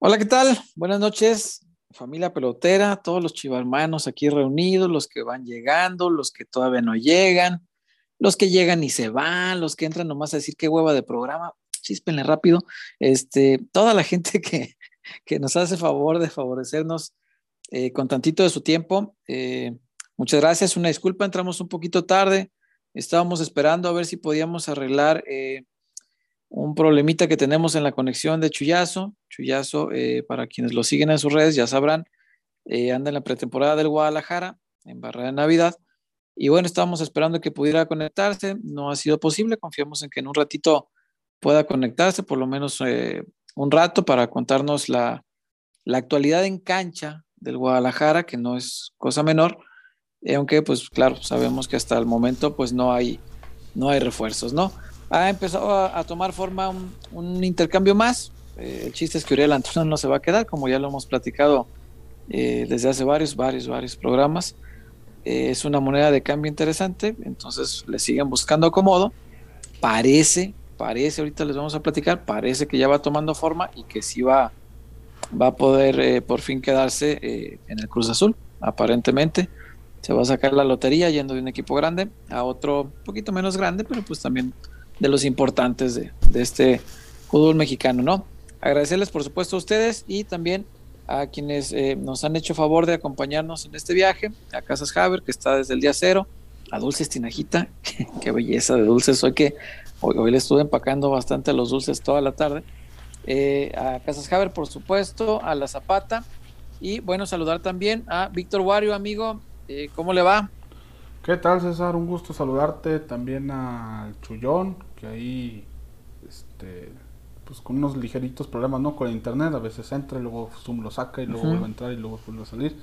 Hola, ¿qué tal? Buenas noches, familia pelotera, todos los chivarmanos aquí reunidos, los que van llegando, los que todavía no llegan, los que llegan y se van, los que entran nomás a decir qué hueva de programa, chispenle rápido, este, toda la gente que, que nos hace favor de favorecernos eh, con tantito de su tiempo. Eh, muchas gracias, una disculpa, entramos un poquito tarde, estábamos esperando a ver si podíamos arreglar eh, un problemita que tenemos en la conexión de Chuyazo. Chuyazo, para quienes lo siguen en sus redes, ya sabrán, anda en la pretemporada del Guadalajara, en Barra de Navidad. Y bueno, estábamos esperando que pudiera conectarse, no ha sido posible, confiamos en que en un ratito pueda conectarse, por lo menos un rato, para contarnos la, la actualidad en cancha del Guadalajara, que no es cosa menor, eh, aunque pues claro, sabemos que hasta el momento pues no hay, no hay refuerzos, ¿no? Ha empezado a, tomar forma un, intercambio más. Eh, el chiste es que Uriel Antuna no se va a quedar, como ya lo hemos platicado eh, desde hace varios, varios, varios programas. es una moneda de cambio interesante, entonces le siguen buscando acomodo. Parece, parece, ahorita les vamos a platicar, parece que ya va tomando forma y que sí va va a poder eh, por fin quedarse eh, en el Cruz Azul, aparentemente. Se va a sacar la lotería yendo de un equipo grande a otro poquito menos grande, pero pues también de los importantes de, este fútbol mexicano, ¿no? Agradecerles por supuesto a ustedes y también a quienes eh, nos han hecho favor de acompañarnos en este viaje, a Casas Haber, que está desde el día cero, a Dulces Tinajita, qué belleza de dulces, hoy que hoy, hoy le estuve empacando bastante los dulces toda la tarde, eh, a Casas Haber, por supuesto, a La Zapata. Y bueno, saludar también a Víctor Wario, amigo. Eh, ¿Cómo le va? ¿Qué tal, César? Un gusto saludarte. También al Chullón, que ahí, este, pues con unos ligeritos problemas, ¿no? Con internet, a veces entra y luego Zoom lo saca y luego vuelve a entrar y luego vuelve a salir.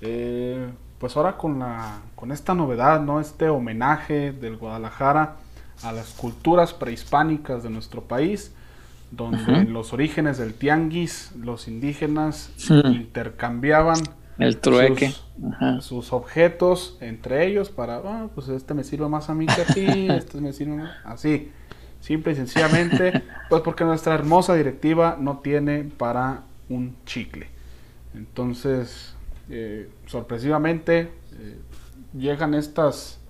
Eh, pues ahora con, la, con esta novedad, ¿no? Este homenaje del Guadalajara a las culturas prehispánicas de nuestro país donde en los orígenes del tianguis los indígenas intercambiaban el trueque sus, objetos entre ellos para ah, pues este me sirve más a mí que a ti este me sirve más... así simple y sencillamente pues porque nuestra hermosa directiva no tiene para un chicle. Entonces eh, sorpresivamente eh, llegan estas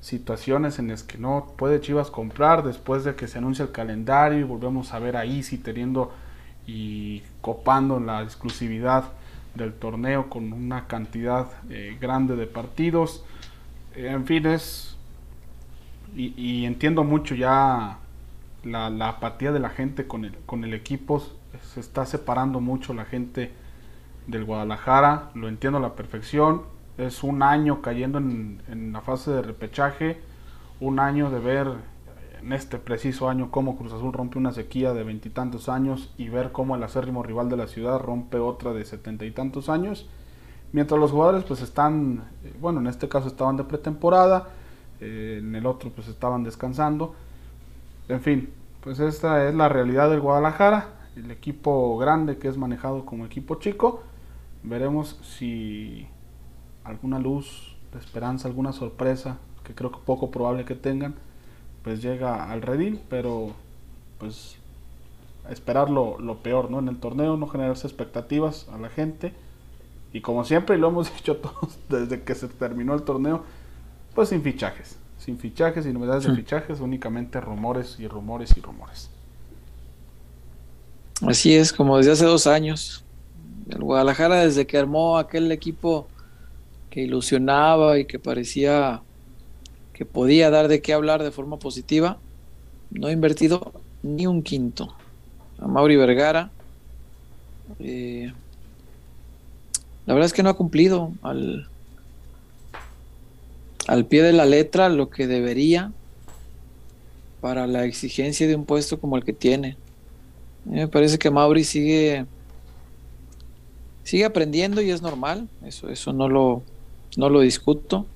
situaciones en las que no puede Chivas comprar después de que se anuncia el calendario y volvemos a ver a Easy teniendo y copando la exclusividad del torneo con una cantidad eh, grande de partidos. Eh, en fin, es. Y, entiendo mucho ya la, la, apatía de la gente con el, con el equipo. Se está separando mucho la gente del Guadalajara. Lo entiendo a la perfección es un año cayendo en, la fase de repechaje, un año de ver en este preciso año cómo Cruz Azul rompe una sequía de veintitantos años y ver cómo el acérrimo rival de la ciudad rompe otra de setenta y tantos años. Mientras los jugadores pues están, bueno, en este caso estaban de pretemporada, eh, en el otro pues estaban descansando. En fin, pues esta es la realidad del Guadalajara, el equipo grande que es manejado como equipo chico. Veremos si alguna luz esperanza, alguna sorpresa, que creo que poco probable que tengan, pues llega al redil, pero pues esperar lo, peor, ¿no? En el torneo, no generarse expectativas a la gente. Y como siempre, lo hemos dicho todos desde que se terminó el torneo, pues sin fichajes. Sin fichajes, sin novedades de fichajes, únicamente rumores y rumores y rumores. Así es, como desde hace dos años. El Guadalajara, desde que armó aquel equipo que ilusionaba y que parecía que podía dar de qué hablar de forma positiva, no ha invertido ni un quinto. A Mauri Vergara, eh, la verdad es que no ha cumplido al, al pie de la letra lo que debería para la exigencia de un puesto como el que tiene. me parece que Mauri sigue sigue aprendiendo y es normal, eso, eso no lo no lo discuto.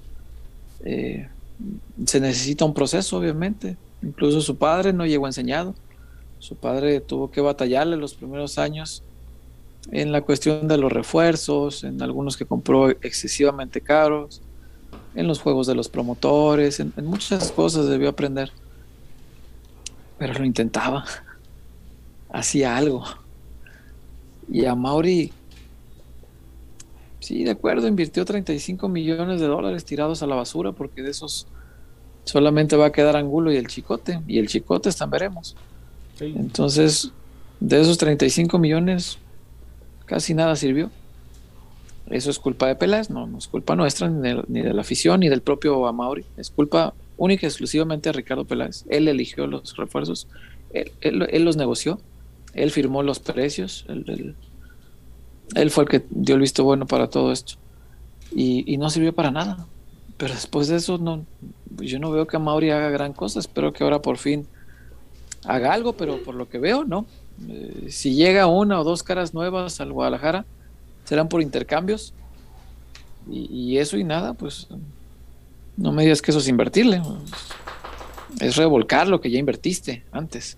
Eh, se necesita un proceso, obviamente. Incluso su padre no llegó enseñado. Su padre tuvo que batallarle los primeros años en la cuestión de los refuerzos, en algunos que compró excesivamente caros, en los juegos de los promotores, en, muchas cosas debió aprender. Pero lo intentaba. Hacía algo. Y a Mauri, sí, de acuerdo, invirtió 35 millones de dólares tirados a la basura porque de esos solamente va a quedar Angulo y el Chicote. Y el Chicote están veremos. Entonces, de esos 35 millones, casi nada sirvió. Eso es culpa de Peláez, no, no es culpa nuestra, ni de, la afición, ni del propio Amauri. Es culpa única y exclusivamente de Ricardo Peláez. Él eligió los refuerzos, él, los negoció, él firmó los precios, él, fue el que dio el visto bueno para todo esto. Y, no sirvió para nada. Pero después de eso, no, yo no veo que Amauri haga gran cosa. Espero que ahora por fin haga algo, pero por lo que veo, no. Eh, si llega una o dos caras nuevas al Guadalajara, serán por intercambios. Y, eso y nada, pues no me digas que eso es invertirle. Es revolcar lo que ya invertiste antes.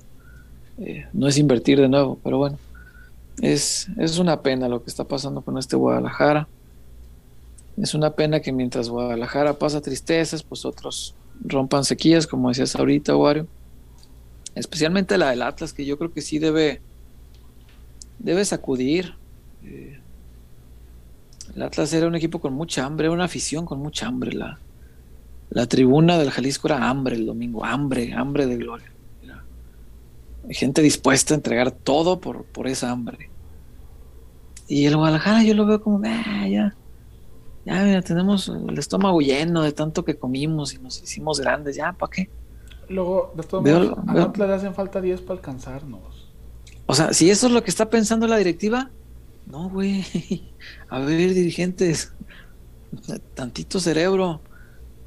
Eh, no es invertir de nuevo, pero bueno. Es, es una pena lo que está pasando con este Guadalajara. Es una pena que mientras Guadalajara pasa tristezas, pues otros rompan sequías, como decías ahorita, Wario. Especialmente la del Atlas, que yo creo que sí debe, debe sacudir. Eh, el Atlas era un equipo con mucha hambre, una afición con mucha hambre. La, la tribuna del Jalisco era hambre el domingo, hambre, hambre de gloria. Hay gente dispuesta a entregar todo por, por esa hambre. Y el Guadalajara yo lo veo como, ah, ya, ya, mira, tenemos el estómago lleno de tanto que comimos y nos hicimos grandes, ya, ¿para qué? Luego, de todos modos, a Atlas le hacen falta 10 para alcanzarnos. O sea, si eso es lo que está pensando la directiva, no, güey. A ver, dirigentes, tantito cerebro.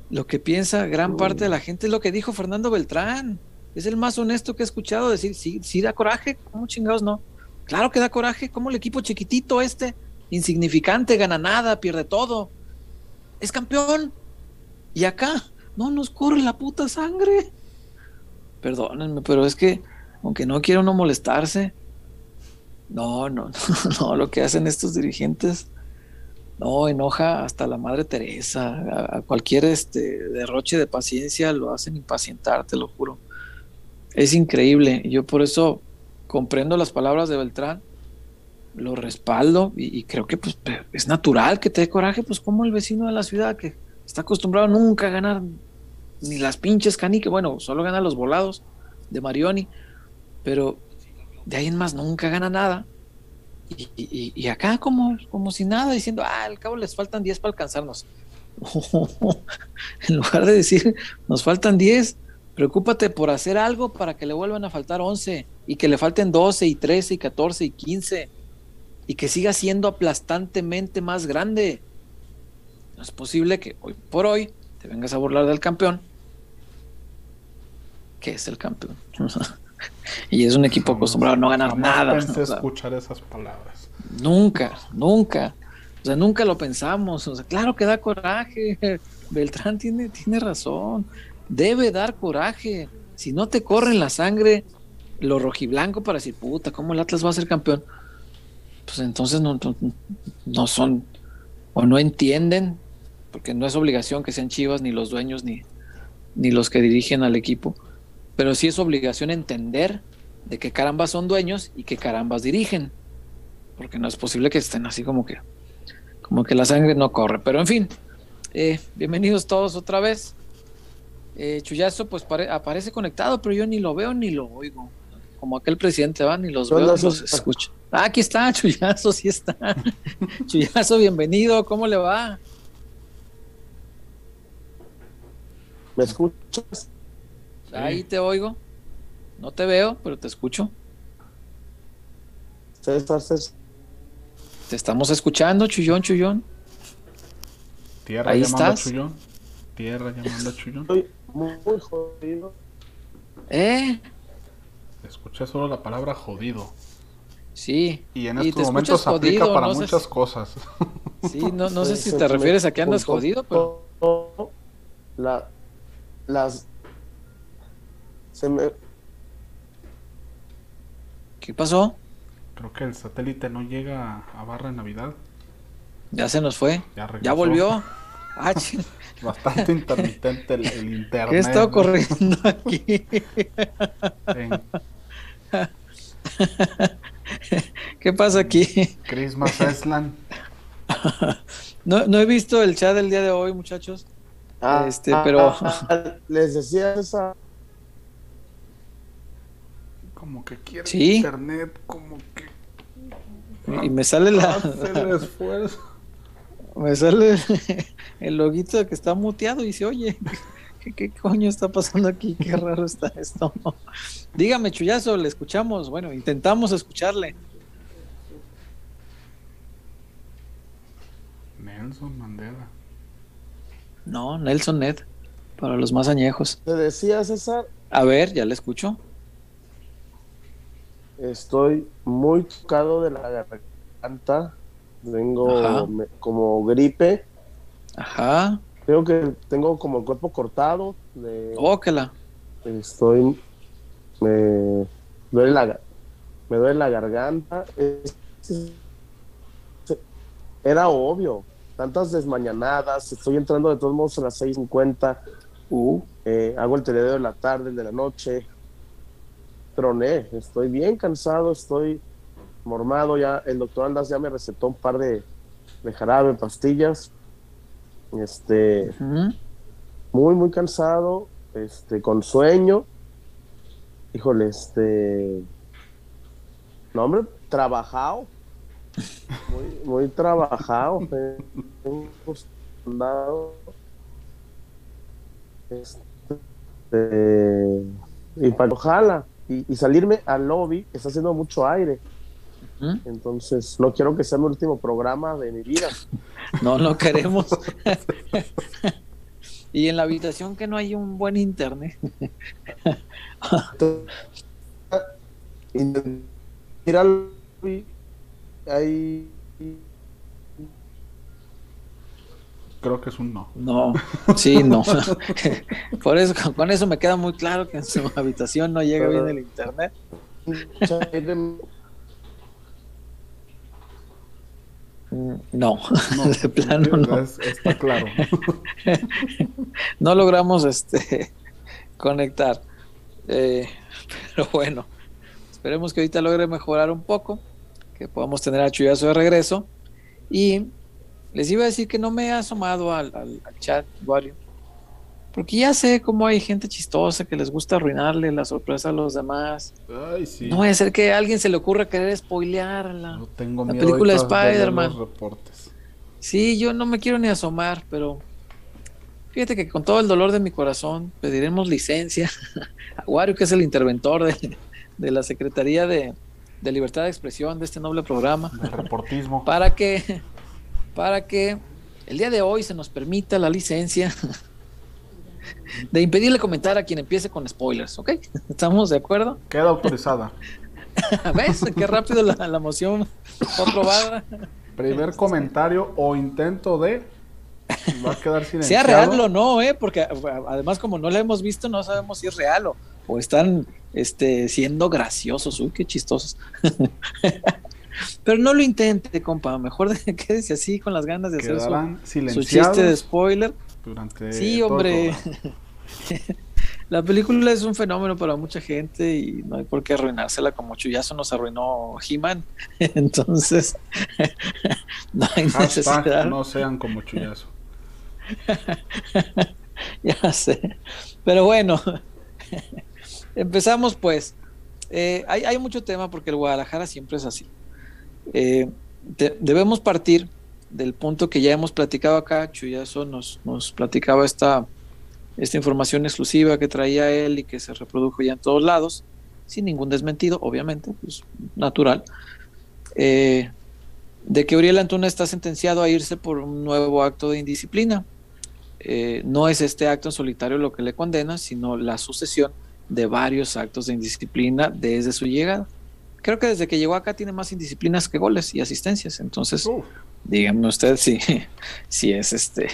Lo que piensa gran parte de la gente es lo que dijo Fernando Beltrán. Es el más honesto que he escuchado decir, sí, sí da coraje, ¿cómo chingados no? Claro que da coraje, como el equipo chiquitito este, insignificante, gana nada, pierde todo. Es campeón. Y acá, no nos corre la puta sangre. Perdónenme, pero es que, aunque no quiera uno molestarse, no, no, no, no, lo que hacen estos dirigentes, no, enoja hasta la Madre Teresa, a, cualquier este, derroche de paciencia lo hacen impacientar, te lo juro. Es increíble, yo por eso comprendo las palabras de Beltrán, lo respaldo y, creo que pues, es natural que te dé coraje, pues como el vecino de la ciudad que está acostumbrado nunca a ganar ni las pinches canicas, bueno, solo gana los volados de Marioni, pero de ahí en más nunca gana nada. Y, acá como, como si nada, diciendo, ah, al cabo les faltan 10 para alcanzarnos. en lugar de decir, nos faltan 10, preocúpate por hacer algo para que le vuelvan a faltar 11 y que le falten 12 y 13 y 14 y 15 y que siga siendo aplastantemente más grande. No es posible que hoy por hoy te vengas a burlar del campeón. que es el campeón? y es un equipo acostumbrado a no ganar nada. Pensé escuchar esas palabras. Nunca, nunca. O sea, nunca lo pensamos. O sea, claro que da coraje. Beltrán tiene, tiene razón. Debe dar coraje. Si no te corre en la sangre lo rojiblanco para decir, puta, ¿cómo el Atlas va a ser campeón? Pues entonces no, no son o no entienden, porque no es obligación que sean chivas ni los dueños ni, ni los que dirigen al equipo pero sí es obligación entender de que carambas son dueños y que carambas dirigen, porque no es posible que estén así como que, como que la sangre no corre. Pero en fin, eh, bienvenidos todos otra vez. Eh, Chuyazo pues aparece conectado, pero yo ni lo veo ni lo oigo. Como aquel presidente va, ni los veo ni los escucho. Ah, aquí está, Chuyazo, sí está. Chuyazo, bienvenido, ¿cómo le va? ¿Me escuchas? Ahí te oigo. No te veo, pero te escucho. Te estamos escuchando, Chullón, Chullón. Tierra Ahí llamando estás. Chullón. Tierra llamando a Chullón. Muy jodido. ¿Eh? Escuché solo la palabra jodido. Sí. Y en estos momentos aplica para muchas cosas. Sí, no, no sé si te refieres a que andas jodido, pero. La, las ¿Qué pasó? Creo que el satélite no llega a barra de Navidad. Ya se nos fue. Ya, volvió. Ah, Bastante intermitente el, internet. ¿Qué está ocurriendo aquí? ¿Qué pasa aquí? Christmas Island. no, no he visto el chat del día de hoy, muchachos. Ah, Este, ah, pero- ah, les decía esa. Como que quiere Sí. internet, como que Y me sale la. hace el esfuerzo. Me sale el loguito de que está muteado y se oye. ¿Qué, qué coño está pasando aquí? Qué raro está esto. Dígame, Chuyazo, le escuchamos. Bueno, intentamos escucharle. Nelson Mandela. No, Nelson Ned, para los más añejos. Te decía, César, A ver, ya le escucho. estoy muy tocado de la garganta. Tengo me- como gripe. Ajá. Creo que tengo como el cuerpo cortado. de- Óquela. Estoy. Me duele la, me duele la garganta. Es- era obvio. Tantas desmañanadas. Estoy entrando de todos modos a las 6:50. Uh, eh, hago el telediario de la tarde, el de la noche. Troné. Estoy bien cansado. Estoy mormado. Ya el doctor Andas ya me recetó un par de, de jarabe, pastillas. Este muy, muy cansado, este, con sueño. Híjole, este. No, hombre, trabajado. Muy, muy trabajado. Este, y para ojalá. Y, y salirme al lobby, está haciendo mucho aire. Entonces, no quiero que sea mi último programa de mi vida. No, no queremos. y en la habitación que no hay un buen internet. Lobby, ahí Creo que es un no. No, sí, no. Por eso, con eso me queda muy claro que en su habitación no llega bien el internet. mucha aire. Mm, No, No, de plano no. es- está claro. No logramos este conectar. Eh, pero bueno, esperemos que ahorita logre mejorar un poco, que podamos tener a Chuyazo de regreso. Y les iba a decir que no me he asomado al, al- al chat, Wario, porque ya sé cómo hay gente chistosa que les gusta arruinarle la sorpresa a los demás. Ay, sí. No vaya a ser que a alguien se le ocurra querer spoilearla. No tengo la miedo película de Spider-Man. Sí, yo no me quiero ni asomar, pero fíjate que con todo el dolor de mi corazón pediremos licencia a Wario, que es el interventor de, de la Secretaría de, de Libertad de Expresión de este noble programa, El reportismo. para que, para que el día de hoy se nos permita la licencia de impedirle comentar a quien empiece con spoilers, ¿ok? ¿Estamos de acuerdo? Queda autorizada. ¿Ves? Qué rápido la, la moción fue aprobada. Primer comentario o intento de. Va a quedar sea silenciado. real o no, ¿eh? porque además como no la hemos visto, no sabemos si es real o, o están este, siendo graciosos. Uy, qué chistosos. Pero no lo intente, compa. Mejor de- quédese así con las ganas de hacer su, su chiste de spoiler. Durante. Sí, hombre. La película es un fenómeno para mucha gente y no hay por qué arruinársela como Chuyazo nos arruinó He-Man. Entonces, no hay necesidad. Hashtag no sean como chullazo. ya sé. Pero bueno, empezamos pues. Eh, hay, hay mucho tema porque el Guadalajara siempre es así. Eh, de- debemos partir del punto que ya hemos platicado acá. Chuyazo nos, nos platicaba esta, información exclusiva que traía él y que se reprodujo ya en todos lados, sin ningún desmentido, obviamente, pues natural. Eh, de que Uriel Antuna está sentenciado a irse por un nuevo acto de indisciplina eh, no es este acto en solitario lo que le condena, sino la sucesión de varios actos de indisciplina desde su llegada. Creo que desde que llegó acá tiene más indisciplinas que goles y asistencias. Entonces, díganme usted si, si es este,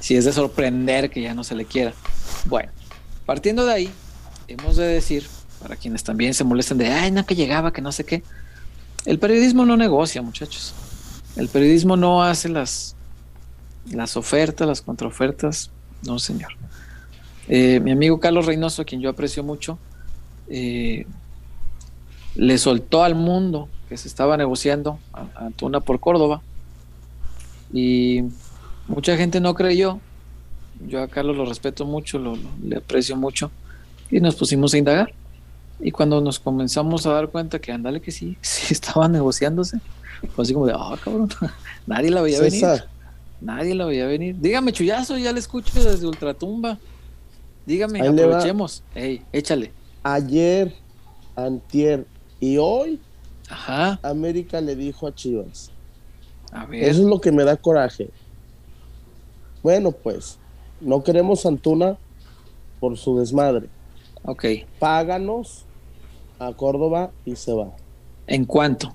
si es de sorprender que ya no se le quiera. Bueno, partiendo de ahí, hemos de decir, para quienes también se molesten de ay, no que llegaba, que no sé qué. El periodismo no negocia, muchachos. El periodismo no hace las, las ofertas, las contraofertas. No, señor. Eh, mi amigo Carlos Reynoso, quien yo aprecio mucho, eh, le soltó al mundo que se estaba negociando a Antuna por Córdoba. Y mucha gente no creyó. Yo a Carlos lo respeto mucho, lo, le aprecio mucho. Y nos pusimos a indagar. Y cuando nos comenzamos a dar cuenta que andale que sí, sí estaba negociándose, fue así como de, ah, cabrón, nadie la veía venir. Nadie la veía venir. Dígame, chullazo, ya le escucho desde Ultratumba. Dígame, aprovechemos. Ey, échale. Ayer, antier y hoy, América le dijo a Chivas. A ver. Eso es lo que me da coraje. Bueno, pues, no queremos Antuna por su desmadre. Ok. Páganos a Córdoba y se va. ¿En cuánto?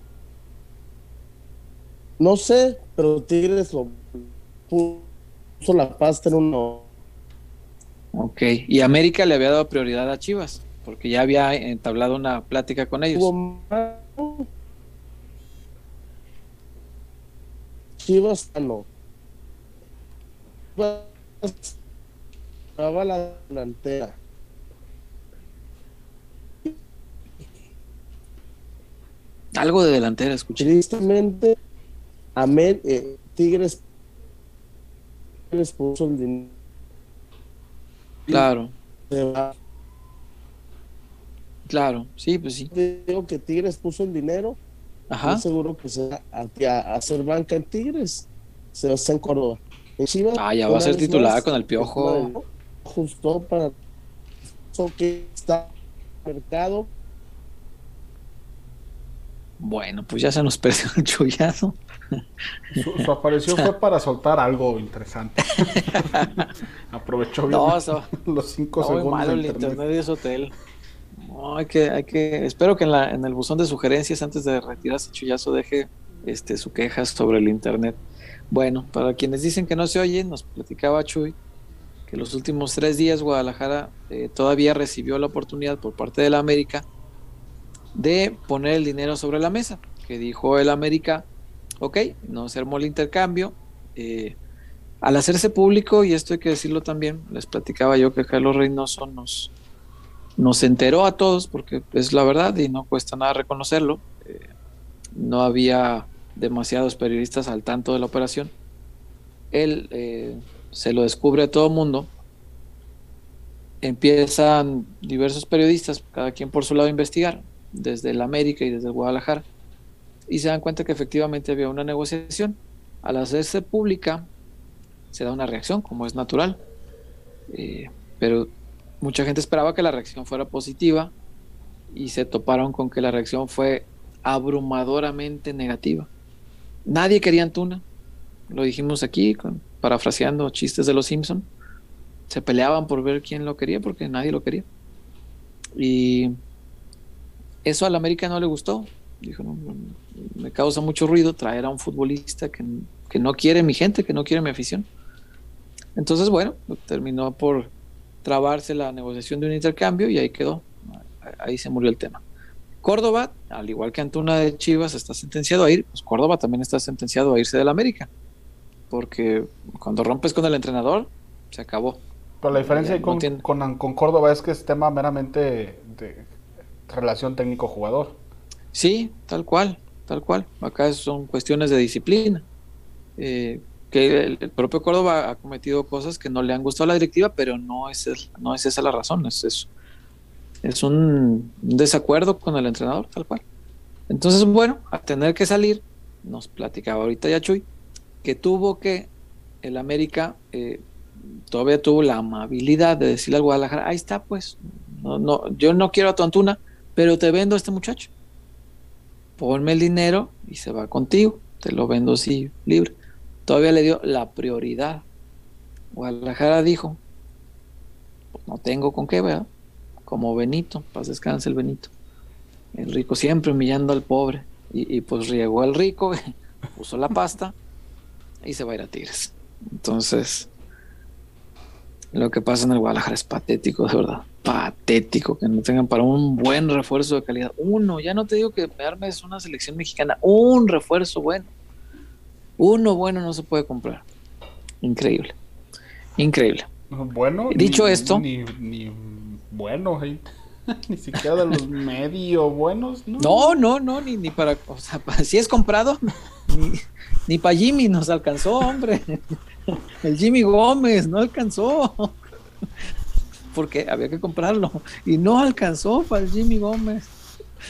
No sé, pero Tigres lo puso la pasta en uno. Ok, y América le había dado prioridad a Chivas, porque ya había entablado una plática con ellos. Chivas no. Chivas la delantera. Algo de delantera, escuché. Tristemente, eh, Tigres, Tigres puso el dinero. Claro. Claro, sí, pues sí. Digo que Tigres puso el dinero. Ajá. seguro que se va a, hacer banca en Tigres. Se va a hacer en Córdoba. ah, ya va a ser titular con el piojo. Justo para eso que está mercado bueno, pues ya se nos perdió el chullazo. Su, aparición fue para soltar algo interesante. Aprovechó bien los cinco segundos. malo el internet de ese hotel. Hay que, hay que, espero que en, la, en el buzón de sugerencias, antes de retirarse chullazo, deje este, su queja sobre el internet. Bueno, para quienes dicen que no se oye, nos platicaba Chuy que los últimos tres días Guadalajara eh, todavía recibió la oportunidad por parte de la América de poner el dinero sobre la mesa, que dijo el América, ok, no se armó el intercambio. Eh, al hacerse público, y esto hay que decirlo también, les platicaba yo que Carlos Reynoso nos, nos enteró a todos, porque es la verdad y no cuesta nada reconocerlo. Eh, no había demasiados periodistas al tanto de la operación. Él eh, se lo descubre a todo mundo. Empiezan diversos periodistas, cada quien por su lado, a investigar desde el América y desde Guadalajara, y se dan cuenta que efectivamente había una negociación. Al hacerse pública, se da una reacción, como es natural, eh, pero mucha gente esperaba que la reacción fuera positiva y se toparon con que la reacción fue abrumadoramente negativa. Nadie quería Antuna, lo dijimos aquí, parafraseando chistes de los Simpson. Se peleaban por ver quién lo quería porque nadie lo quería. Y eso al América no le gustó. Dijo, me causa mucho ruido traer a un futbolista que, no quiere mi gente, que no quiere mi afición. Entonces, bueno, terminó por trabarse la negociación de un intercambio y ahí quedó. Ahí se murió el tema. Córdoba, al igual que Antuna de Chivas, está sentenciado a ir. Pues Córdoba también está sentenciado a irse del América. Porque cuando rompes con el entrenador, se acabó. Pero la diferencia con, con, con, Córdoba es que es tema meramente de relación técnico-jugador. Sí, tal cual, tal cual. Acá son cuestiones de disciplina. Eh, que el, propio Córdoba ha cometido cosas que no le han gustado a la directiva, pero no es, no es esa la razón, es eso. Es un, desacuerdo con el entrenador, tal cual. Entonces, bueno, a tener que salir, nos platicaba ahorita ya Chuy, que tuvo que el América eh, todavía tuvo la amabilidad de decirle al Guadalajara, ahí está, pues, no, no, yo no quiero a tu Antuna, pero te vendo a este muchacho. Ponme el dinero y se va contigo. Te lo vendo así libre. Todavía le dio la prioridad. Guadalajara dijo, pues no tengo con qué, ¿verdad? Como Benito, paz descanse el Benito. El rico siempre humillando al pobre. Y, pues riegó al rico, puso la pasta y se va a ir a Tigres. Entonces, lo que pasa en el Guadalajara es patético, de verdad patético que no tengan para un buen refuerzo de calidad. Uno, ya no te digo que me armes una selección mexicana, un refuerzo bueno. Uno bueno no se puede comprar. Increíble. Increíble. Bueno. Dicho esto. Ni, bueno. ni siquiera de los medio buenos, ¿no? No, no, no, ni, ni para, o sea, si es comprado, ni, ni para Jimmy nos alcanzó, hombre. El Jimmy Gómez no alcanzó. Porque había que comprarlo. Y no alcanzó para el Jimmy Gómez.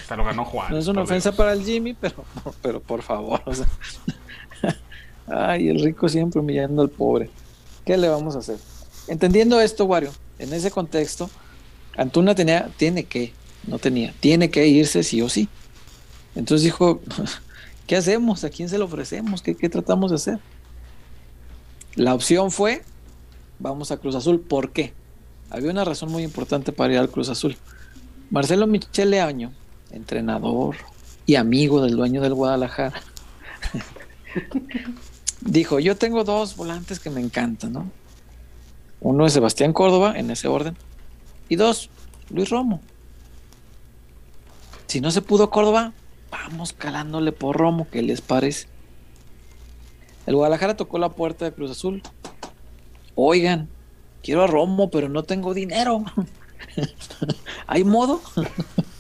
Se lo ganó Juan. No es una ofensa para el Jimmy, pero, pero por favor. O sea. Ay, el rico siempre humillando al pobre. ¿Qué le vamos a hacer? Entendiendo esto, Wario, en ese contexto, Antuna tenía, tiene que, no tenía, tiene que irse sí o sí. Entonces dijo, ¿qué hacemos? ¿A quién se lo ofrecemos? ¿Qué, qué tratamos de hacer? La opción fue, vamos a Cruz Azul. ¿Por qué? Había una razón muy importante para ir al Cruz Azul. Marcelo Michele Año, entrenador y amigo del dueño del Guadalajara, dijo, yo tengo dos volantes que me encantan, ¿no? Uno es Sebastián Córdoba, en ese orden, y dos, Luis Romo. Si no se pudo Córdoba, vamos calándole por Romo, ¿qué les parece? El Guadalajara tocó la puerta de Cruz Azul. Oigan, quiero a Romo, pero no tengo dinero. ¿Hay modo?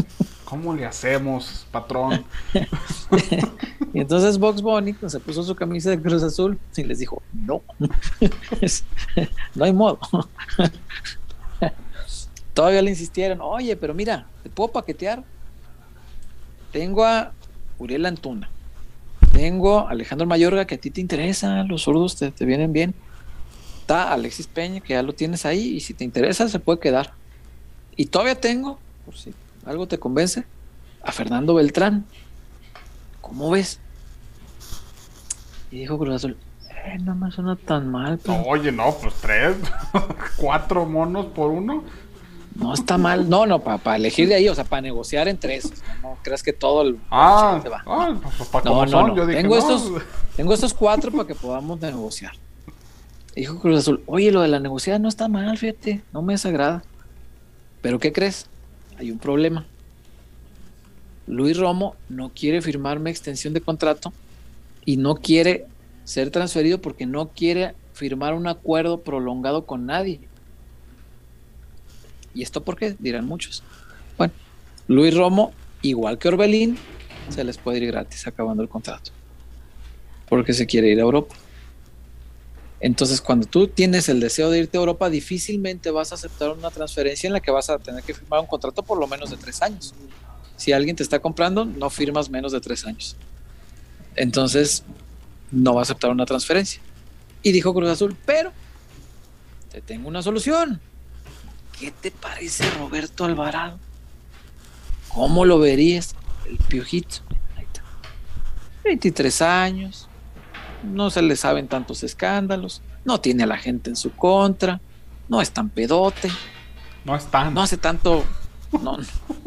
¿Cómo le hacemos, patrón? y entonces Box Bunny pues, se puso su camisa de Cruz Azul y les dijo, no, no hay modo. Todavía le insistieron, oye, pero mira, ¿te puedo paquetear? Tengo a Uriel Antuna, tengo a Alejandro Mayorga, que a ti te interesa, los zurdos te, te vienen bien. Está Alexis Peña, que ya lo tienes ahí, y si te interesa, se puede quedar. Y todavía tengo, por si algo te convence, a Fernando Beltrán. ¿Cómo ves? Y dijo Cruz Azul, eh, no me suena tan mal. Pero... Oye, no, pues tres, cuatro monos por uno. No está mal. No, no, para pa elegir de ahí, o sea, para negociar entre esos. No, no creas que todo el. Ah, se va. ah pues para No, no, no. yo dije, Tengo, no. estos, tengo estos cuatro para que podamos negociar. Dijo Cruz Azul, oye, lo de la negociada no está mal, fíjate, no me desagrada. Pero ¿qué crees? Hay un problema. Luis Romo no quiere firmarme extensión de contrato y no quiere ser transferido porque no quiere firmar un acuerdo prolongado con nadie. ¿Y esto por qué? Dirán muchos. Bueno, Luis Romo, igual que Orbelín, se les puede ir gratis acabando el contrato. Porque se quiere ir a Europa. Entonces, cuando tú tienes el deseo de irte a Europa, difícilmente vas a aceptar una transferencia en la que vas a tener que firmar un contrato por lo menos de tres años. Si alguien te está comprando, no firmas menos de tres años. Entonces, no va a aceptar una transferencia. Y dijo Cruz Azul, pero te tengo una solución. ¿Qué te parece Roberto Alvarado? ¿Cómo lo verías? El piojito. Ahí está. 23 años. No se le saben tantos escándalos. No tiene a la gente en su contra. No es tan pedote. No están. No hace tanto. No,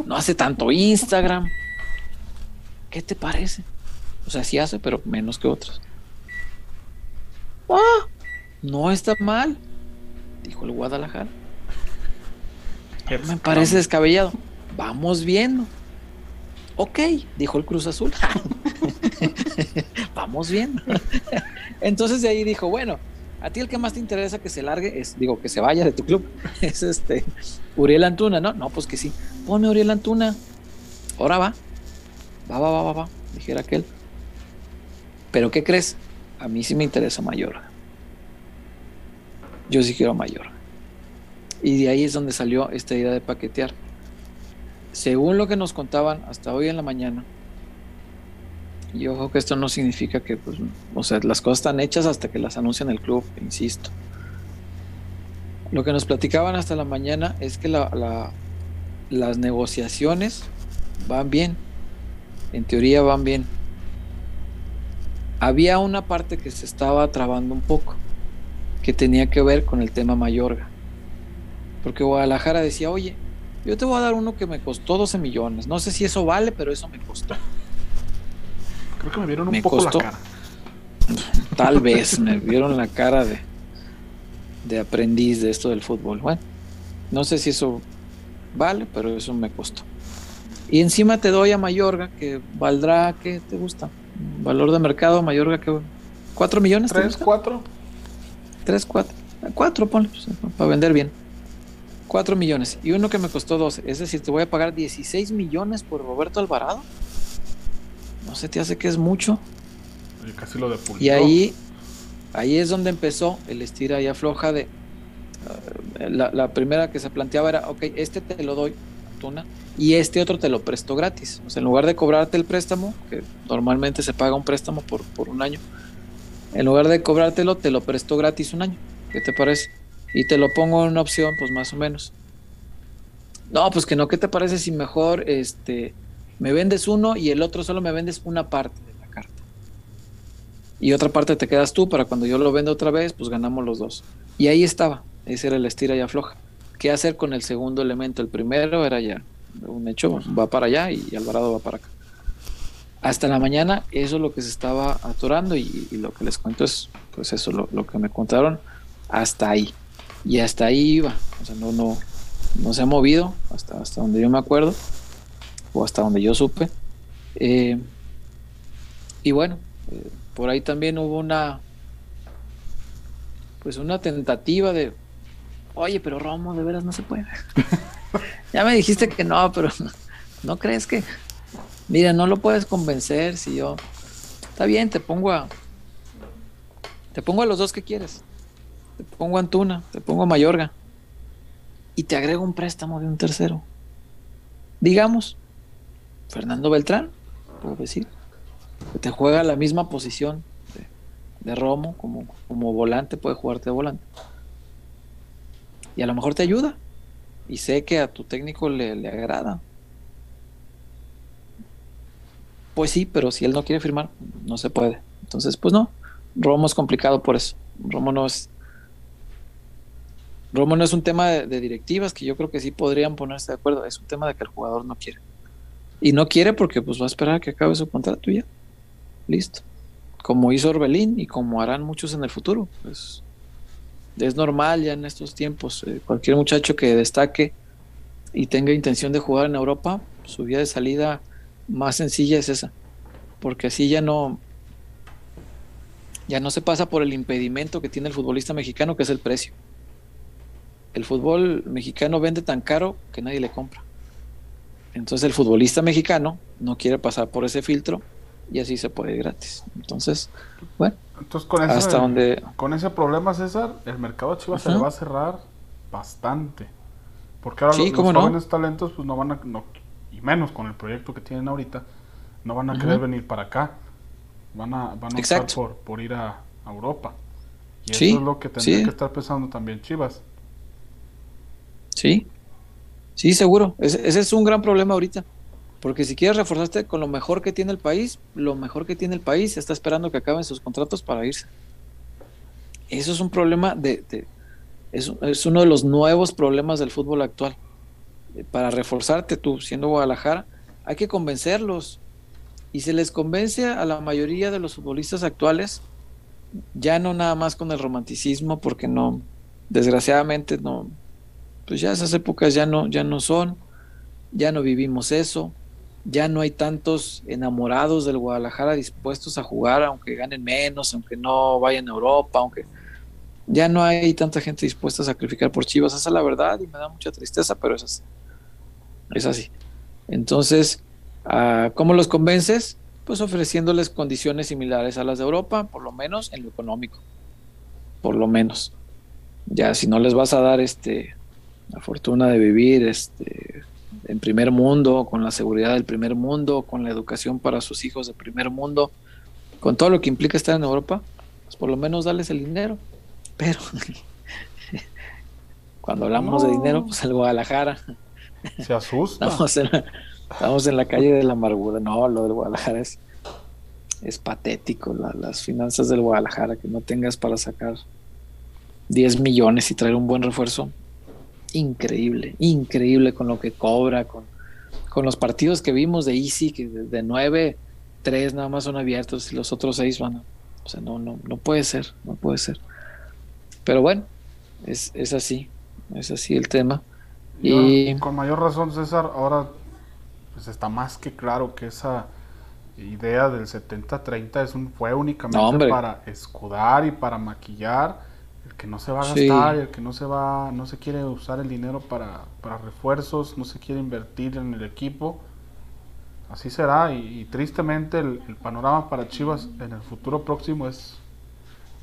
no hace tanto Instagram. ¿Qué te parece? O sea, sí hace, pero menos que otros. Ah, no está mal, dijo el Guadalajara. Me parece descabellado. Vamos viendo. Ok, dijo el Cruz Azul. Viendo. Entonces de ahí dijo, bueno, a ti el que más te interesa que se largue es, digo, que se vaya de tu club, es este Uriel Antuna, ¿no? No, pues que sí. Pone Uriel Antuna. Ahora va. Va, va, va, va, va, dijera aquel. Pero ¿qué crees? A mí sí me interesa Mayor. Yo sí quiero Mayor. Y de ahí es donde salió esta idea de paquetear. Según lo que nos contaban hasta hoy en la mañana, y ojo que esto no significa que, pues, o sea, las cosas están hechas hasta que las anuncian el club, insisto. Lo que nos platicaban hasta la mañana es que la, la, las negociaciones van bien, en teoría van bien. Había una parte que se estaba trabando un poco, que tenía que ver con el tema Mayorga. Porque Guadalajara decía, oye, yo te voy a dar uno que me costó 12 millones. No sé si eso vale, pero eso me costó. Creo que me vieron un Me poco costó. la cara. Tal vez me vieron la cara de, de aprendiz de esto del fútbol. Bueno, no sé si eso vale, pero eso me costó. Y encima te doy a Mayorga, que valdrá, ¿qué te gusta? Valor de mercado, Mayorga, que ¿Cuatro millones? te ¿Tres, gusta? cuatro? Tres, cuatro. Cuatro, ponle, pues, para vender bien. 4 millones y uno que me costó 12. Es decir, te voy a pagar 16 millones por Roberto Alvarado. No se te hace que es mucho. Y casi lo Y ahí, ahí es donde empezó el estira y afloja de. uh, la, la primera que se planteaba era: ok, este te lo doy, Tuna, y este otro te lo presto gratis. O sea, en lugar de cobrarte el préstamo, que normalmente se paga un préstamo por, por un año, en lugar de cobrártelo, te lo presto gratis un año. ¿Qué te parece? Y te lo pongo en una opción, pues más o menos. No, pues que no, ¿qué te parece si mejor este me vendes uno y el otro solo me vendes una parte de la carta? Y otra parte te quedas tú para cuando yo lo venda otra vez, pues ganamos los dos. Y ahí estaba, ese era el estira y afloja. ¿Qué hacer con el segundo elemento? El primero era ya un hecho, va para allá y Alvarado va para acá. Hasta la mañana eso es lo que se estaba atorando y, y lo que les cuento es pues eso, lo, lo que me contaron hasta ahí y hasta ahí iba, o sea, no, no, no se ha movido hasta, hasta donde yo me acuerdo, o hasta donde yo supe. Eh, y bueno, eh, por ahí también hubo una, pues una tentativa de, oye, pero Romo, de veras no se puede. ya me dijiste que no, pero no, crees que, mira, no lo puedes convencer si yo, está bien, te pongo a, te pongo a los dos que quieres te pongo a Antuna, te pongo a Mayorga y te agrego un préstamo de un tercero. Digamos, Fernando Beltrán, puedo decir, que te juega la misma posición de, de Romo, como, como volante, puede jugarte de volante. Y a lo mejor te ayuda. Y sé que a tu técnico le, le agrada. Pues sí, pero si él no quiere firmar, no se puede. Entonces, pues no. Romo es complicado por eso. Romo no es, Romo no es un tema de, de, directivas que yo creo que sí podrían ponerse de acuerdo, es un tema de que el jugador no quiere. Y no quiere porque pues va a esperar a que acabe su contrato y ya. Listo. Como hizo Orbelín y como harán muchos en el futuro. Pues es normal ya en estos tiempos. Eh, cualquier muchacho que destaque y tenga intención de jugar en Europa, su vía de salida más sencilla es esa. Porque así ya no ya no se pasa por el impedimento que tiene el futbolista mexicano, que es el precio el fútbol mexicano vende tan caro que nadie le compra. Entonces el futbolista mexicano no quiere pasar por ese filtro y así se puede ir gratis. Entonces, bueno, Entonces, con ese, hasta donde... con ese problema, César, el mercado de Chivas uh -huh. se le va a cerrar bastante. Porque ahora sí, los, los no? jóvenes talentos, pues no van a, no, y menos con el proyecto que tienen ahorita, no van a uh -huh. querer venir para acá. Van a, van a optar por, por ir a, a Europa. Y eso es lo que tendría sí. que estar pensando también Chivas. Sí, sí, seguro. Ese, es un gran problema ahorita. Porque si quieres reforzarte con lo mejor que tiene el país, lo mejor que tiene el país está esperando que acaben sus contratos para irse. Eso es un problema de... es, es, uno de los nuevos problemas del fútbol actual. Para reforzarte tú, siendo Guadalajara, hay que convencerlos. Y se les convence a la mayoría de los futbolistas actuales, ya no nada más con el romanticismo, porque no, desgraciadamente no, pues ya esas épocas ya no, ya no son, ya no vivimos eso, ya no hay tantos enamorados del Guadalajara dispuestos a jugar, aunque ganen menos, aunque no vayan a Europa, aunque ya no hay tanta gente dispuesta a sacrificar por Chivas, esa es la verdad y me da mucha tristeza, pero es así. Es así. Entonces, uh, ¿cómo los convences? Pues ofreciéndoles condiciones similares a las de Europa, por lo menos en lo económico, por lo menos. Ya si no les vas a dar este la fortuna de vivir este, en primer mundo, con la seguridad del primer mundo, con la educación para sus hijos de primer mundo, con todo lo que implica estar en Europa, pues por lo menos darles el dinero. Pero cuando hablamos no. de dinero, pues el Guadalajara. Se asusta. Estamos en, la, estamos en la calle de la amargura. No, lo del Guadalajara es, es patético. La, las finanzas del Guadalajara, que no tengas para sacar 10 millones y traer un buen refuerzo increíble, increíble con lo que cobra, con, con los partidos que vimos de Easy, que de, de 9, 3 nada más son abiertos y los otros 6 van. A, o sea, no, no, no puede ser, no puede ser. Pero bueno, es, es así, es así el tema. Y, y con mayor razón, César, ahora pues está más que claro que esa idea del 70-30 es un, fue únicamente no, para escudar y para maquillar el que no se va a gastar, el que no se va, no se quiere usar el dinero para, para refuerzos, no se quiere invertir en el equipo. Así será y, tristemente el, panorama para Chivas en el futuro próximo es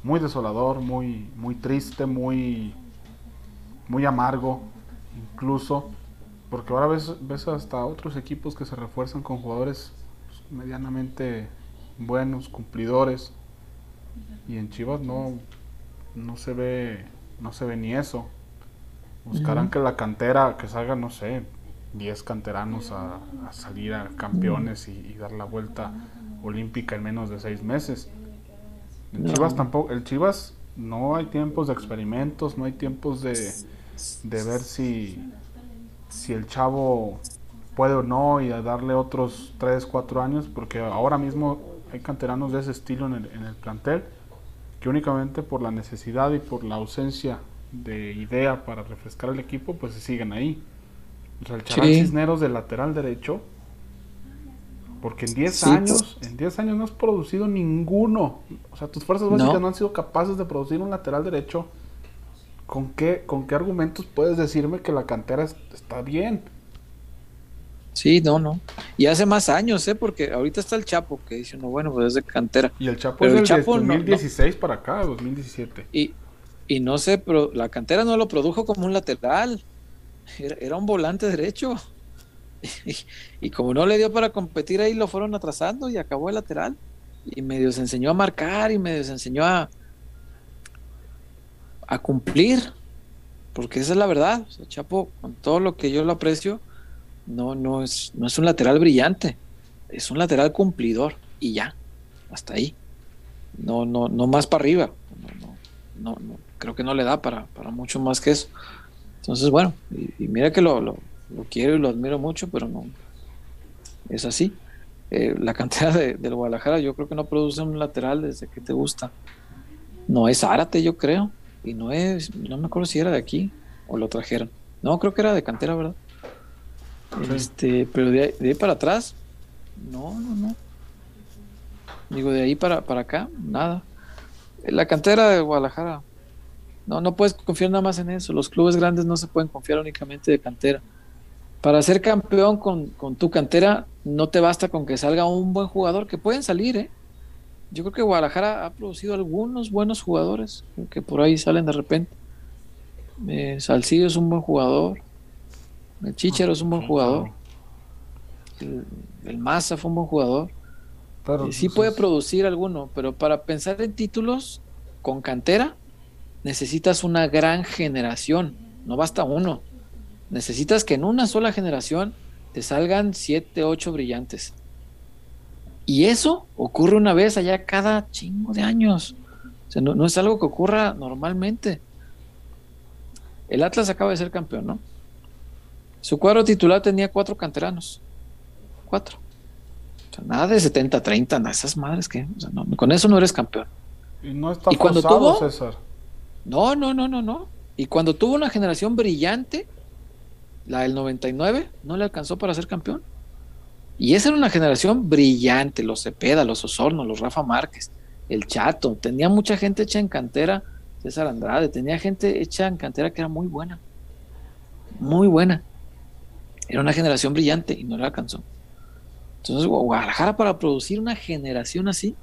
muy desolador, muy, muy triste, muy, muy amargo incluso, porque ahora ves, ves hasta otros equipos que se refuerzan con jugadores medianamente buenos, cumplidores, y en Chivas no, no se ve, no se ve ni eso. Buscarán que la cantera, que salga, no sé, 10 canteranos a, salir a campeones y, dar la vuelta olímpica en menos de 6 meses. En Chivas tampoco, el Chivas no hay tiempos de experimentos, no hay tiempos de, de ver si, si el chavo puede o no y darle otros 3, 4 años, porque ahora mismo hay canteranos de ese estilo en el, en el plantel que únicamente por la necesidad y por la ausencia de idea para refrescar el equipo, pues se siguen ahí. O sea, el Charal Cisneros de lateral derecho, porque en 10 años, en 10 años no has producido ninguno. O sea, tus fuerzas básicas no. han sido capaces de producir un lateral derecho. ¿Con qué, ¿Con qué argumentos puedes decirme que la cantera está bien? Sí, no, no. Y hace más años, ¿eh? Porque ahorita está el Chapo, que dice, no, bueno, pues es de cantera. Y el Chapo es del 2016 para acá, 2017. Y, y no sé, pero la cantera no lo produjo como un lateral. Era, un volante derecho. Y, como no le dio para competir ahí, lo fueron atrasando y acabó el lateral. Y medio se enseñó a marcar y medio se enseñó a, a cumplir. Porque esa es la verdad. O sea, Chapo, con todo lo que yo lo aprecio, no, no es, no es un lateral brillante, es un lateral cumplidor y ya, hasta ahí. No, no, no más para arriba. No, no, creo que no le da para, para mucho más que eso. Entonces, bueno, y, mira que lo, lo, quiero y lo admiro mucho, pero no es así. Eh, la cantidad de, del Guadalajara, yo creo que no produce un lateral desde que te gusta. No es Árate, yo creo. Y no es, no me acuerdo si era de aquí o lo trajeron. No, creo que era de cantera, ¿verdad? Este, pero de ahí, para atrás, no, no, no. Digo, de ahí para, para acá, nada. La cantera de Guadalajara, no, no puedes confiar nada más en eso. Los clubes grandes no se pueden confiar únicamente de cantera. Para ser campeón con, con tu cantera, no te basta con que salga un buen jugador, que pueden salir, ¿eh? Yo creo que Guadalajara ha producido algunos buenos jugadores que por ahí salen de repente. Eh, es un buen jugador. El Chichero es un buen jugador. El, el Massa fue un buen jugador. Pero, sí puede producir alguno, pero para pensar en títulos con cantera necesitas una gran generación, no basta uno. Necesitas que en una sola generación te salgan siete, ocho brillantes. Y eso ocurre una vez allá cada chingo de años. O sea, no, no es algo que ocurra normalmente. El Atlas acaba de ser campeón, ¿no? Su cuadro titular tenía cuatro canteranos. Cuatro. O sea, nada de 70-30, nada, esas madres que. con eso no eres campeón. Y no está cuando tuvo, César. No, no, no, no, no. Y cuando tuvo una generación brillante, la del 99, no le alcanzó para ser campeón. Y esa era una generación brillante, los Cepeda, los Osorno, los Rafa Márquez, el Chato, tenía mucha gente hecha en cantera, César Andrade, tenía gente hecha en cantera que era muy buena, muy buena. Era una generación brillante y no la alcanzó. Entonces, Guadalajara para producir una generación así,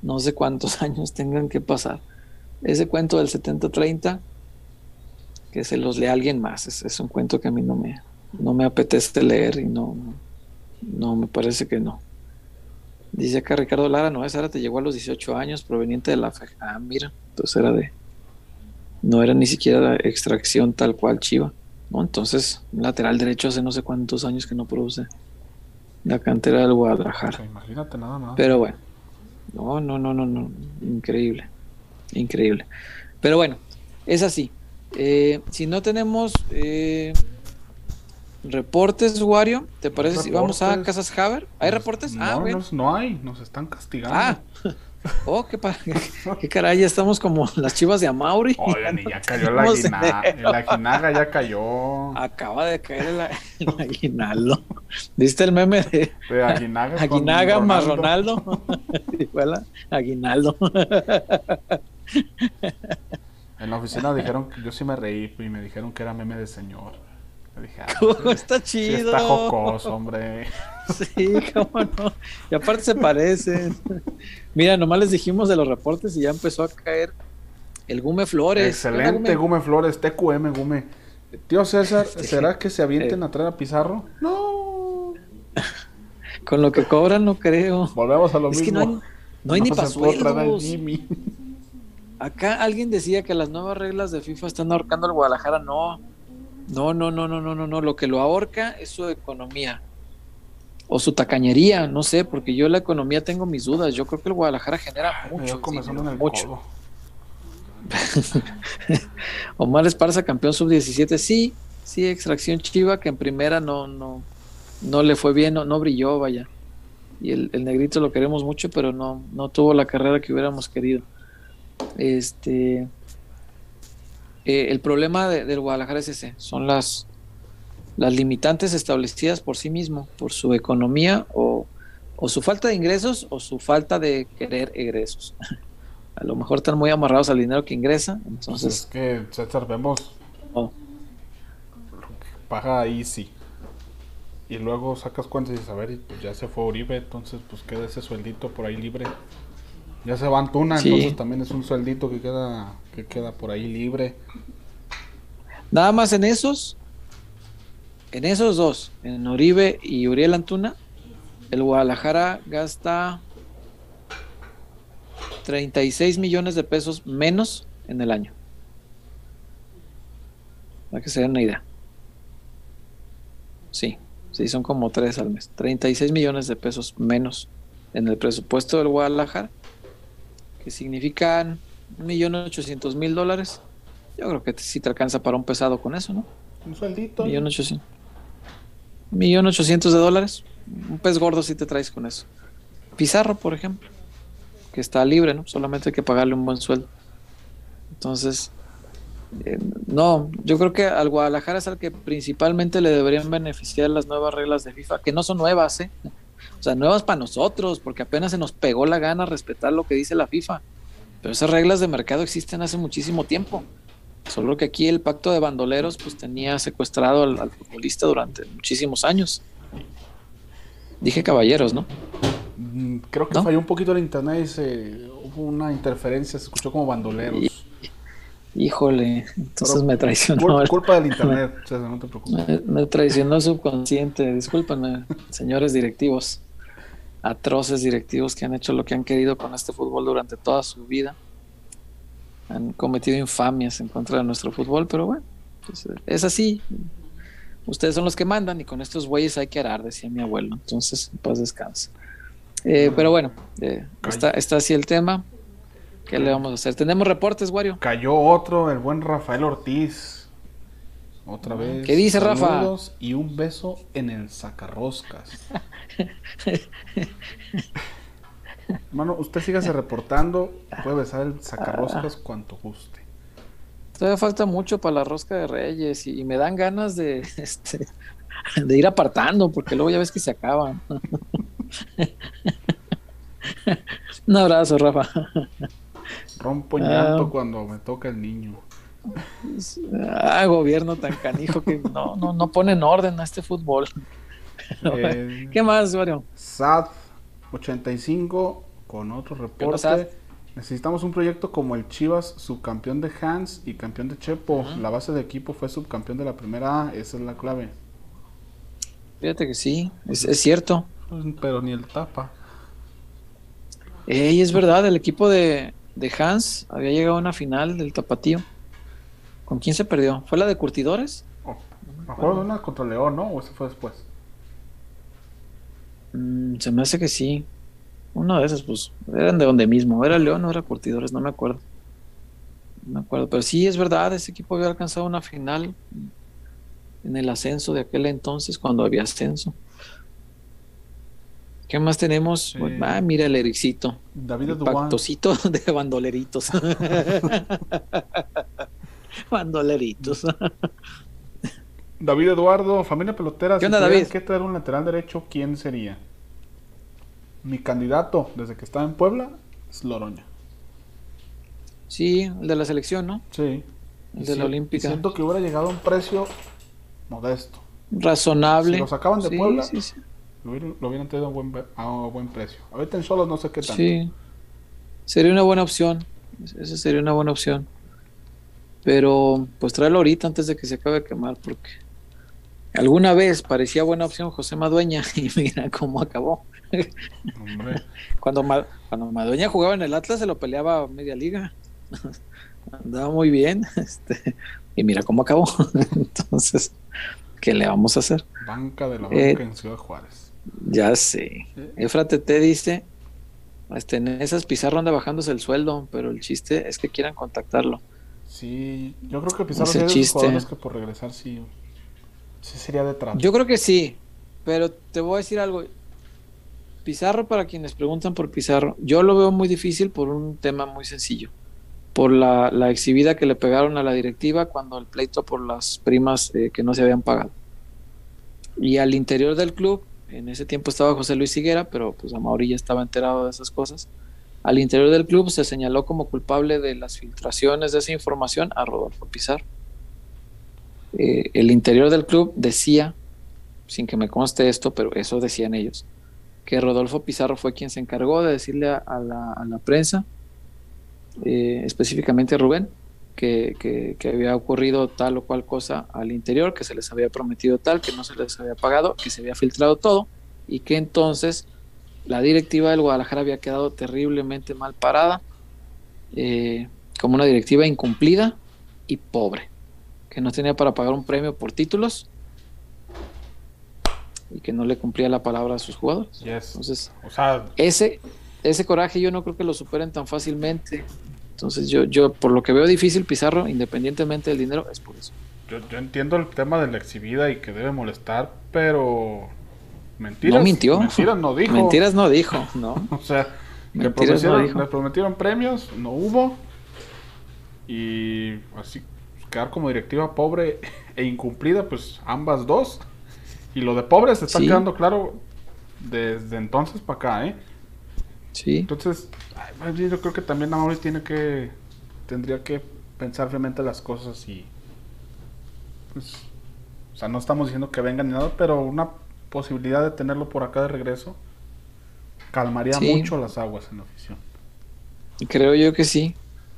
no sé cuántos años tengan que pasar. Ese cuento del 70-30, que se los lea alguien más, es, un cuento que a mí no me, no me apetece leer y no, no me parece que no. Dice acá Ricardo Lara, no, esa te llegó a los 18 años, proveniente de la. Ah, mira, entonces era de. No era ni siquiera extracción tal cual chiva. Entonces, lateral derecho hace no sé cuántos años que no produce la cantera del Guadalajara. imagínate nada más. Pero bueno, no, no, no, no, no, increíble, increíble. Pero bueno, es así. Eh, si no tenemos eh, reportes, Wario, ¿te parece si vamos a Casas Haber? ¿Hay reportes? Ah, no, ah, no hay, nos están castigando. Ah, Oh, qué, qué, caray, ya estamos como las chivas de Amauri. Oigan, y ya cayó la aguinaldo. El aguinaga ya cayó. Acaba de caer el, aguinaldo. ¿Viste el meme de, de Aguinaga, aguinaga más Ronaldo? aguinaldo. oficina dijeron que yo sí me reí y me dijeron que era meme de señor. Me dije, ah, está sí chido. está jocoso, hombre. Sí, cómo no. Y aparte se parecen. Mira, nomás les dijimos de los reportes y ya empezó a caer el Gume Flores. Excelente, Gume Flores, TQM, Gume. Tío César, Este, ¿será que se avienten eh. a traer a Pizarro? No. Con lo que cobran, no creo. Volvemos a lo Es mismo. que no hay, no hay ni. Jimmy. Acá alguien decía que las nuevas reglas de FIFA están ahorcando al Guadalajara. No, no, no, no, no, no, no, no. Lo que lo ahorca es su economía o su tacañería, no sé, porque yo la economía tengo mis dudas. Yo creo que el Guadalajara genera Me mucho, en el mucho. Omar Esparza, campeón sub-17, sí, sí, extracción chiva, que en primera no, no, no le fue bien, no, no brilló, vaya. Y el, el negrito lo queremos mucho, pero no, no tuvo la carrera que hubiéramos querido. Este, eh, el problema de- del Guadalajara es ese, son las, las limitantes establecidas por sí mismo, por su economía o, o su falta de ingresos o su falta de querer egresos. A lo mejor están muy amarrados al dinero que ingresa, Entonces, es que César vemos lo que paga Easy. Y luego sacas cuentas y dices, a ver, y pues ya se fue Uribe, entonces pues queda ese sueldito por ahí libre. Ya se va Antuna, Sí. entonces también es un sueldito que queda, que queda por ahí libre. Nada más en esos, en esos dos, en Oribe y Uriel Antuna, el Guadalajara gasta 36 millones de pesos menos en el año. Para que se den una idea. Sí, sí, son como tres al mes. 36 millones de pesos menos en el presupuesto del Guadalajara, que significan 1.800.000 dólares. Yo creo que sí te alcanza para un pesado con eso, ¿no? Un sueldito. Millón ochocientos. Millón ochocientos de dólares. Un pez gordo si te traes con eso. Pizarro, por ejemplo, que está libre, ¿no? Solamente hay que pagarle un buen sueldo. Entonces, eh, no, yo creo que al Guadalajara es al que principalmente le deberían beneficiar las nuevas reglas de FIFA, que no son nuevas, ¿eh? O sea, nuevas para nosotros, porque apenas se nos pegó la gana respetar lo que dice la FIFA. Pero esas reglas de mercado existen hace muchísimo tiempo. Solo que aquí el pacto de bandoleros pues tenía secuestrado al, al futbolista durante muchísimos años. Dije caballeros, ¿no? Mm, Creo que ¿No? falló un poquito el internet y se, hubo una interferencia, se escuchó como bandoleros. Híjole, entonces Pero me traicionó. El- culpa del internet, César, no te preocupes. me, me traicionó el subconsciente. Discúlpenme, señores directivos. Atroces directivos que han hecho lo que han querido con este fútbol durante toda su vida. Han cometido infamias en contra de nuestro fútbol, pero bueno, pues, es así. Ustedes son los que mandan y con estos güeyes hay que arar, decía mi abuelo. Entonces, pues descansa. Eh, pero bueno, eh, está, está así el tema. ¿Qué le vamos a hacer? Tenemos reportes, Wario. Cayó otro, el buen Rafael Ortiz. Otra vez. ¿Qué dice, Rafa? Saludos Y un beso en el sacarroscas. Hermano, usted sígase reportando. Puede besar el sacarroscas cuanto guste. Todavía falta mucho para la rosca de Reyes y, y me dan ganas de, este, de ir apartando porque luego ya ves que se acaban. Un abrazo, Rafa. Rompo llanto Ah. cuando me toca el niño. Ah, gobierno tan canijo que no, no, no pone en orden a este fútbol. Eh, ¿Qué más, Wario? SAT 85 con otro reporte. Necesitamos un proyecto como el Chivas, subcampeón de Hans y campeón de Chepo. La base de equipo fue subcampeón de la primera A, esa es la clave. Fíjate que sí, es, es cierto. Pero ni el tapa. Ey, es verdad, el equipo de, de Hans había llegado a una final del Tapatío. ¿Con quién se perdió? ¿Fue la de Curtidores? Oh, me acuerdo de una contra León, ¿no? ¿O ese fue después? Mm, se me hace que sí. Una de esas, pues, eran de donde mismo. ¿Era León o era Curtidores? No me acuerdo. No me acuerdo. Pero sí, es verdad, ese equipo había alcanzado una final en el ascenso de aquel entonces, cuando había ascenso. ¿Qué más tenemos? Pues, ah, mira el Ericito. David El pactocito de bandoleritos. bandoleritos. David Eduardo, familia pelotera. ¿Qué si onda, tuvieran David? que traer un lateral derecho, ¿quién sería? Mi candidato desde que estaba en Puebla es Loroña. Sí, el de la selección, ¿no? Sí. El de si- la Olímpica. Siento que hubiera llegado a un precio modesto. Razonable. Si lo sacaban de Sí, Puebla, Sí. Lo hubieran, traído a buen, a buen precio. Ahorita en Solos no sé qué tanto. Sí. Sería una buena opción. Esa sería una buena opción. Pero pues tráelo ahorita antes de que se acabe de quemar, porque alguna vez parecía buena opción José Madueña y mira cómo acabó. Hombre, Cuando, Ma- cuando Madueña jugaba en el Atlas se lo peleaba a media liga. Andaba muy bien. Este, y mira cómo acabó. Entonces, ¿qué le vamos a hacer? banca de la Eh, banca en Ciudad Juárez. Ya sé. Efrate te dice, este, en esas Pizarro anda bajándose el sueldo, pero el chiste es que quieran contactarlo. Sí, yo creo que Pizarro de esos chiste. que por regresar sí, Yo creo que sí, pero te voy a decir algo. Pizarro, para quienes preguntan por Pizarro, yo lo veo muy difícil por un tema muy sencillo. Por la, la exhibida que le pegaron a la directiva cuando el pleito por las primas eh, que no se habían pagado. Y al interior del club, en ese tiempo estaba José Luis Higuera, pero pues Amauri ya estaba enterado de esas cosas. Al interior del club se señaló como culpable de las filtraciones de esa información a Rodolfo Pizarro. Eh, el interior del club decía, sin que me conste esto, pero eso decían ellos, que Rodolfo Pizarro fue quien se encargó de decirle a, la, prensa, eh, específicamente a Rubén, que había ocurrido tal o cual cosa al interior, que se les había prometido tal, que no se les había pagado, que se había filtrado todo y que entonces la directiva del Guadalajara había quedado terriblemente mal parada, eh, como una directiva incumplida y pobre, que no tenía para pagar un premio por títulos y que no le cumplía la palabra a sus jugadores. Yes. Entonces, O sea, ese, ese coraje yo no creo que lo superen tan fácilmente. Entonces yo, yo por lo que veo difícil Pizarro, independientemente del dinero, es por eso. yo, yo entiendo el tema de la exhibida y que debe molestar, pero mentiras. No mintió. Mentiras no dijo. Mentiras no dijo, ¿no? O sea, le no prometieron, prometieron premios, no hubo. Y así, quedar como directiva pobre e incumplida, pues ambas dos. Y lo de pobre se está Sí. quedando claro desde entonces para acá, ¿eh? Sí, Entonces, yo creo que también Amauri tiene que, tendría que pensar realmente las cosas y, pues, o sea, no estamos diciendo que venga ni nada, pero una posibilidad de tenerlo por acá de regreso calmaría Sí. mucho las aguas en la afición. creo yo que sí.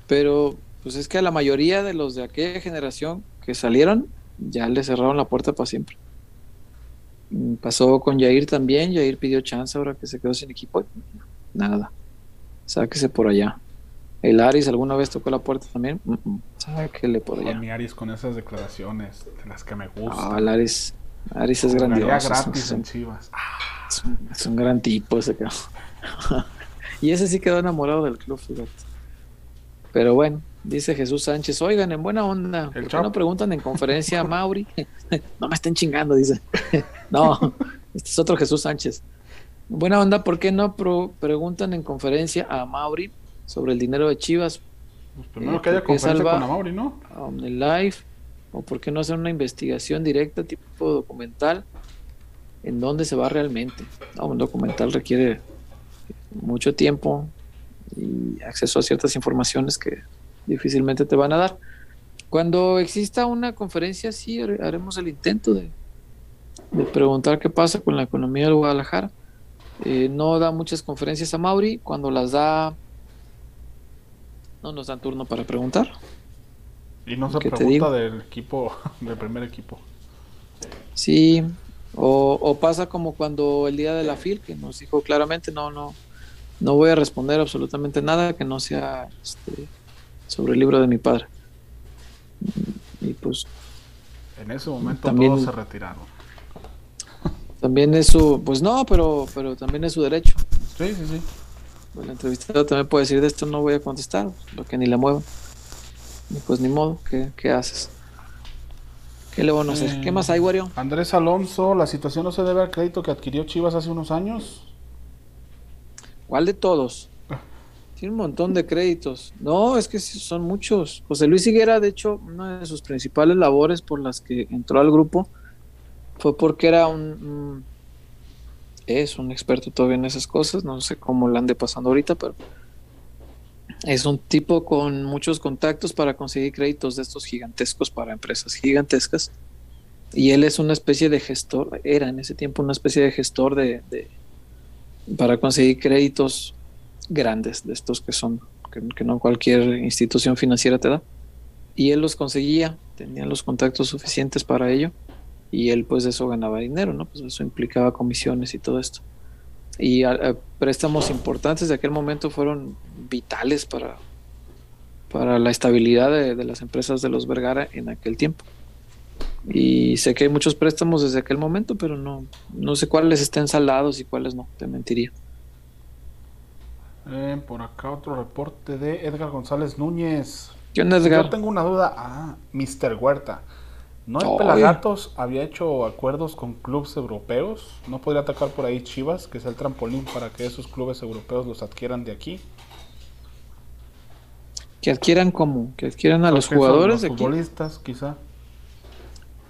Pero pues es que a la mayoría de los de aquella generación que salieron, ya le cerraron la puerta para siempre. Mm, Pasó con Jair también, Jair pidió chance ahora que se quedó sin equipo. Nada. Sáquese por allá. El Aris alguna vez tocó la puerta también. Mm, mm, Sáquele por allá. mi Aries con esas declaraciones de las que me Ah, gustan. el Aris, Aris es grandioso. gratis es, en un, Chivas. es un- es un gran tipo ese cabrón. y ese sí quedó enamorado del club, fíjate. Pero bueno, dice Jesús Sánchez, oigan, en buena onda, ¿por qué no preguntan en conferencia a Mauri? no me estén chingando, dice. no, este es otro Jesús Sánchez. En buena onda, ¿por qué no pro- preguntan en conferencia a Mauri sobre el dinero de Chivas? Pues primero Eh, que haya conferencia con Amauri, ¿no? el live o por qué no hacer una investigación directa tipo documental en dónde se va realmente. No, un documental requiere mucho tiempo y acceso a ciertas informaciones que difícilmente te van a dar. Cuando exista una conferencia, sí hare- haremos el intento de, de preguntar qué pasa con la economía del Guadalajara. Eh, no da muchas conferencias a Mauri, cuando las da no nos dan turno para preguntar. Y no se ¿Qué te pregunta del equipo, del primer equipo. Sí, o, o pasa como cuando el día de la FIL, que nos dijo claramente, no, no, no voy a responder absolutamente nada que no sea este, sobre el libro de mi padre. Y pues En ese momento También- todos se retiraron. también es su, pues no, pero, pero también es su derecho. Sí, sí, sí. El entrevistado también puede decir de esto no voy a contestar, lo que ni le muevo. Y pues ni modo, ¿qué, qué haces? ¿Qué le van a hacer? Eh, ¿Qué más hay, Wario? Andrés Alonso, la situación no se debe al crédito que adquirió Chivas hace unos años. ¿Cuál de todos? Tiene un montón de créditos. No, es que son muchos. José Luis Higuera, de hecho, una de sus principales labores por las que entró al grupo fue porque era un, un- es un experto todavía en esas cosas. No sé cómo la ande pasando ahorita, pero Es un tipo con muchos contactos para conseguir créditos de estos gigantescos para empresas gigantescas. Y él es una especie de gestor, era en ese tiempo una especie de gestor de, para conseguir créditos grandes, de estos que son, que, no cualquier institución financiera te da. Y él los conseguía, tenía los contactos suficientes para ello. Y él pues de eso ganaba dinero, ¿no? Pues eso implicaba comisiones y todo esto y préstamos importantes de aquel momento fueron vitales para, para la estabilidad de, las empresas de los Vergara en aquel tiempo. Y sé que hay muchos préstamos desde aquel momento, pero no, no sé cuáles estén salados y cuáles no, te mentiría. Eh, por acá otro reporte de Edgar González Núñez. Yo tengo una duda. Ah, Mr. Huerta. ¿No el Pelagatos había hecho acuerdos con clubes europeos? ¿No podría atacar por ahí Chivas, que es el trampolín para que esos clubes europeos los adquieran de aquí? Que adquieran como, que adquieran a los jugadores los futbolistas, quizá.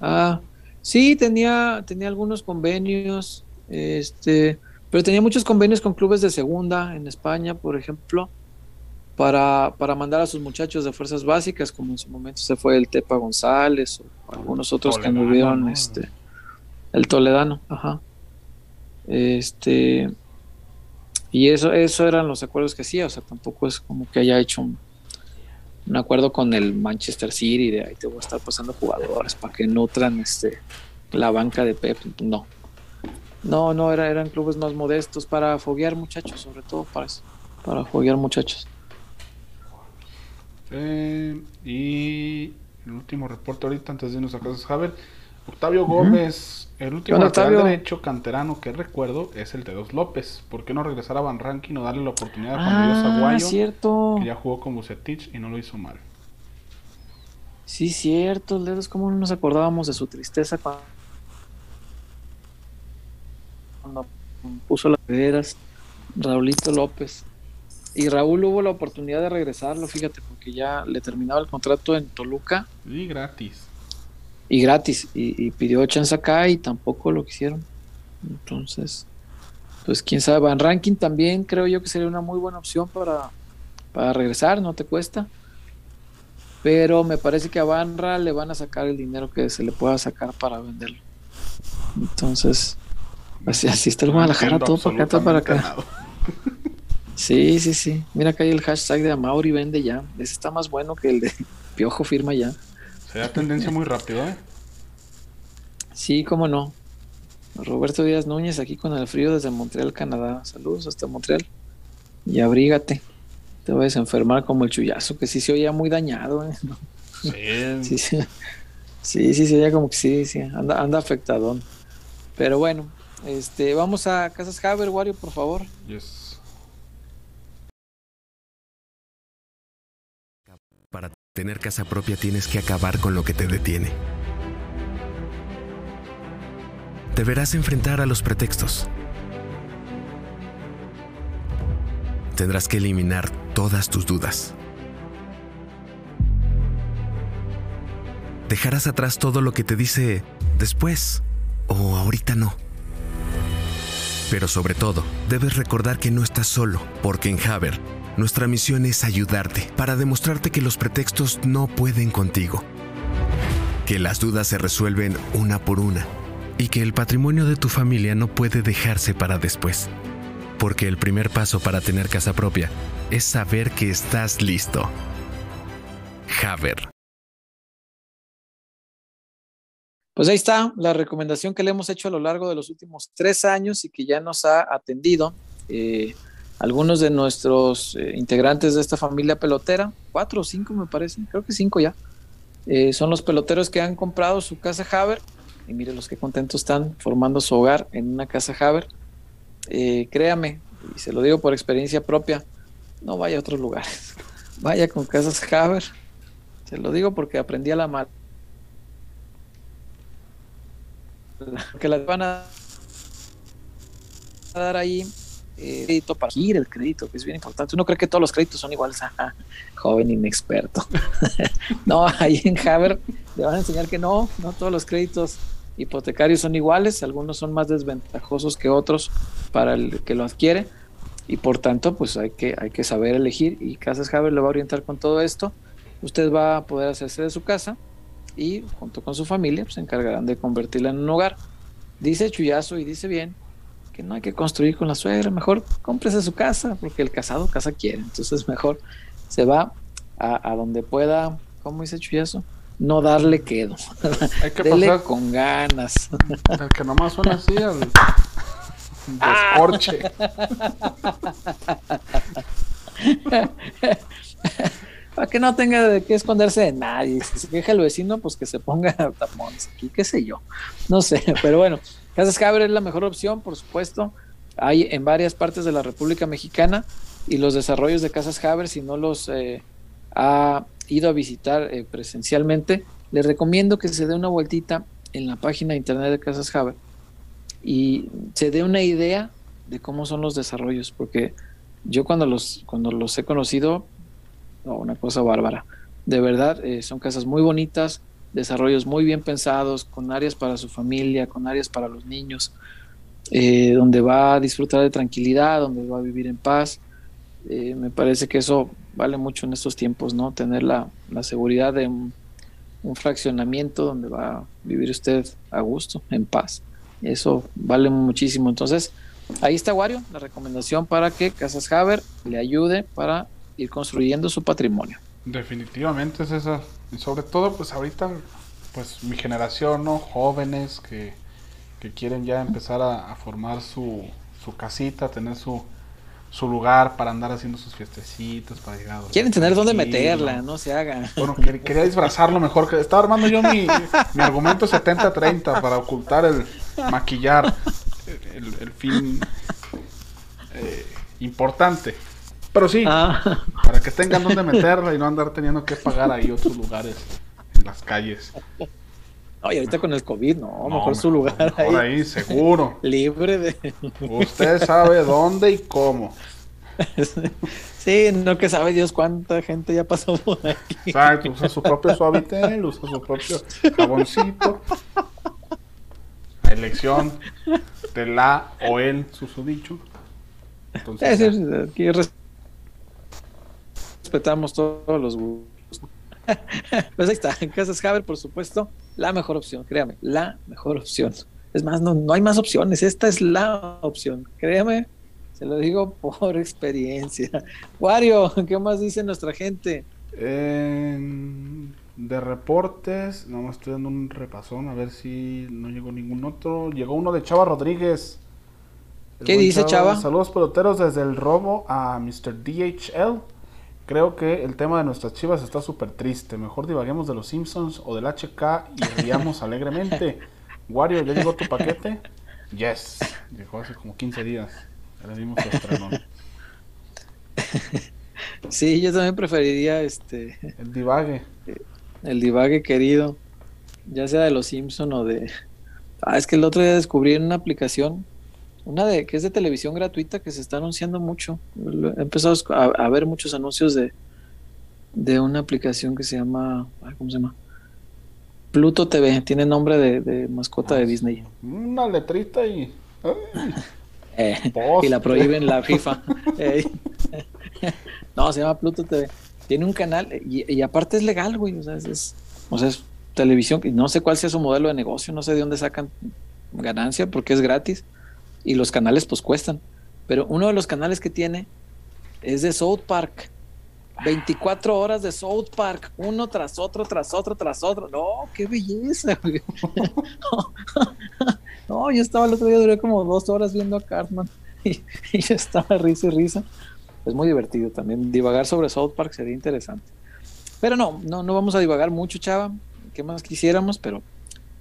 Ah, sí, tenía, tenía algunos convenios, este, pero tenía muchos convenios con clubes de segunda en España, por ejemplo para, para mandar a sus muchachos de fuerzas básicas, como en su momento se fue el Tepa González o algunos otros que anduvieron, este, el Toledano, ajá. Este, y eso, eso eran los acuerdos que hacía, o sea, tampoco es como que haya hecho un, acuerdo con el Manchester City de ahí te voy a estar pasando jugadores para que nutran este, la banca de Pep, no. No, no, era, eran clubes más modestos para foguear muchachos, sobre todo para eso, para foguear muchachos. Eh, y el último reporte ahorita antes de irnos a Casas Javier. Octavio Gómez, el último lateral derecho canterano que recuerdo es el de Dos López. ¿Por qué no regresar a Van Ranking o darle la oportunidad a Juan ah, Aguayo? cierto. Que ya jugó con Bucetich y no lo hizo mal. Sí, cierto, Dedos, ¿cómo no nos acordábamos de su tristeza cuando, puso las veras Raulito López? Y Raúl hubo la oportunidad de regresarlo, fíjate, porque ya le terminaba el contrato en Toluca. Y gratis. Y gratis. Y, pidió chance acá y tampoco lo quisieron. Entonces, pues quién sabe. Van Ranking también creo yo que sería una muy buena opción para, para regresar, no te cuesta. Pero me parece que a Banra le van a sacar el dinero que se le pueda sacar para venderlo. Entonces, así, así está el Guadalajara, todo para acá, todo para acá. Sí, sí, sí. Mira que hay el hashtag de Amauri vende ya. Ese está más bueno que el de Piojo firma ya. Se da tendencia muy rápido, ¿eh? Sí, cómo no. Roberto Díaz Núñez aquí con el frío desde Montreal, Canadá. Saludos hasta Montreal. Y abrígate. Te vas a enfermar como el chullazo, que sí se oía muy dañado, ¿eh? Sí. Sí, sí. Sí, sí, se oía como que sí, sí. Anda, anda afectadón. Pero bueno, este, vamos a Casas Haber, Wario, por favor. Yes. Tener casa propia tienes que acabar con lo que te detiene. Deberás enfrentar a los pretextos. Tendrás que eliminar todas tus dudas. Dejarás atrás todo lo que te dice después o ahorita no. Pero sobre todo, debes recordar que no estás solo, porque en Haber nuestra misión es ayudarte para demostrarte que los pretextos no pueden contigo, que las dudas se resuelven una por una y que el patrimonio de tu familia no puede dejarse para después. Porque el primer paso para tener casa propia es saber que estás listo. Haber. Pues ahí está la recomendación que le hemos hecho a lo largo de los últimos tres años y que ya nos ha atendido. Eh, algunos de nuestros eh, integrantes de esta familia pelotera, cuatro o cinco me parece, creo que cinco ya, eh, son los peloteros que han comprado su casa Haber. Y mire los que contentos están formando su hogar en una casa Haber. Eh, créame, y se lo digo por experiencia propia, no vaya a otros lugares. Vaya con casas Haber. Se lo digo porque aprendí a la mal. Que las van a dar ahí eh, crédito para ir el crédito, que es bien importante. Uno cree que todos los créditos son iguales a joven inexperto. no, ahí en Haber le van a enseñar que no, no todos los créditos hipotecarios son iguales, algunos son más desventajosos que otros para el que lo adquiere. y por tanto pues hay que, hay que saber elegir y Casas Haber le va a orientar con todo esto. Usted va a poder hacerse de su casa y junto con su familia pues, se encargarán de convertirla en un hogar. Dice Chuyazo y dice bien que no hay que construir con la suegra, mejor cómprese su casa porque el casado casa quiere, entonces mejor se va a, a donde pueda, ¿cómo dice Chuyazo? No darle quedo. Hay que Dele pasar con ganas. el que nomás suena así al descorche. Para que no tenga de qué esconderse de nadie. Si se queja el vecino, pues que se ponga tapones aquí, qué sé yo. No sé, pero bueno, Casas Haber es la mejor opción, por supuesto. Hay en varias partes de la República Mexicana y los desarrollos de Casas Haber, si no los eh, ha ido a visitar eh, presencialmente, les recomiendo que se dé una vueltita en la página de internet de Casas Haber y se dé una idea de cómo son los desarrollos, porque yo cuando los, cuando los he conocido, no, una cosa bárbara. De verdad, eh, son casas muy bonitas, desarrollos muy bien pensados, con áreas para su familia, con áreas para los niños, eh, donde va a disfrutar de tranquilidad, donde va a vivir en paz. Eh, me parece que eso vale mucho en estos tiempos, ¿no? Tener la, la seguridad de un, un fraccionamiento donde va a vivir usted a gusto, en paz. Eso vale muchísimo. Entonces, ahí está Wario, la recomendación para que Casas Haber le ayude para ir construyendo su patrimonio. Definitivamente es esa. Y sobre todo, pues ahorita, pues mi generación, ¿no? Jóvenes que, que quieren ya empezar a, a formar su, su casita, tener su, su lugar para andar haciendo sus fiestecitas, para llegar a Quieren tener dónde meterla, no se haga. Bueno, quer- quería disfrazarlo mejor. que Estaba armando yo mi, mi argumento 70-30 para ocultar el maquillar el, el fin eh, importante. Pero sí, Ah, para que tengan dónde meterla y no andar teniendo que pagar ahí otros lugares en las calles. no, y ahorita con el COVID, no, No, mejor su lugar mejor ahí, ahí, seguro. libre de... Usted sabe dónde y cómo. sí, no que sabe Dios cuánta gente ya pasó por aquí. Exacto, usa su propio suavitel, usa su propio jaboncito. A elección de la o el susodicho. Entonces, Es ya. decir, aquí respetamos todos los gustos. Pues ahí está, en Casas Haber, por supuesto, la mejor opción, créame, la mejor opción. Es más, no, no hay más opciones, esta es la opción, créame, se lo digo por experiencia. Wario, ¿qué más dice nuestra gente? En- de reportes, no me estoy dando un repasón a ver si no llegó ningún otro. Llegó uno de Chava Rodríguez. El ¿Qué dice Chava? Saludos peloteros desde el robo a Mr. DHL. Creo que el tema de nuestras chivas está súper triste. Mejor divaguemos de los Simpsons o del HK y riamos alegremente. Wario, ¿ya llegó tu paquete? Yes. Llegó hace como 15 días. Ya le dimos su. Sí, yo también preferiría este El divague. el divague querido, ya sea de los Simpson o de... Ah, es que el otro día descubrí en una aplicación, una de que es de televisión gratuita que se está anunciando mucho. He empezado a, a ver muchos anuncios de, de una aplicación que se llama, ¿cómo se llama? Pluto TV, tiene nombre de, de mascota de Disney. Una letrita y. Eh, y la prohíben la FIFA. Eh, no, se llama Pluto TV. Tiene un canal y, y aparte es legal, güey. O sea, es, es- o sea, es televisión. y No sé cuál sea su modelo de negocio, no sé de dónde sacan ganancia porque es gratis y los canales pues cuestan. Pero uno de los canales que tiene es de South Park. 24 horas de South Park, uno tras otro, tras otro, tras otro. No, qué belleza. No, yo estaba el otro día, duré como dos horas viendo a Cartman y, y yo estaba risa y risa. Es muy divertido también. Divagar sobre South Park sería interesante. Pero no, no, no vamos a divagar mucho, chava. ¿Qué más quisiéramos? Pero,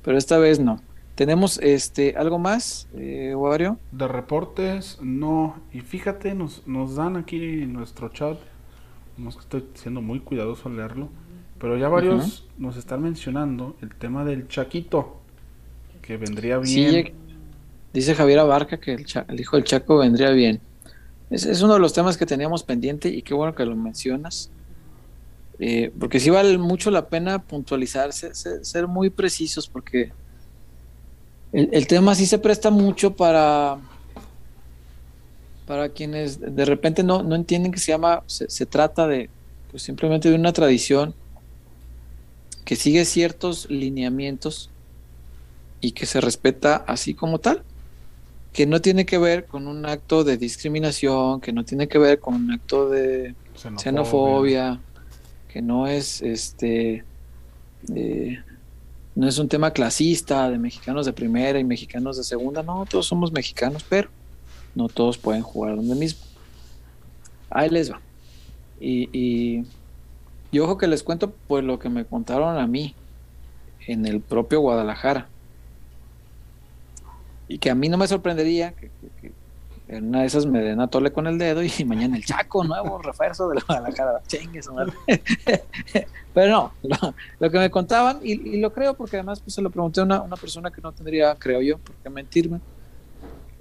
pero esta vez no. Tenemos este algo más, eh, Wario. De reportes, no. Y fíjate, nos, nos dan aquí en nuestro chat. No es que estoy siendo muy cuidadoso al leerlo. Pero ya varios nos están mencionando el tema del Chaquito. Que vendría Sí, bien. dice Javier Abarca que el, Cha- el hijo del Chaco vendría bien. Es, es uno de los temas que teníamos pendiente y qué bueno que lo mencionas. Eh, porque sí vale mucho la pena puntualizarse, ser, ser muy precisos, porque el, el tema sí se presta mucho para, para quienes de repente no, no entienden que se llama, se, trata de pues simplemente de una tradición que sigue ciertos lineamientos y que se respeta así como tal, que no tiene que ver con un acto de discriminación, que no tiene que ver con un acto de xenofobia, que no es este no es un tema clasista de mexicanos de primera y mexicanos de segunda, no, todos somos mexicanos, pero no todos pueden jugar donde mismo. Ahí les va. Y, y, ojo que les cuento pues lo que me contaron a mí en el propio Guadalajara. Y que a mí no me sorprendería que, una de esas me den a tole con el dedo y mañana el Chaco, nuevo refuerzo de la Guadalajara. Chingues, Pero no, lo, que me contaban, y, lo creo porque además pues, se lo pregunté a una, persona que no tendría, creo yo, por qué mentirme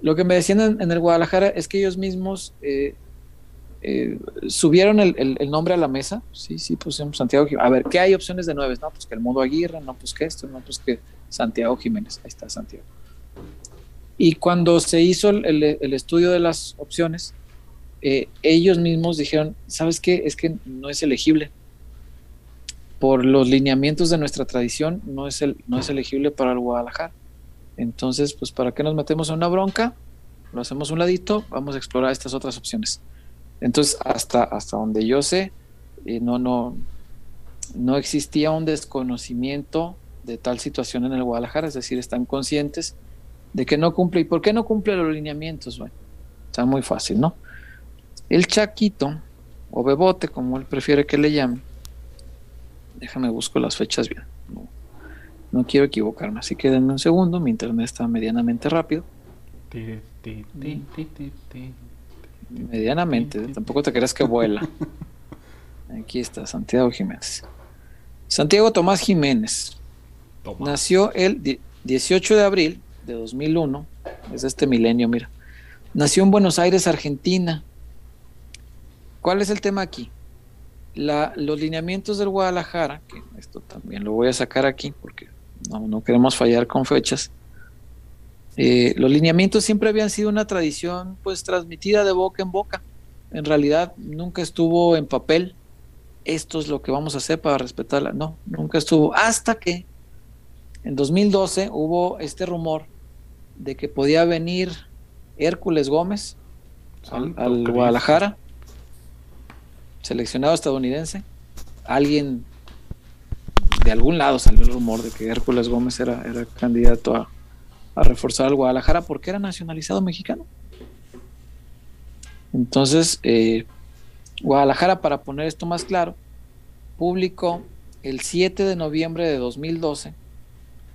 lo que me decían en, el Guadalajara es que ellos mismos eh, eh, subieron el, nombre a la mesa. Sí, sí, pusimos Santiago Jiménez. A ver, ¿qué hay opciones de nueve? No, pues que el Mundo Aguirre, no, pues que esto, no, pues que Santiago Jiménez. Ahí está Santiago. Y cuando se hizo el, estudio de las opciones, eh, ellos mismos dijeron, ¿sabes qué? Es que no es elegible. Por los lineamientos de nuestra tradición, no es, el, no es elegible para el Guadalajara. Entonces, pues, ¿para qué nos metemos en una bronca? Lo hacemos un ladito, vamos a explorar estas otras opciones. Entonces, hasta, hasta donde yo sé, eh, no, no, no existía un desconocimiento de tal situación en el Guadalajara, es decir, están conscientes de que no cumple. ¿Y por qué no cumple los lineamientos? Bueno, está muy fácil, ¿no? El Chaquito, o Bebote, como él prefiere que le llamen, déjame busco las fechas bien. No quiero equivocarme, así que denme un segundo. Mi internet está medianamente rápido. Medianamente, tampoco te creas que vuela. Aquí está, Santiago Jiménez. Santiago Tomás Jiménez nació el 18 de abril de 2001, es este milenio, mira. Nació en Buenos Aires, Argentina. ¿Cuál es el tema aquí? los lineamientos del Guadalajara, que esto también lo voy a sacar aquí porque no, queremos fallar con fechas. Eh, los lineamientos siempre habían sido una tradición pues transmitida de boca en boca. En realidad nunca estuvo en papel. Esto es lo que vamos a hacer para respetarla. No, nunca estuvo. Hasta que en 2012 hubo este rumor de que podía venir Hércules Gómez al, al Guadalajara, seleccionado estadounidense. Alguien de algún lado salió el rumor de que Hércules Gómez era, era candidato a, reforzar al Guadalajara porque era nacionalizado mexicano. Entonces, eh, Guadalajara, para poner esto más claro, publicó el 7 de noviembre de 2012,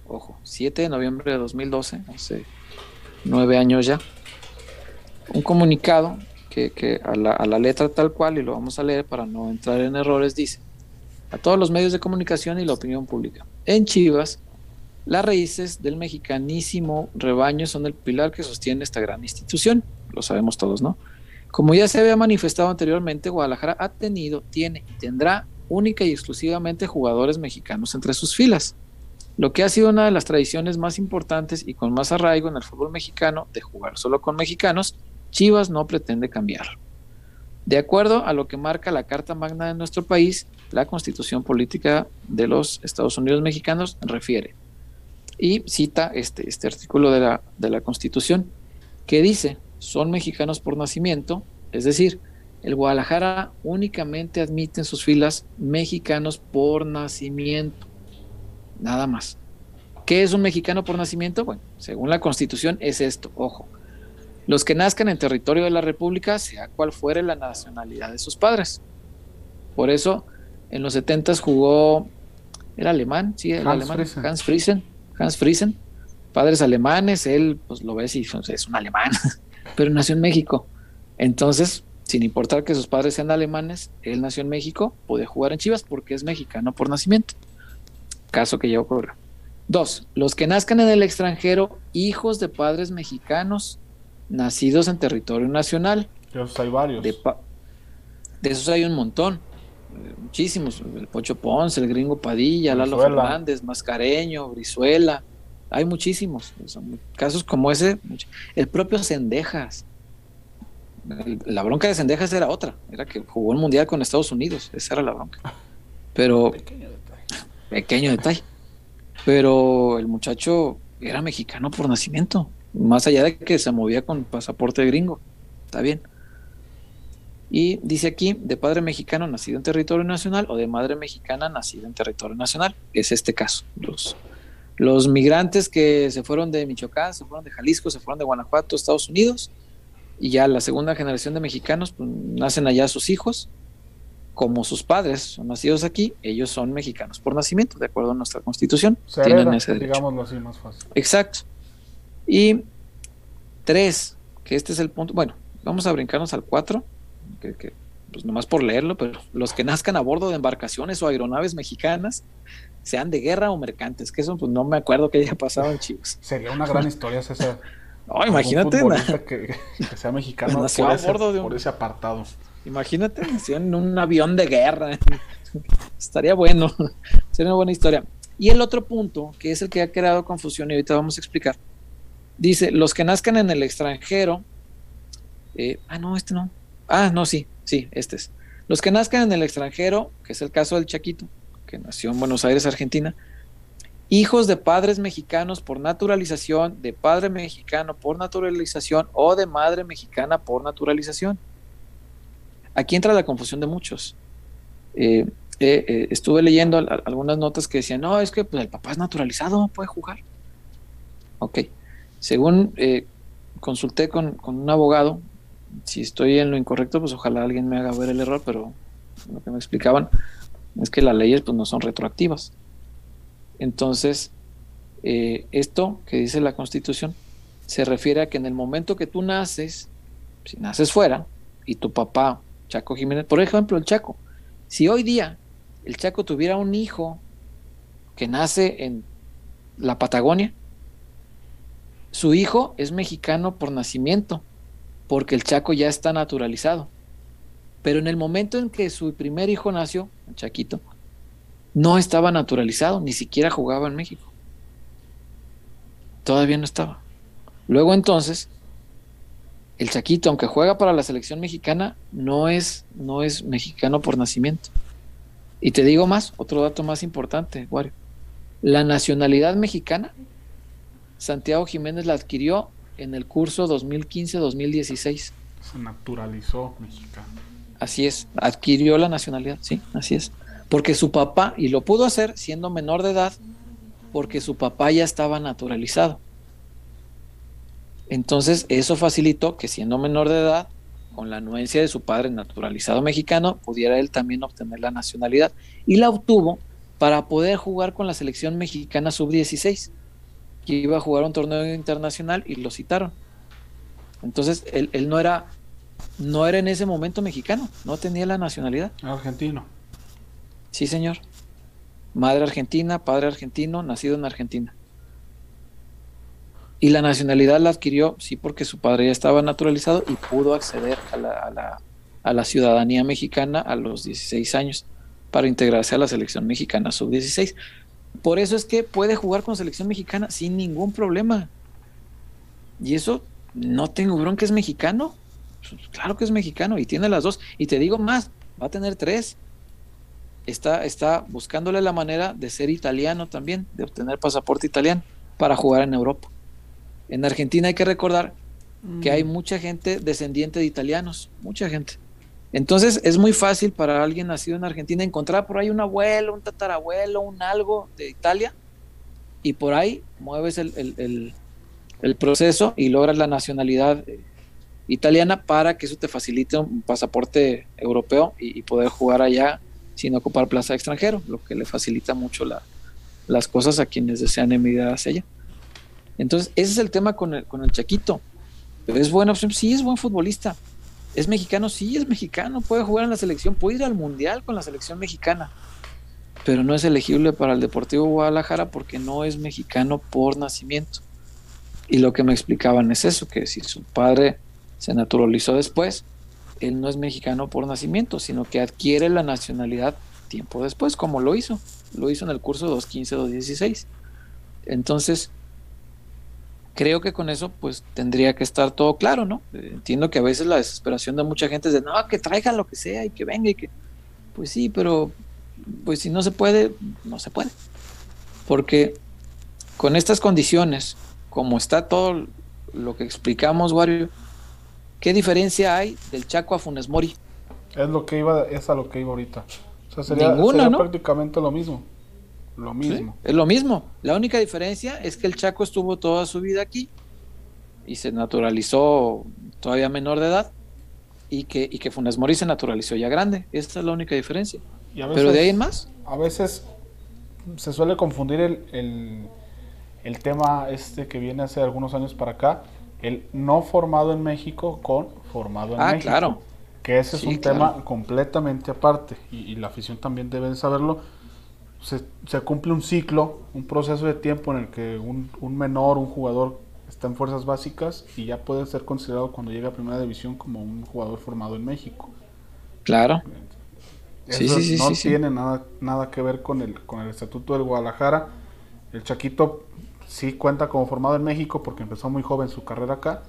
ojo, 7 de noviembre de 2012, hace nueve años ya, un comunicado que, que a, la, a la letra tal cual, y lo vamos a leer para no entrar en errores, dice, a todos los medios de comunicación y la opinión pública. En Chivas, las raíces del mexicanísimo rebaño son el pilar que sostiene esta gran institución, lo sabemos todos, ¿no? Como ya se había manifestado anteriormente, Guadalajara ha tenido, tiene y tendrá única y exclusivamente jugadores mexicanos entre sus filas, lo que ha sido una de las tradiciones más importantes y con más arraigo en el fútbol mexicano de jugar solo con mexicanos, Chivas no pretende cambiar. De acuerdo a lo que marca la Carta Magna de nuestro país, la Constitución Política de los Estados Unidos Mexicanos refiere y cita este, este artículo de la, de la Constitución que dice, son mexicanos por nacimiento, es decir, el Guadalajara únicamente admite en sus filas mexicanos por nacimiento, nada más. ¿Qué es un mexicano por nacimiento? Bueno, según la Constitución es esto, ojo, los que nazcan en territorio de la República, sea cual fuere la nacionalidad de sus padres. Por eso, en los 70 jugó, era alemán, sí, el alemán, Hans Friesen, Hans Friesen, padres alemanes, él, pues lo ves y es un alemán, pero nació en México. Entonces, sin importar que sus padres sean alemanes, él nació en México, puede jugar en Chivas porque es mexicano por nacimiento. Caso que ya ocurrió. Dos, los que nazcan en el extranjero, hijos de padres mexicanos, nacidos en territorio nacional. De esos hay varios. De, esos hay un montón, eh, muchísimos. El Pocho Ponce, el Gringo Padilla, Lalo Fernández, Mascareño, Brizuela. Hay muchísimos. casos como ese. El propio Cendejas. La bronca de Sendejas era otra, era que jugó el mundial con Estados Unidos, esa era la bronca. Pero pequeño detalle. Pero el muchacho era mexicano por nacimiento, más allá de que se movía con pasaporte gringo. Está bien. Y dice aquí, de padre mexicano nacido en territorio nacional o de madre mexicana nacida en territorio nacional. Es este caso. Los, los migrantes que se fueron de Michoacán, se fueron de Jalisco, se fueron de Guanajuato, Estados Unidos, y ya la segunda generación de mexicanos, pues, nacen allá sus hijos, como sus padres son nacidos aquí, ellos son mexicanos por nacimiento, de acuerdo a nuestra constitución. tienen ese Digámoslo así más fácil. Exacto. Y tres, que este es el punto, bueno, vamos a brincarnos al cuatro que, pues nomás por leerlo, pero los que nazcan a bordo de embarcaciones o aeronaves mexicanas, sean de guerra o mercantes, que eso pues no me acuerdo que haya pasado en Chivas. Sería una gran historia, César. No, imagínate. Que, que, sea mexicano por, ese, por ese apartado. Imagínate, en un avión de guerra. Estaría bueno. Sería una buena historia. Y el otro punto, que es el que ha creado confusión y ahorita vamos a explicar, dice, los que nazcan en el extranjero, eh, ah, no, este no, Ah, no, sí, sí, este es. Los que nazcan en el extranjero, que es el caso del Chaquito, que nació en Buenos Aires, Argentina, hijos de padres mexicanos por naturalización, de padre mexicano por naturalización o de madre mexicana por naturalización. Aquí entra la confusión de muchos. Eh, eh, eh, estuve leyendo algunas notas que decían, no, es que pues, el papá es naturalizado, no puede jugar. Ok, según consulté con, con, un abogado, si estoy en lo incorrecto, pues ojalá alguien me haga ver el error, pero lo que me explicaban es que las leyes pues no son retroactivas. Entonces, esto que dice la Constitución se refiere a que en el momento que tú naces, si naces fuera, y tu papá, Chaco Jiménez, por ejemplo, el Chaco, si hoy día el Chaco tuviera un hijo que nace en la Patagonia, su hijo es mexicano por nacimiento, porque el Chaco ya está naturalizado. Pero en el momento en que su primer hijo nació, el Chaquito, no estaba naturalizado, ni siquiera jugaba en México. Todavía no estaba. Luego entonces, el Chaquito, aunque juega para la selección mexicana, no es, no es mexicano por nacimiento. Y te digo más, otro dato más importante, Wario. La nacionalidad mexicana, Santiago Jiménez la adquirió en el curso 2015-2016. Se naturalizó mexicano. Así es, adquirió la nacionalidad, sí, así es. Porque su papá, y lo pudo hacer siendo menor de edad, porque su papá ya estaba naturalizado. Entonces, eso facilitó que siendo menor de edad, con la anuencia de su padre naturalizado mexicano, pudiera él también obtener la nacionalidad. Y la obtuvo para poder jugar con la selección mexicana sub-16 que iba a jugar un torneo internacional y lo citaron. Entonces, él, no era no era en ese momento mexicano, no tenía la nacionalidad. Argentino. Sí, señor. Madre argentina, padre argentino, nacido en Argentina. Y la nacionalidad la adquirió, sí, porque su padre ya estaba naturalizado y pudo acceder a la, a la, a la ciudadanía mexicana a los 16 años para integrarse a la selección mexicana sub-16. Por eso es que puede jugar con selección mexicana sin ningún problema. Y eso no tengo bronca, es mexicano. Pues, claro que es mexicano y tiene las dos. Y te digo más, va a tener tres. Está, está buscándole la manera de ser italiano también, de obtener pasaporte italiano para jugar en Europa. En Argentina hay que recordar que hay mm. mucha gente descendiente de italianos, mucha gente. Entonces es muy fácil para alguien nacido en Argentina encontrar por ahí un abuelo, un tatarabuelo, un algo de Italia y por ahí mueves el, proceso y logras la nacionalidad eh, italiana para que eso te facilite un pasaporte europeo y, poder jugar allá sin ocupar plaza de extranjero, lo que le facilita mucho las cosas a quienes desean emigrar hacia allá. Entonces ese es el tema con el, con el Chaquito. ¿Es buena opción? Sí, es buen futbolista ¿Es mexicano? Sí, es mexicano, puede jugar en la selección, puede ir al mundial con la selección mexicana, pero no es elegible para el Deportivo Guadalajara porque no es mexicano por nacimiento. Y lo que me explicaban es eso, que si su padre se naturalizó después, él no es mexicano por nacimiento, sino que adquiere la nacionalidad tiempo después, como lo hizo. Lo hizo en el curso 215-216. Entonces, creo que con eso pues tendría que estar todo claro, ¿no? Eh, entiendo que a veces la desesperación de mucha gente es de, no, que traiga lo que sea y que venga y que, pues sí, pero pues si no se puede, no se puede. Porque con estas condiciones, como está todo lo que explicamos, Wario, ¿qué diferencia hay del Chaco a Funes Mori? Es lo que iba, es a lo que iba ahorita. O sea, sería, Ninguna, prácticamente lo mismo. Lo mismo. es lo mismo. La única diferencia es que el Chaco estuvo toda su vida aquí y se naturalizó todavía menor de edad y que, y que Funes Mori se naturalizó ya grande. Esta es la única diferencia. Pero de ahí en más. A veces se suele confundir el, el, tema este que viene hace algunos años para acá, el no formado en México con formado en ah, México. claro. Que ese es un tema completamente aparte y, la afición también debe saberlo. Se, se, cumple un ciclo, un proceso de tiempo en el que un, un, menor, un jugador está en fuerzas básicas y ya puede ser considerado cuando llega a primera división como un jugador formado en México. Claro. Eso no tiene nada, nada que ver con el, con el estatuto del Guadalajara. El Chaquito sí cuenta como formado en México porque empezó muy joven su carrera acá,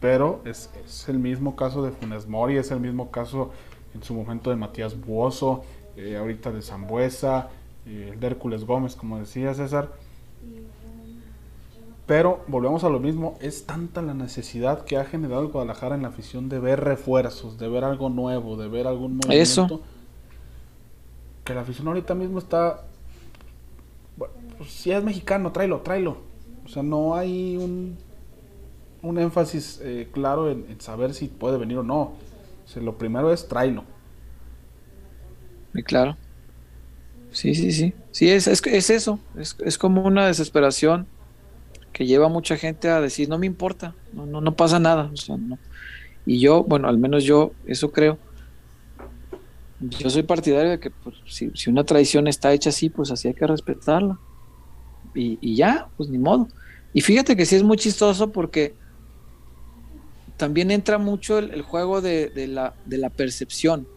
pero es, el mismo caso de Funes Mori, es el mismo caso en su momento de Matías Buoso, eh, ahorita de Zambuesa, el de Hércules Gómez, como decía César. Pero volvemos a lo mismo, es tanta la necesidad que ha generado el Guadalajara en la afición de ver refuerzos, de ver algo nuevo, de ver algún movimiento. Eso que la afición ahorita mismo está. Bueno, pues, si es mexicano, tráelo, tráelo. O sea, no hay un, un énfasis eh, claro en, saber si puede venir o no. O sea, lo primero es tráelo. Muy claro. Sí, sí, sí. Sí, es, es, es eso. Es, es, como una desesperación que lleva a mucha gente a decir, no me importa, no, no, no pasa nada. O sea, no. Y yo, bueno, al menos yo eso creo yo soy partidario de que pues, si, una tradición está hecha así, pues así hay que respetarla. Y, ya, pues ni modo. Y fíjate que sí es muy chistoso porque también entra mucho el, juego de, la, de la percepción.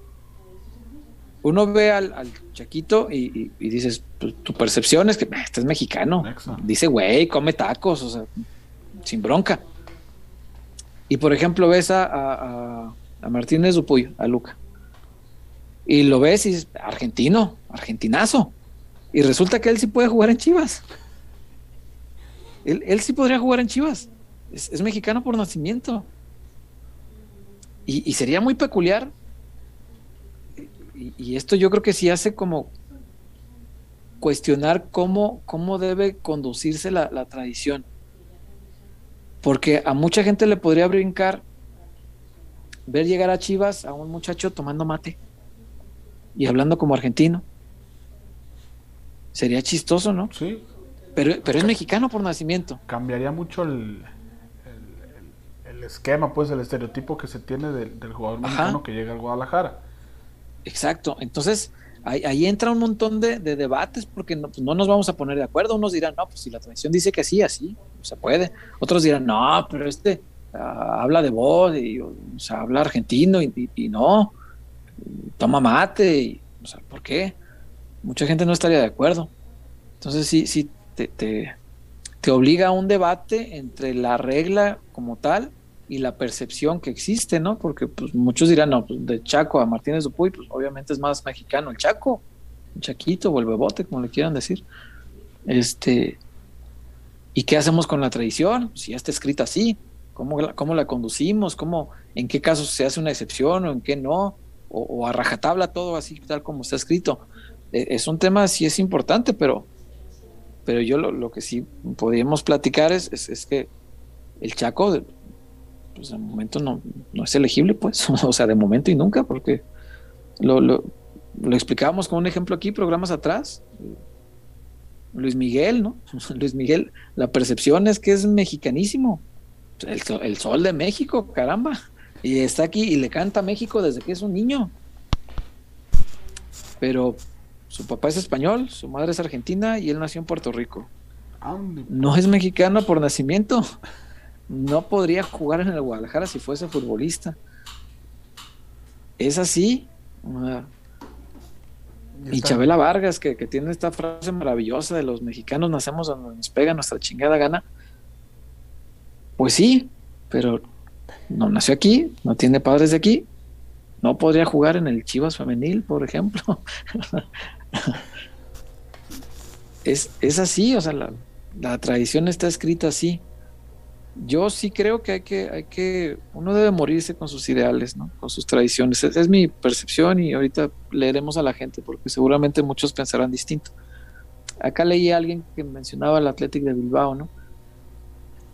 Uno ve al, Chaquito y, dices, pues, tu percepción es que este es mexicano. Dice, güey, come tacos, o sea, sin bronca. Y por ejemplo, ves a, a, a Martínez Dupuy, a Luca y lo ves y es argentino, argentinazo. Y resulta que él sí puede jugar en Chivas. Él, sí podría jugar en Chivas. Es, mexicano por nacimiento. Y, sería muy peculiar. Y, esto yo creo que sí hace como cuestionar cómo, cómo debe conducirse la, la tradición. Porque a mucha gente le podría brincar ver llegar a Chivas a un muchacho tomando mate y hablando como argentino. Sería chistoso, ¿no? Sí. Pero, pero es mexicano por nacimiento. Cambiaría mucho el, el, esquema, pues, el estereotipo que se tiene del, jugador mexicano que llega al Guadalajara. Exacto. Entonces, ahí, entra un montón de, debates porque no, pues, no, nos vamos a poner de acuerdo. Unos dirán, no, pues si la tradición dice que sí, así, se puede. Otros dirán, no, pero este ah, habla de voz y o sea, habla argentino y no toma mate, y, o sea, ¿por qué? Mucha gente no estaría de acuerdo. Entonces sí, sí, te, te, obliga a un debate entre la regla como tal y la percepción que existe, ¿no? Porque pues muchos dirán, no, pues de Chaco a Martínez Dupuy, pues obviamente es más mexicano el Chaco, el Chaquito o el Bebote, como le quieran decir. Este, ¿y qué hacemos con la tradición? Si ya está escrita así, ¿cómo la, cómo la conducimos? ¿Cómo, ¿En qué casos se hace una excepción o en qué no? o, a rajatabla todo así tal como está escrito. E, es un tema sí es importante, pero, pero yo lo, que sí podríamos platicar es, es, que el Chaco, pues de momento no, no, es elegible, pues, o sea, de momento y nunca, porque lo, lo, lo explicábamos con un ejemplo aquí, programas atrás. Luis Miguel, ¿no? Luis Miguel, la percepción es que es mexicanísimo. El, el sol de México, caramba. Y está aquí y le canta a México desde que es un niño. Pero su papá es español, su madre es argentina y él nació en Puerto Rico. No es mexicano por nacimiento. No podría jugar en el Guadalajara si fuese futbolista. Es así. Y Chabela Vargas, que, que, tiene esta frase maravillosa de los mexicanos nacemos donde nos pega nuestra chingada gana. Pues sí, pero no nació aquí, no tiene padres de aquí, no podría jugar en el Chivas femenil, por ejemplo. es, es, así, o sea, la, la, tradición está escrita así. Yo sí creo que hay que, hay que, uno debe morirse con sus ideales, ¿no? Con sus tradiciones. Esa es mi percepción y ahorita leeremos a la gente porque seguramente muchos pensarán distinto. Acá leí a alguien que mencionaba el Athletic de Bilbao, ¿no?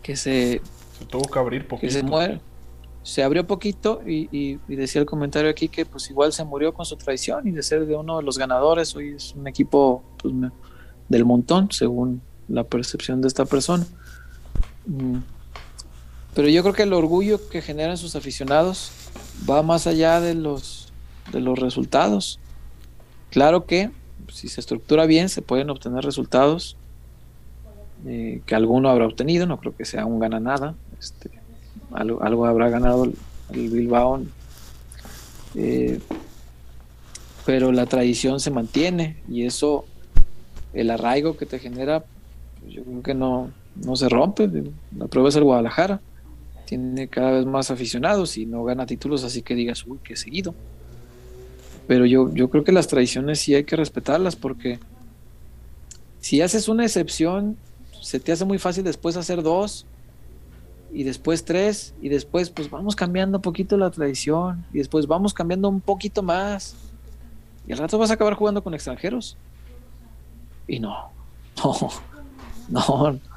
Que se... Se tuvo que abrir poquito. Que se muere se abrió poquito y, decía el comentario aquí que pues igual se murió con su traición y de ser de uno de los ganadores, hoy es un equipo pues, del montón, según la percepción de esta persona. Mm. Pero yo creo que el orgullo que generan sus aficionados va más allá de los, de los resultados. Claro que si se estructura bien se pueden obtener resultados eh, que alguno habrá obtenido, no creo que sea un gana nada. Este, algo, habrá ganado el, Bilbao. Eh, pero la tradición se mantiene y eso, el arraigo que te genera, pues yo creo que no, no se rompe. La prueba es el Guadalajara. Tiene cada vez más aficionados y no gana títulos, así que digas, uy, qué seguido. Pero yo, yo creo que las tradiciones sí hay que respetarlas porque si haces una excepción, se te hace muy fácil después hacer dos y después tres, y después pues vamos cambiando un poquito la tradición, y después vamos cambiando un poquito más, y al rato vas a acabar jugando con extranjeros. Y no, no, no.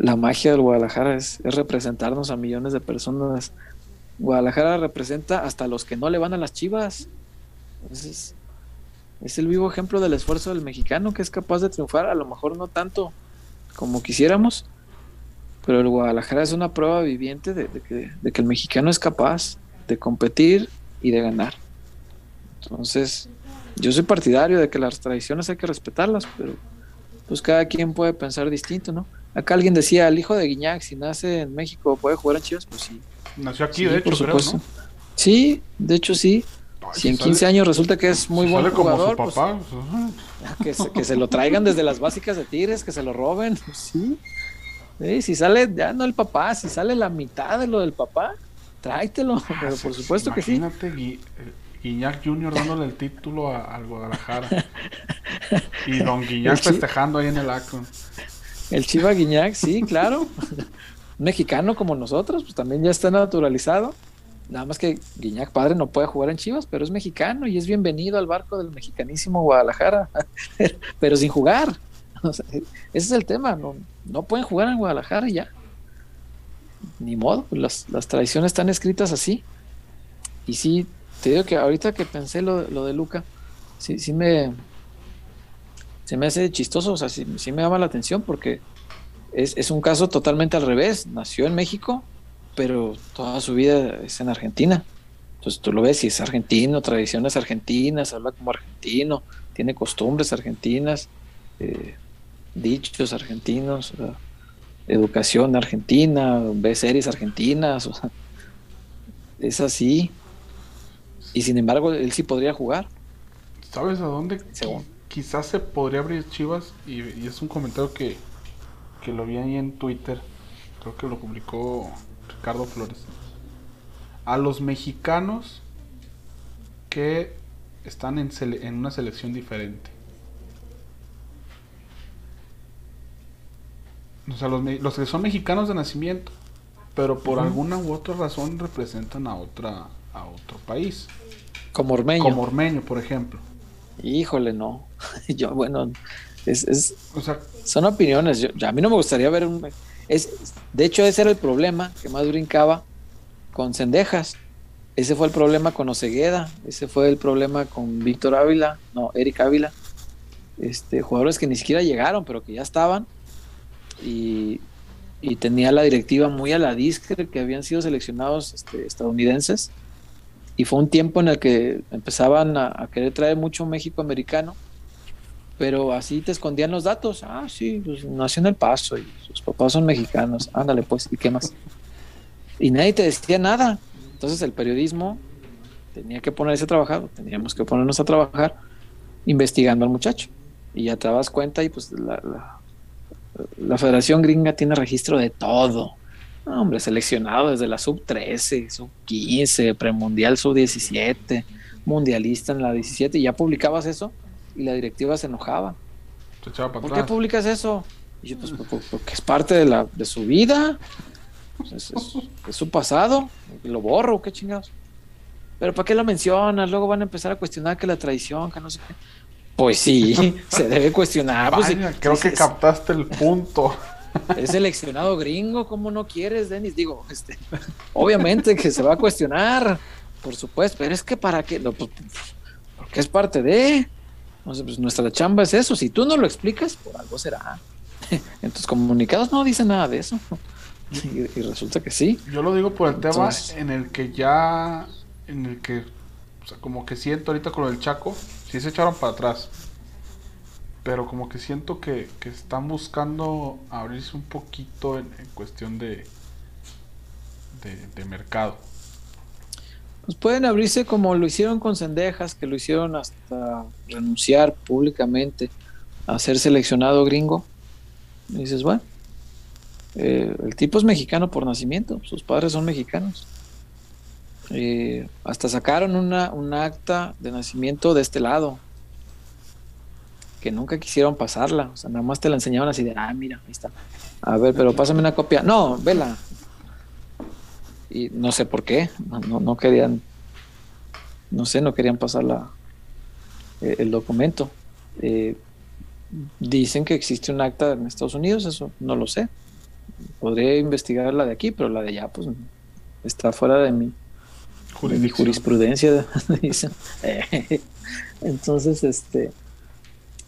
La magia del Guadalajara es, representarnos a millones de personas. Guadalajara representa hasta los que no le van a las chivas. es el vivo ejemplo del esfuerzo del mexicano que es capaz de triunfar, a lo mejor no tanto como quisiéramos, pero el Guadalajara es una prueba viviente de, que, el mexicano es capaz de competir y de ganar. Entonces, yo soy partidario de que las tradiciones hay que respetarlas, pero pues cada quien puede pensar distinto, ¿no? Acá alguien decía, el hijo de Guiñac, si nace en México, ¿puede jugar en Chivas? Pues sí. Nació aquí, de hecho, por supuesto. Sí, de hecho sí. si en 15 años resulta que es muy buen jugador, como su papá. Pues, que, se, que se lo traigan desde las básicas de Tigres, que se lo roben, pues sí si sale ya no el papá, si sale la mitad de lo del papá, tráetelo. Ah, pero por supuesto que sí. Imagínate Guiñac Jr. dándole el título al Guadalajara. y Don Guiñac festejando ahí en el acto. El Chiva Guiñac, sí, claro. mexicano como nosotros, pues también ya está naturalizado. Nada más que Guiñac padre no puede jugar en Chivas, pero es mexicano y es bienvenido al barco del mexicanísimo Guadalajara, pero sin jugar. ese es el tema, no, no pueden jugar en Guadalajara y ya. Ni modo, pues las, las tradiciones están escritas así. Y sí, te digo que ahorita que pensé lo, de Luca, sí, sí me. Se me hace chistoso, o sea, sí, me llama la atención porque es, es, un caso totalmente al revés. Nació en México, pero toda su vida es en Argentina. Entonces tú lo ves y es argentino, tradiciones argentinas, habla como argentino, tiene costumbres argentinas, eh, dichos argentinos, educación argentina, ve series argentinas, es así. Y sin embargo, él sí podría jugar. ¿Sabes a dónde? Quizás se podría abrir Chivas, y, es un comentario que, que lo vi ahí en Twitter, creo que lo publicó Ricardo Flores. A los mexicanos que están en, en una selección diferente O sea, los, que son mexicanos de nacimiento, pero por alguna u otra razón representan a otra a otro país. Como Ormeño. Como Ormeño, por ejemplo. Híjole, no. Yo, bueno, es, son opiniones. Yo, a mí no me gustaría ver un... Es, de hecho, ese era el problema que más brincaba con Cendejas. Ese fue el problema con Ocegueda. Ese fue el problema con Víctor Ávila. No, Eric Ávila. Este, jugadores que ni siquiera llegaron, pero que ya estaban y, tenía la directiva muy a la discre que habían sido seleccionados este, estadounidenses y fue un tiempo en el que empezaban a, querer traer mucho México americano pero así te escondían los datos. Ah sí pues nació en El Paso y sus papás son mexicanos. Ándale pues y qué más y nadie te decía nada. Entonces el periodismo tenía que ponerse a trabajar teníamos que ponernos a trabajar investigando al muchacho. Y ya te das cuenta y pues la, la Federación Gringa tiene registro de todo. No, hombre, seleccionado desde la sub 13, sub 15, premundial sub 17, mundialista en la 17, y ya publicabas eso y la directiva se enojaba. ¿Por qué publicas eso? Y yo, pues, porque es parte de, la, de su vida, es, su pasado, lo borro, qué chingados. Pero ¿para qué lo mencionas? Luego van a empezar a cuestionar que la traición, que no sé qué. Pues sí, se debe cuestionar. Pues creo que captaste el punto. Es seleccionado gringo, ¿cómo no quieres, Denis? Digo, este, obviamente que se va a cuestionar, por supuesto, pero es que para qué, pues, porque es parte de, pues nuestra chamba es eso, si tú no lo explicas, por algo será. En tus comunicados no dice nada de eso. Y, resulta que sí. Yo lo digo por el tema en el que ya, en el que, o sea, como que siento ahorita con el Chaco, sí se echaron para atrás. Pero como que siento que, están buscando abrirse un poquito en, cuestión de, de, mercado. Pues pueden abrirse como lo hicieron con Cendejas, que lo hicieron hasta renunciar públicamente a ser seleccionado gringo. Dices, bueno, eh, el tipo es mexicano por nacimiento, sus padres son mexicanos. Eh, hasta sacaron una, un acta de nacimiento de este lado, que nunca quisieron pasarla, o sea, nada más te la enseñaban así de, ah, mira, ahí está. A ver, pero pásame una copia. No, vela. Y no sé por qué, no, no, querían, no sé, no querían pasar la, eh, el documento. Eh, dicen que existe un acta en Estados Unidos, eso no lo sé. Podría investigar la de aquí, pero la de allá, pues, está fuera de mi, mi jurisprudencia, Entonces, este,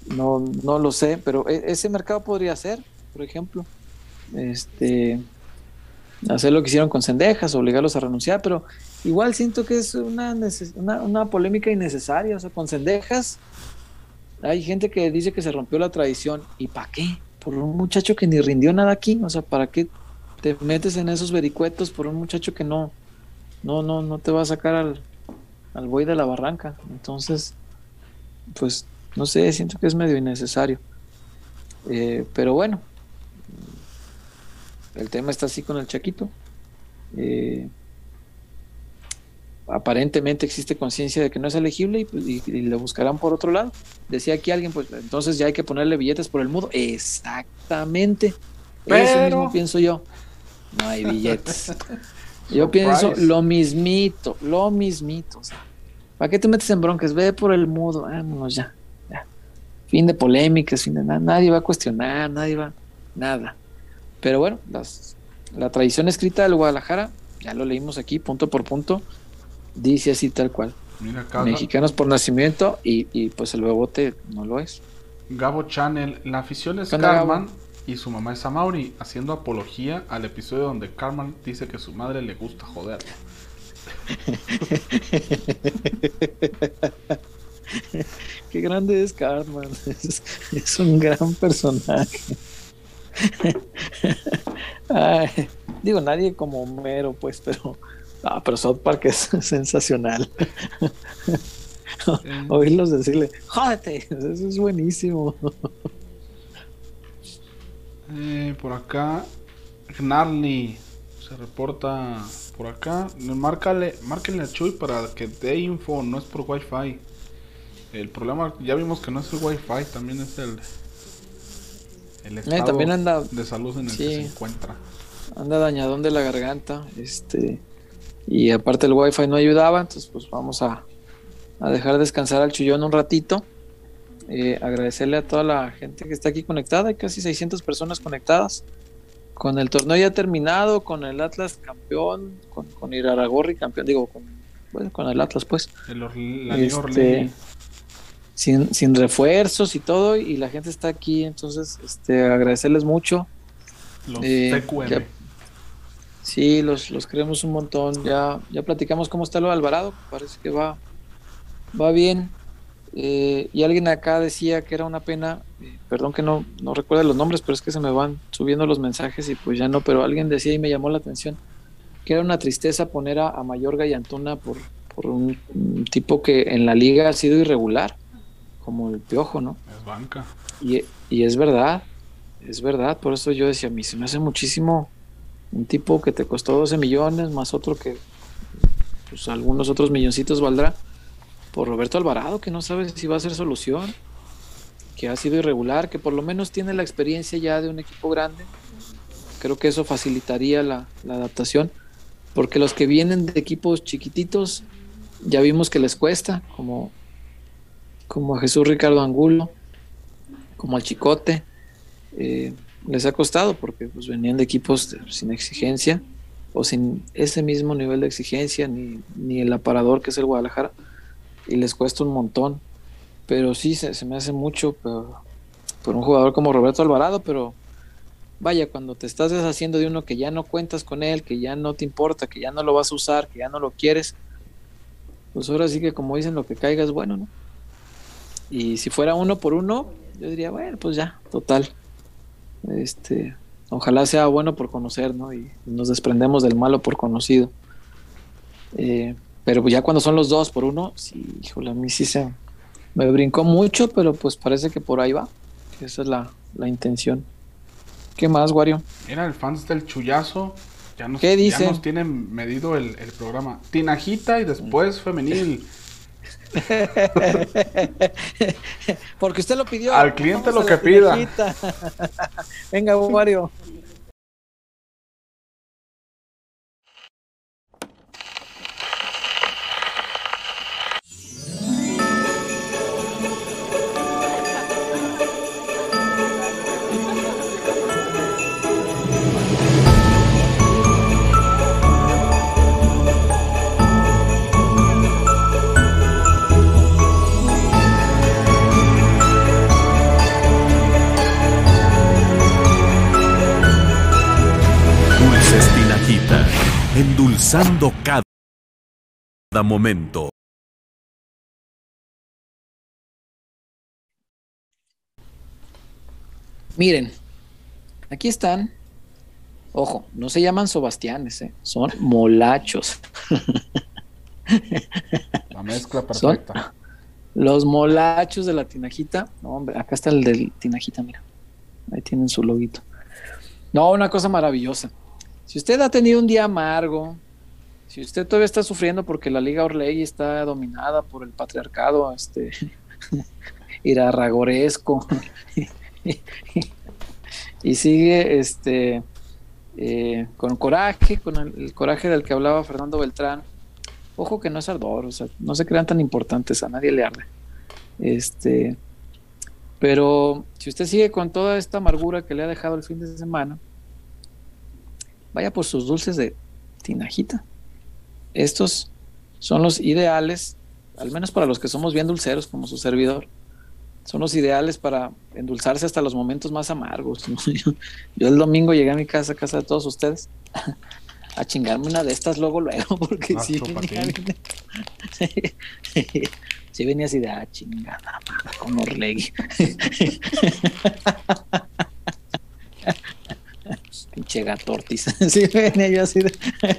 no, no lo sé, pero e, ese mercado podría ser, por ejemplo, este, hacer lo que hicieron con Cendejas, obligarlos a renunciar, pero igual siento que es una, una, polémica innecesaria, o sea, con Cendejas hay gente que dice que se rompió la tradición, ¿y para qué? Por un muchacho que ni rindió nada aquí, o sea, ¿para qué te metes en esos vericuetos por un muchacho que no, no, no, no te va a sacar al, al buey de la barranca. Entonces, pues, no sé, siento que es medio innecesario. Eh, pero bueno, el tema está así con el Chaquito. Eh, aparentemente existe conciencia de que no es elegible y, pues, le buscarán por otro lado. Decía aquí alguien, pues entonces ya hay que ponerle billetes por el mudo. Exactamente. Eso mismo pienso yo. No hay billetes. Yo pienso lo mismito, lo mismito. ¿Para qué te metes en broncas? Ve por el mudo, vámonos ya, Fin de polémicas, fin de nada. Nadie va a cuestionar, nadie va, nada. Pero bueno, la tradición escrita del Guadalajara, ya lo leímos aquí punto por punto, dice así tal cual. Mexicanos por nacimiento y, pues el bebote no lo es. Gabo Channel, la afición es Carman y su mamá es Amauri, haciendo apología al episodio donde Carmen dice que su madre le gusta joder. Qué grande es Carmen, es, un gran personaje. digo, nadie como Homero, pues, pero, ah, pero South Park es sensacional. Oírlos decirle, jódete, eso es buenísimo. Eh, por acá, Gnarly se reporta por acá. Márcale, márquenle a Chuy para que dé info, no es por wifi. El problema, ya vimos que no es el wifi, también es el, el eh, estado también anda, de salud en el que se encuentra. Anda dañadón de la garganta, este y aparte el wifi no ayudaba, entonces pues vamos a, a dejar descansar al Chuyón un ratito eh, agradecerle a toda la gente que está aquí conectada, hay casi 600 personas conectadas. Con el torneo ya terminado, con el Atlas campeón, con, con Iraragorri campeón, digo, con, con el Atlas pues. Este, sin, sin refuerzos y todo, y la gente está aquí, entonces este, agradecerles mucho. Los eh, sí, los, los queremos un montón. Ya, ya platicamos cómo está lo de Alvarado, parece que va, va bien. Eh, y alguien acá decía que era una pena, eh, perdón que no, no recuerdo los nombres, pero es que se me van subiendo los mensajes y pues ya no, pero alguien decía y me llamó la atención que era una tristeza poner a, a Mayorga y Antuna por, por un, tipo que en la liga ha sido irregular, como el Piojo, ¿no? Es banca. Y, y es verdad, es verdad, por eso yo decía, a mí se me hace muchísimo, Un tipo que te costó 12 millones, más otro que pues algunos otros milloncitos valdrá, por Roberto Alvarado, que no sabe si va a ser solución, que ha sido irregular, que por lo menos tiene la experiencia ya de un equipo grande. Creo que eso facilitaría la, la adaptación, porque los que vienen de equipos chiquititos, ya vimos que les cuesta, como, como a Jesús Ricardo Angulo, como al Chicote. Eh, les ha costado porque pues, venían de equipos sin exigencia o sin ese mismo nivel de exigencia, ni, ni, el aparador que es el Guadalajara, y les cuesta un montón. Pero sí, se, me hace mucho por, por, un jugador como Roberto Alvarado, pero vaya, cuando te estás deshaciendo de uno que ya no cuentas con él, que ya no te importa, que ya no lo vas a usar, que ya no lo quieres, pues ahora sí que como dicen, lo que caiga es bueno, ¿no? Y si fuera uno por uno, yo diría, bueno, pues ya, total. Este, ojalá sea bueno por conocer, ¿no? Y nos desprendemos del malo por conocido. Eh, pero ya cuando son los dos por uno, sí, híjole, a mí sí se me brincó mucho, pero pues parece que por ahí va. Esa es la, la intención. ¿Qué más, Wario? Era el fans del chullazo. Ya nos, ¿Qué dice? Ya nos tienen medido el, el programa. Tinajita y después femenil. Porque usted lo pidió. Al cliente lo que pida. Venga, Wario. Endulzando cada momento. Miren, aquí están. Ojo, no se llaman Sebastianes, ¿eh? son molachos. La mezcla perfecta. Son los molachos de la tinajita. No, hombre, acá está el del tinajita, mira. Ahí tienen su loguito. No, una cosa maravillosa. Si usted ha tenido un día amargo, si usted todavía está sufriendo porque la Liga Orlegui está dominada por el patriarcado este irarragoresco y sigue este eh, con coraje, con el, el, coraje del que hablaba Fernando Beltrán, ojo que no es ardor, o sea, no se crean tan importantes, a nadie le arde. Este, pero si usted sigue con toda esta amargura que le ha dejado el fin de semana, vaya por sus dulces de tinajita. Estos son los ideales, al menos para los que somos bien dulceros como su servidor, son los ideales para endulzarse hasta los momentos más amargos. ¿no? Yo, yo, el domingo llegué a mi casa, a casa de todos ustedes, a chingarme una de estas luego, luego, porque sí venía, sí, sí venía así de, ah, chingada, con Orlegui. Pinche gatortis. sí, venía yo así de...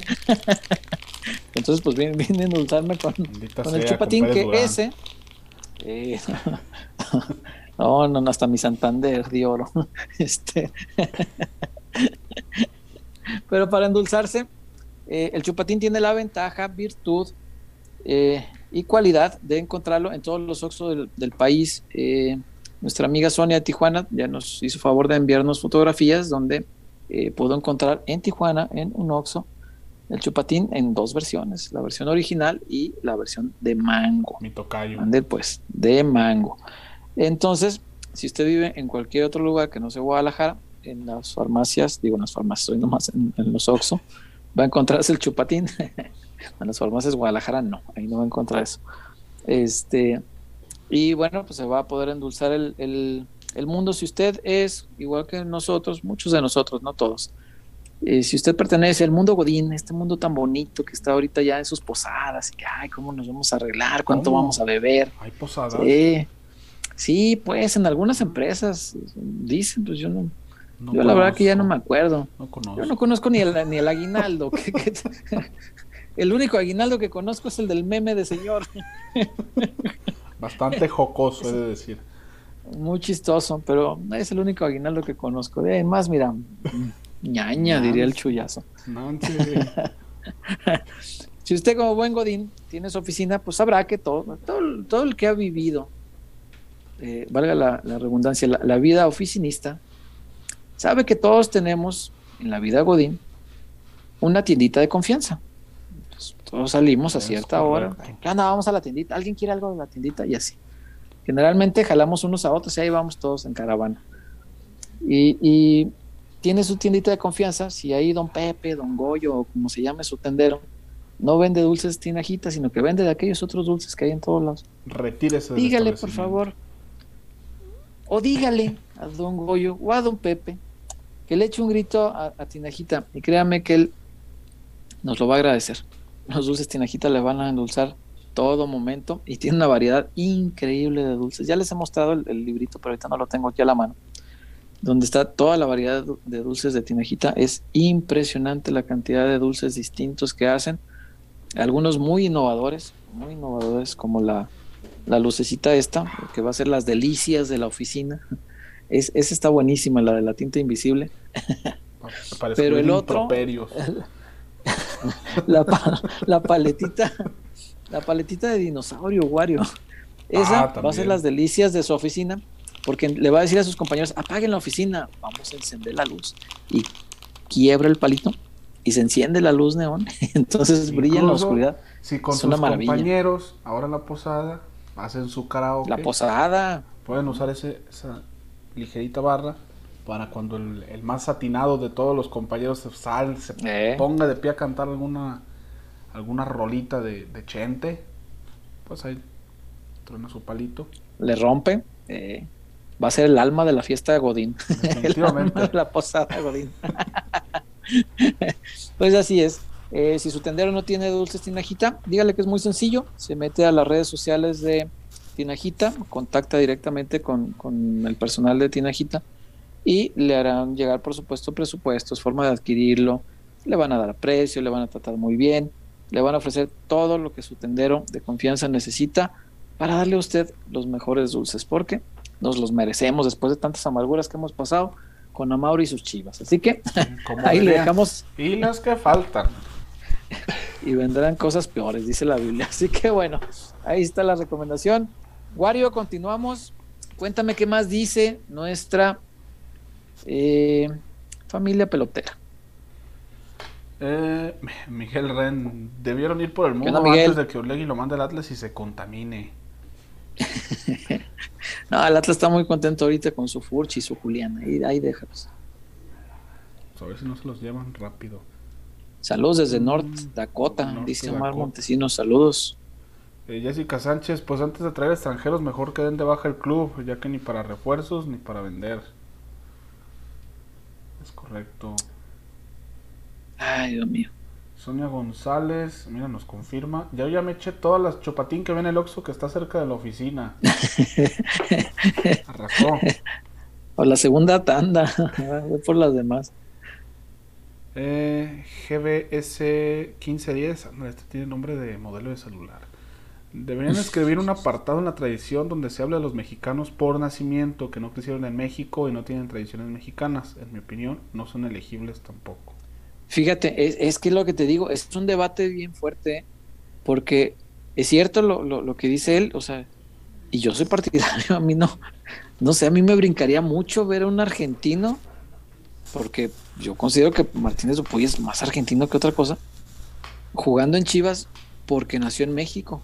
Entonces, pues viene, viene a endulzarme con, con el chupatín, que Durán. ese... Eh, no, no, no, hasta mi Santander de oro. Este... Pero para endulzarse, eh, el chupatín tiene la ventaja, virtud eh, y cualidad de encontrarlo en todos los Oxxos del, del, país. Eh, nuestra amiga Sonia de Tijuana ya nos hizo favor de enviarnos fotografías donde eh, puedo encontrar en Tijuana, en un Oxxo, el chupatín en dos versiones, la versión original y la versión de mango. Mi tocayo. Ande, pues, de mango. Entonces, si usted vive en cualquier otro lugar que no sea Guadalajara, en las farmacias, digo en las farmacias, estoy nomás en, en los Oxxo, va a encontrarse el chupatín. en las farmacias Guadalajara no, ahí no va a encontrar eso. Este, y bueno, pues se va a poder endulzar el, el, el mundo si usted es igual que nosotros, muchos de nosotros, no todos. Eh, si usted pertenece al mundo Godín, este mundo tan bonito que está ahorita ya en sus posadas, y que, ay, ¿cómo nos vamos a arreglar? ¿Cuánto ¿Cómo? vamos a beber? Hay posadas. Sí. sí, pues en algunas empresas dicen, pues yo no, No yo la verdad que ya no me acuerdo. No conozco. Yo no conozco ni el, ni el aguinaldo. que- que- el único aguinaldo que conozco es el del meme de señor. Bastante jocoso, he de decir. Muy chistoso, pero es el único aguinaldo que conozco. De ahí en más, mira, ñaña, diría el chullazo. si usted como buen Godín tiene su oficina, pues sabrá que todo, todo, el que ha vivido, eh, valga la, redundancia, la, vida oficinista, sabe que todos tenemos en la vida Godín una tiendita de confianza. todos salimos a cierta hora. ¿Qué onda? Vamos a la tiendita. ¿Alguien quiere algo de la tiendita? Y así. Generalmente jalamos unos a otros y ahí vamos todos en caravana. Y, tiene su tiendita de confianza. Si ahí don Pepe, don Goyo, o como se llame su tendero, no vende dulces tinajitas, sino que vende de aquellos otros dulces que hay en todos lados. Retírese. Dígale, por favor. O dígale a don Goyo o a don Pepe que le eche un grito a, a Tinajita y créame que él nos lo va a agradecer. Los dulces Tinajita le van a endulzar todo momento y tiene una variedad increíble de dulces. Ya les he mostrado el, librito, pero ahorita no lo tengo aquí a la mano. Donde está toda la variedad de dulces de Tinajita. Es impresionante la cantidad de dulces distintos que hacen. Algunos muy innovadores, muy innovadores, como la, la lucecita esta, que va a ser las delicias de la oficina. Es, esa está buenísima, la de la tinta invisible. Pero el otro, la, la paletita la paletita de dinosaurio, Wario. Esa ah, va a ser las delicias de su oficina, porque le va a decir a sus compañeros, apaguen la oficina, vamos a encender la luz. Y quiebra el palito y se enciende la luz neón, entonces brilla en la oscuridad. Si con sus compañeros, ahora la posada, hacen su karaoke. La posada. Pueden usar ese, esa ligerita barra para cuando el, más atinado de todos los compañeros se, sal, se eh. ponga de pie a cantar alguna alguna rolita de, Chente, pues ahí truena su palito. Le rompe. Eh, va a ser el alma de la fiesta de Godín. Definitivamente. la posada de Godín. pues así es. Eh, si su tendero no tiene dulces Tinajita, dígale que es muy sencillo. Se mete a las redes sociales de Tinajita, contacta directamente con, con el personal de Tinajita y le harán llegar, por supuesto, presupuestos, forma de adquirirlo. Le van a dar precio, le van a tratar muy bien le van a ofrecer todo lo que su tendero de confianza necesita para darle a usted los mejores dulces, porque nos los merecemos después de tantas amarguras que hemos pasado con Amauro y sus chivas. Así que ahí le dejamos. Y las que faltan. y vendrán cosas peores, dice la Biblia. Así que bueno, ahí está la recomendación. Wario, continuamos. Cuéntame qué más dice nuestra eh, familia pelotera. Eh, Miguel Ren, debieron ir por el mundo antes de que Orlegui lo mande al Atlas y se contamine. no, el Atlas está muy contento ahorita con su Furch y su Juliana. Ahí, ahí déjalos. Pues a ver si no se los llevan rápido. Saludos desde mm, North Dakota, dice Omar Montesinos. Saludos. Eh, Jessica Sánchez, pues antes de traer extranjeros, mejor que den de baja el club, ya que ni para refuerzos ni para vender. Es correcto. Ay, Dios mío. Sonia González, mira, nos confirma. Ya ya me eché todas las chopatín que ven el Oxxo que está cerca de la oficina. Arrasó. O la segunda tanda, voy por las demás. Eh, GBS 1510, no, este tiene nombre de modelo de celular. Deberían escribir un apartado en la tradición donde se habla de los mexicanos por nacimiento, que no crecieron en México y no tienen tradiciones mexicanas. En mi opinión, no son elegibles tampoco. Fíjate, es, es que lo que te digo, es un debate bien fuerte, porque es cierto lo, lo, que dice él, o sea, y yo soy partidario, a mí no, no sé, a mí me brincaría mucho ver a un argentino, porque yo considero que Martínez Dupuy es más argentino que otra cosa, jugando en Chivas porque nació en México.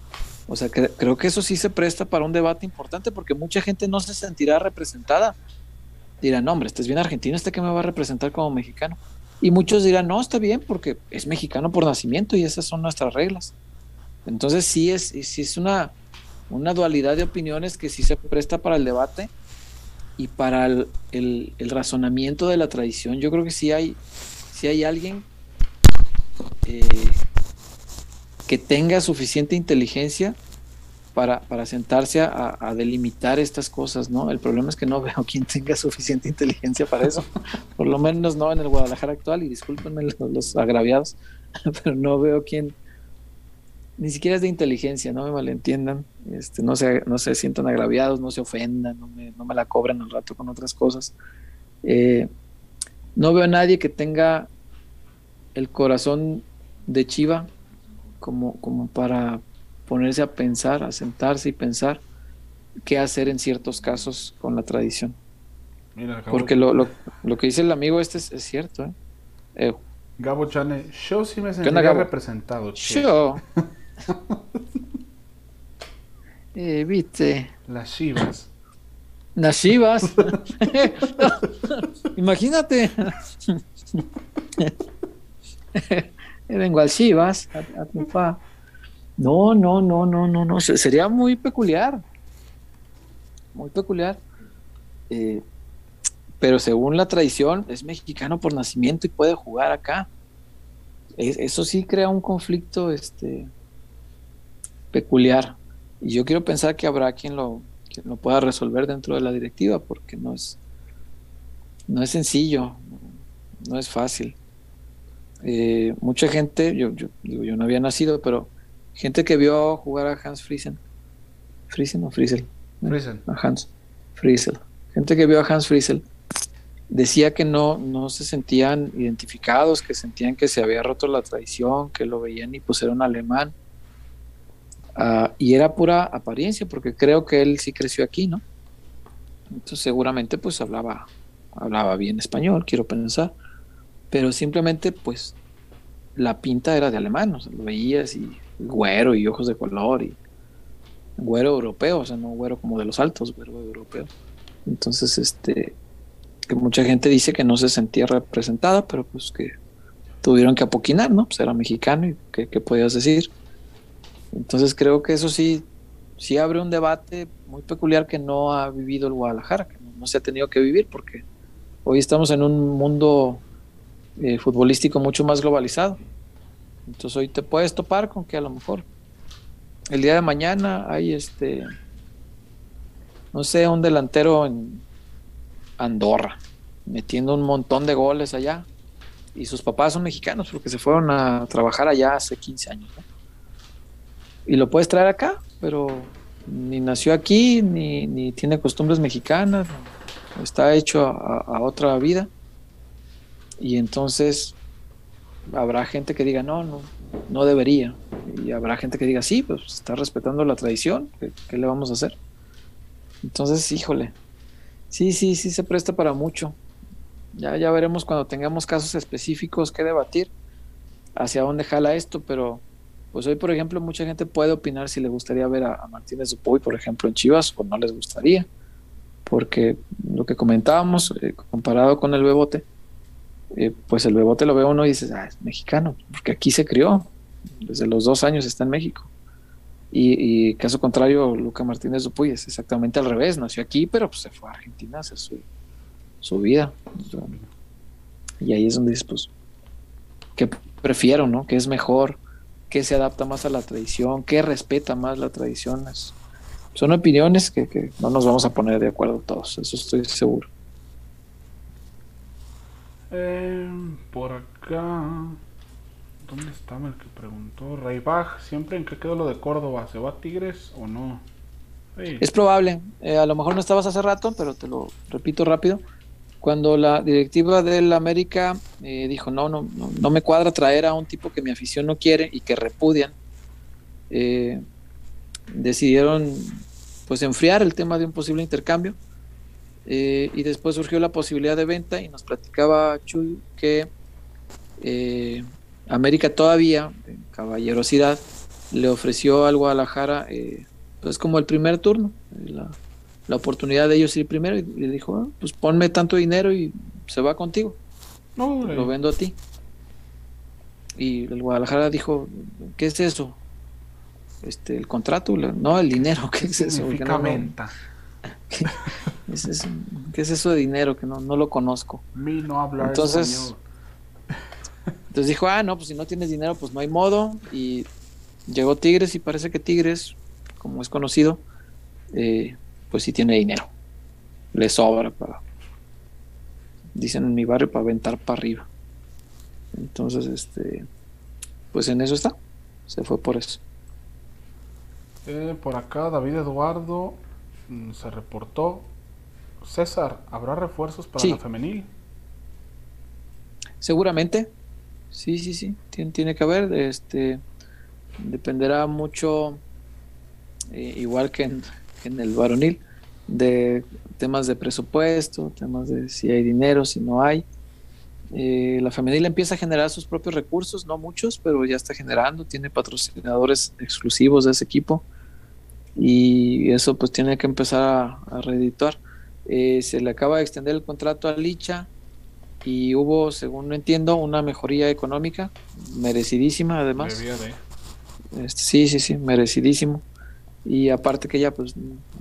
O sea, que, creo que eso sí se presta para un debate importante porque mucha gente no se sentirá representada. Dirá, no, hombre, este es bien argentino, este que me va a representar como mexicano. Y muchos dirán, no, está bien porque es mexicano por nacimiento y esas son nuestras reglas. Entonces sí es, sí es una, una dualidad de opiniones que sí se presta para el debate y para el, razonamiento de la tradición. Yo creo que sí hay, sí hay alguien eh, que tenga suficiente inteligencia para, para sentarse a, delimitar estas cosas, ¿no? El problema es que no veo quien tenga suficiente inteligencia para eso, por lo menos no en el Guadalajara actual, y discúlpenme los, agraviados, pero no veo quien, ni siquiera es de inteligencia, no me malentiendan, este, no, se, no se sientan agraviados, no se ofendan, no me, no me la cobran al rato con otras cosas. Eh, no veo a nadie que tenga el corazón de Chiva como, como para ponerse a pensar, a sentarse y pensar qué hacer en ciertos casos con la tradición. Porque lo, lo, lo, que dice el amigo este es, cierto. ¿eh? eh Gabo Chane, yo sí me sentiría representado. Yo. eh, Viste. Las chivas. Las chivas. Imagínate. Vengo al chivas a, a No, no, no, no, no, no. Sería muy peculiar. Muy peculiar. Eh, pero según la tradición es mexicano por nacimiento y puede jugar acá. eso sí crea un conflicto este, peculiar. Y yo quiero pensar que habrá quien lo, lo pueda resolver dentro de la directiva, porque no es, no es sencillo, no es fácil. Eh, mucha gente, yo, yo, digo, yo no había nacido, pero gente que vio jugar a Hans Friesen. ¿Friesen o Friesel? Friesen. A Hans Friesel. Gente que vio a Hans Friesel decía que no, no se sentían identificados, que sentían que se había roto la tradición, que lo veían y pues era un alemán. Ah, y era pura apariencia, porque creo que él sí creció aquí, ¿no? Entonces seguramente pues hablaba, hablaba bien español, quiero pensar, pero simplemente pues la pinta era de alemán, o sea, lo veías y güero y ojos de color y güero europeo, o sea, no güero como de los altos, güero europeo. Entonces, este, que mucha gente dice que no se sentía representada, pero pues que tuvieron que apoquinar, ¿no? Pues era mexicano y qué, podías decir. Entonces creo que eso sí, sí abre un debate muy peculiar que no ha vivido el Guadalajara, que no, se ha tenido que vivir, porque hoy estamos en un mundo eh, futbolístico mucho más globalizado. Entonces hoy te puedes topar con que a lo mejor el día de mañana hay este, no sé, un delantero en, Andorra, metiendo un montón de goles allá. Y sus papás son mexicanos porque se fueron a trabajar allá hace 15 años. Y lo puedes traer acá, pero ni nació aquí, ni, tiene costumbres mexicanas, está hecho a, otra vida. Y entonces habrá gente que diga, no, no, no debería. Y habrá gente que diga, sí, pues está respetando la tradición, qué le vamos a hacer? Entonces, híjole, Sí, sí, sí se presta para mucho. Ya, ya veremos cuando tengamos casos específicos que debatir hacia dónde jala esto, pero pues hoy, por ejemplo, mucha gente puede opinar si le gustaría ver a, Martínez Dupuy, por ejemplo, en Chivas, o no les gustaría, porque lo que comentábamos, eh, comparado con el Bebote, eh, pues el Bebote lo ve uno y dices, ah, es mexicano, porque aquí se crió, desde los dos años está en México. Y, caso contrario, Luca Martínez Dupuy es exactamente al revés, nació aquí, pero pues se fue a Argentina hacer su, vida. Y ahí es donde dices, pues, ¿qué prefiero, no? ¿Qué es mejor? ¿Qué se adapta más a la tradición? ¿Qué respeta más la tradición? son opiniones que, que no nos vamos a poner de acuerdo todos, eso estoy seguro. Eh, por acá. ¿Dónde estaba el que preguntó? Raybach, siempre en qué quedó lo de Córdoba, ¿se va a Tigres o no? Es probable, eh, a lo mejor no estabas hace rato, pero te lo repito rápido. Cuando la directiva del América eh, dijo, no, no, no, me cuadra traer a un tipo que mi afición no quiere y que repudian, eh, decidieron pues enfriar el tema de un posible intercambio y después surgió la posibilidad de venta y nos platicaba Chuy que América todavía, en caballerosidad, le ofreció al Guadalajara, eh, pues como el primer turno, eh, la, oportunidad de ellos ir primero, y le dijo, ah, pues ponme tanto dinero y se va contigo. No, lo vendo a ti. Y el Guadalajara dijo, ¿qué es eso? Este, el contrato, no, el dinero, ¿qué es eso? ¿Qué, es eso? ¿Qué es eso de dinero? Que no, no lo conozco. No hablar Entonces, entonces dijo, ah, no, pues si no tienes dinero, pues no hay modo. Y llegó Tigres y parece que Tigres, como es conocido, eh, pues sí tiene dinero. Le sobra para, dicen en mi barrio, para aventar para arriba. Entonces, este, pues en eso está. Se fue por eso. Eh, por acá David Eduardo mm, se reportó. César, ¿habrá refuerzos para la femenil? Seguramente, sí, sí, sí, tiene, tiene que haber, este, dependerá mucho, eh, igual que en, en el varonil, de temas de presupuesto, temas de si hay dinero, si no hay. Eh, la femenil empieza a generar sus propios recursos, no muchos, pero ya está generando, tiene patrocinadores exclusivos de ese equipo y eso pues tiene que empezar a, a reeditar. Eh, se le acaba de extender el contrato a Licha y hubo, según entiendo, una mejoría económica, merecidísima además. Este, sí, sí, sí, merecidísimo. Y aparte que ella pues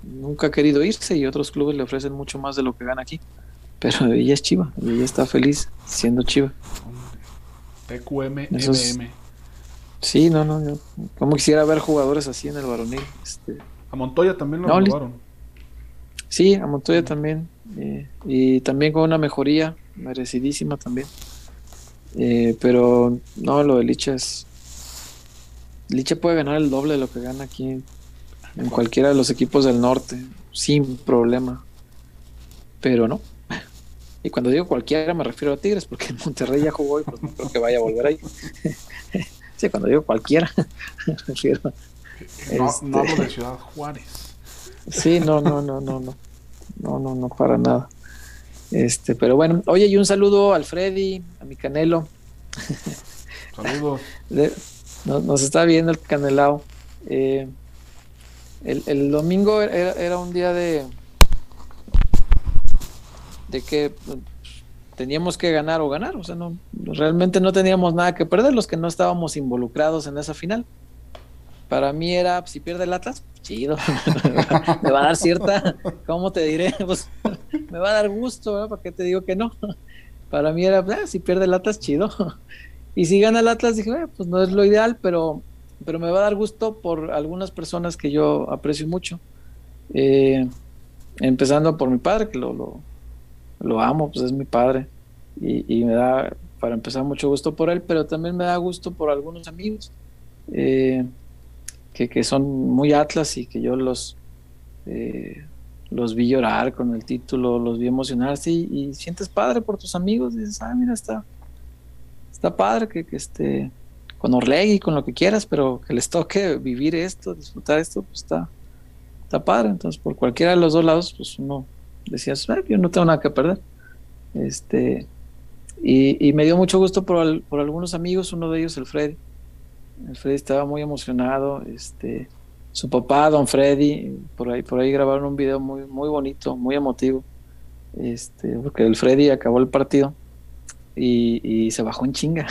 nunca ha querido irse y otros clubes le ofrecen mucho más de lo que gana aquí. Pero ella es chiva y ella está feliz siendo chiva. TQM, Sí, no, no. Yo, como quisiera ver jugadores así en el varonil. Este... A Montoya también lo no, Sí, a Montoya también. Eh, y también con una mejoría merecidísima también. Eh, pero no, lo de Licha es. Licha puede ganar el doble de lo que gana aquí en cualquiera de los equipos del norte, sin problema. Pero no. Y cuando digo cualquiera me refiero a Tigres, porque en Monterrey ya jugó y pues no creo que vaya a volver ahí. sí, cuando digo cualquiera me refiero. No, no hablo de este, Ciudad Juárez. Sí, no, no, no, no, no. No, no, no, para nada. Este, pero bueno, oye, y un saludo al Freddy, a mi Canelo. Saludos. nos, está viendo el Canelao. Eh, el, domingo era, un día de, de que teníamos que ganar o ganar, o sea, no, realmente no teníamos nada que perder los que no estábamos involucrados en esa final. Para mí era, si pierde el Atlas, chido, me va a dar cierta, ¿cómo te diré? Pues me va a dar gusto, ¿verdad? ¿Para qué te digo que no? Para mí era, ah, si pierde el Atlas, chido. Y si gana el Atlas, dije, pues no es lo ideal, pero pero me va a dar gusto por algunas personas que yo aprecio mucho. Eh, empezando por mi padre, que lo, lo, amo, pues es mi padre. Y, me da, para empezar, mucho gusto por él, pero también me da gusto por algunos amigos eh, que, son muy atlas y que yo los, eh, los vi llorar con el título, los vi emocionarse y, sientes padre por tus amigos. Dices, ah, mira, está, está padre que, que este con Orlegui, con lo que quieras, pero que les toque vivir esto, disfrutar esto, pues está, está padre. Entonces, por cualquiera de los dos lados, pues uno decía, yo no tengo nada que perder. Este, y, me dio mucho gusto por, por, algunos amigos, uno de ellos, el Freddy. El Freddy estaba muy emocionado. Este, su papá, don Freddy, por ahí, por ahí grabaron un video muy, muy bonito, muy emotivo. Este, porque el Freddy acabó el partido y, y se bajó en chinga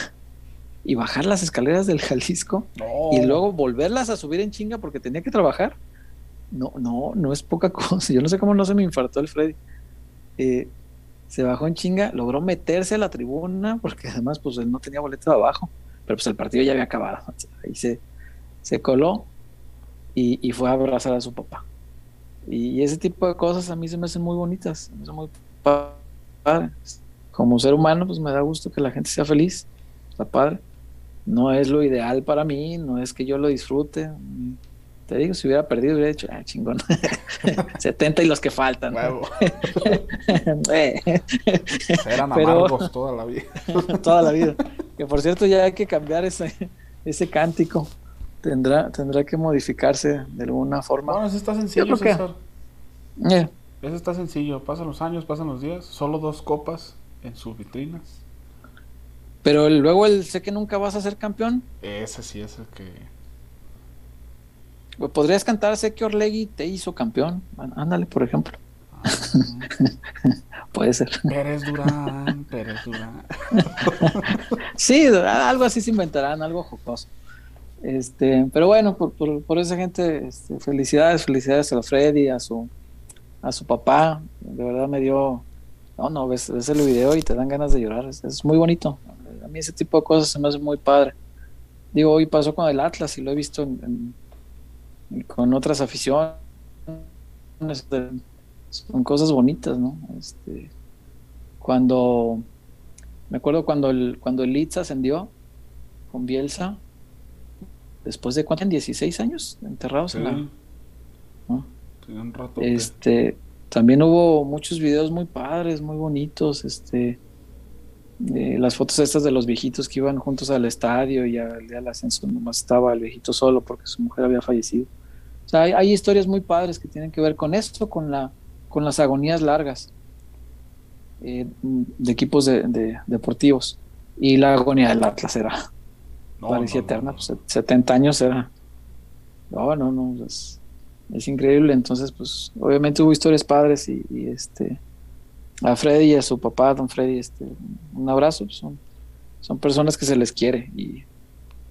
y bajar las escaleras del Jalisco y luego volverlas a subir en chinga porque tenía que trabajar. No, no, no es poca cosa. Yo no sé cómo no se me infartó el Freddy. Eh, se bajó en chinga, logró meterse a la tribuna porque además pues él no tenía boleto de abajo, pero pues el partido ya había acabado. Ahí se, se coló y, fue a abrazar a su papá. Y, ese tipo de cosas a mí se me hacen muy bonitas, me hacen muy padres. Como ser humano pues me da gusto que la gente sea feliz, está padre no es lo ideal para mí, no es que yo lo disfrute. Te digo, si hubiera perdido, hubiera dicho, ah, chingón. 70 y los que faltan. Eh. Eran amargos toda la vida. toda la vida. Que por cierto, ya hay que cambiar ese, ese cántico. Tendrá, tendrá que modificarse de alguna forma. Bueno, eso está sencillo, César. Eh. Eso está sencillo. Pasan los años, pasan los días. Solo dos copas en sus vitrinas. Pero luego el sé que nunca vas a ser campeón. Ese sí es el que. Podrías cantar Sé que Orlegui te hizo campeón. ándale, por ejemplo. Ah. Puede ser. Pérez Durán, Pérez Durán. sí, algo así se inventarán, algo jocoso. Este, pero bueno, por, por, esa gente, este, felicidades, felicidades a Freddy, a su, a su papá. De verdad me dio. No, no, ves, ves el video y te dan ganas de llorar. es muy bonito a mí ese tipo de cosas se me hace muy padre. Digo, hoy pasó con el Atlas y lo he visto con otras aficiones. Son cosas bonitas, ¿no? Este, cuando, me acuerdo cuando el, cuando el Leeds ascendió con Bielsa, después de cuánto, 16 años enterrados en la... un rato este, también hubo muchos videos muy padres, muy bonitos, este, las fotos estas de los viejitos que iban juntos al estadio y al día del ascenso nomás estaba el viejito solo porque su mujer había fallecido. O sea, hay, historias muy padres que tienen que ver con esto, con, la, con las agonías largas eh, de equipos de, deportivos. Y la agonía del Atlas era, parecía eterna, 70 pues, años era... No, no, no, es, es, increíble. Entonces, pues, obviamente hubo historias padres y, y este a Freddy y a su papá, don Freddy, este, un abrazo. Pues, son, son personas que se les quiere y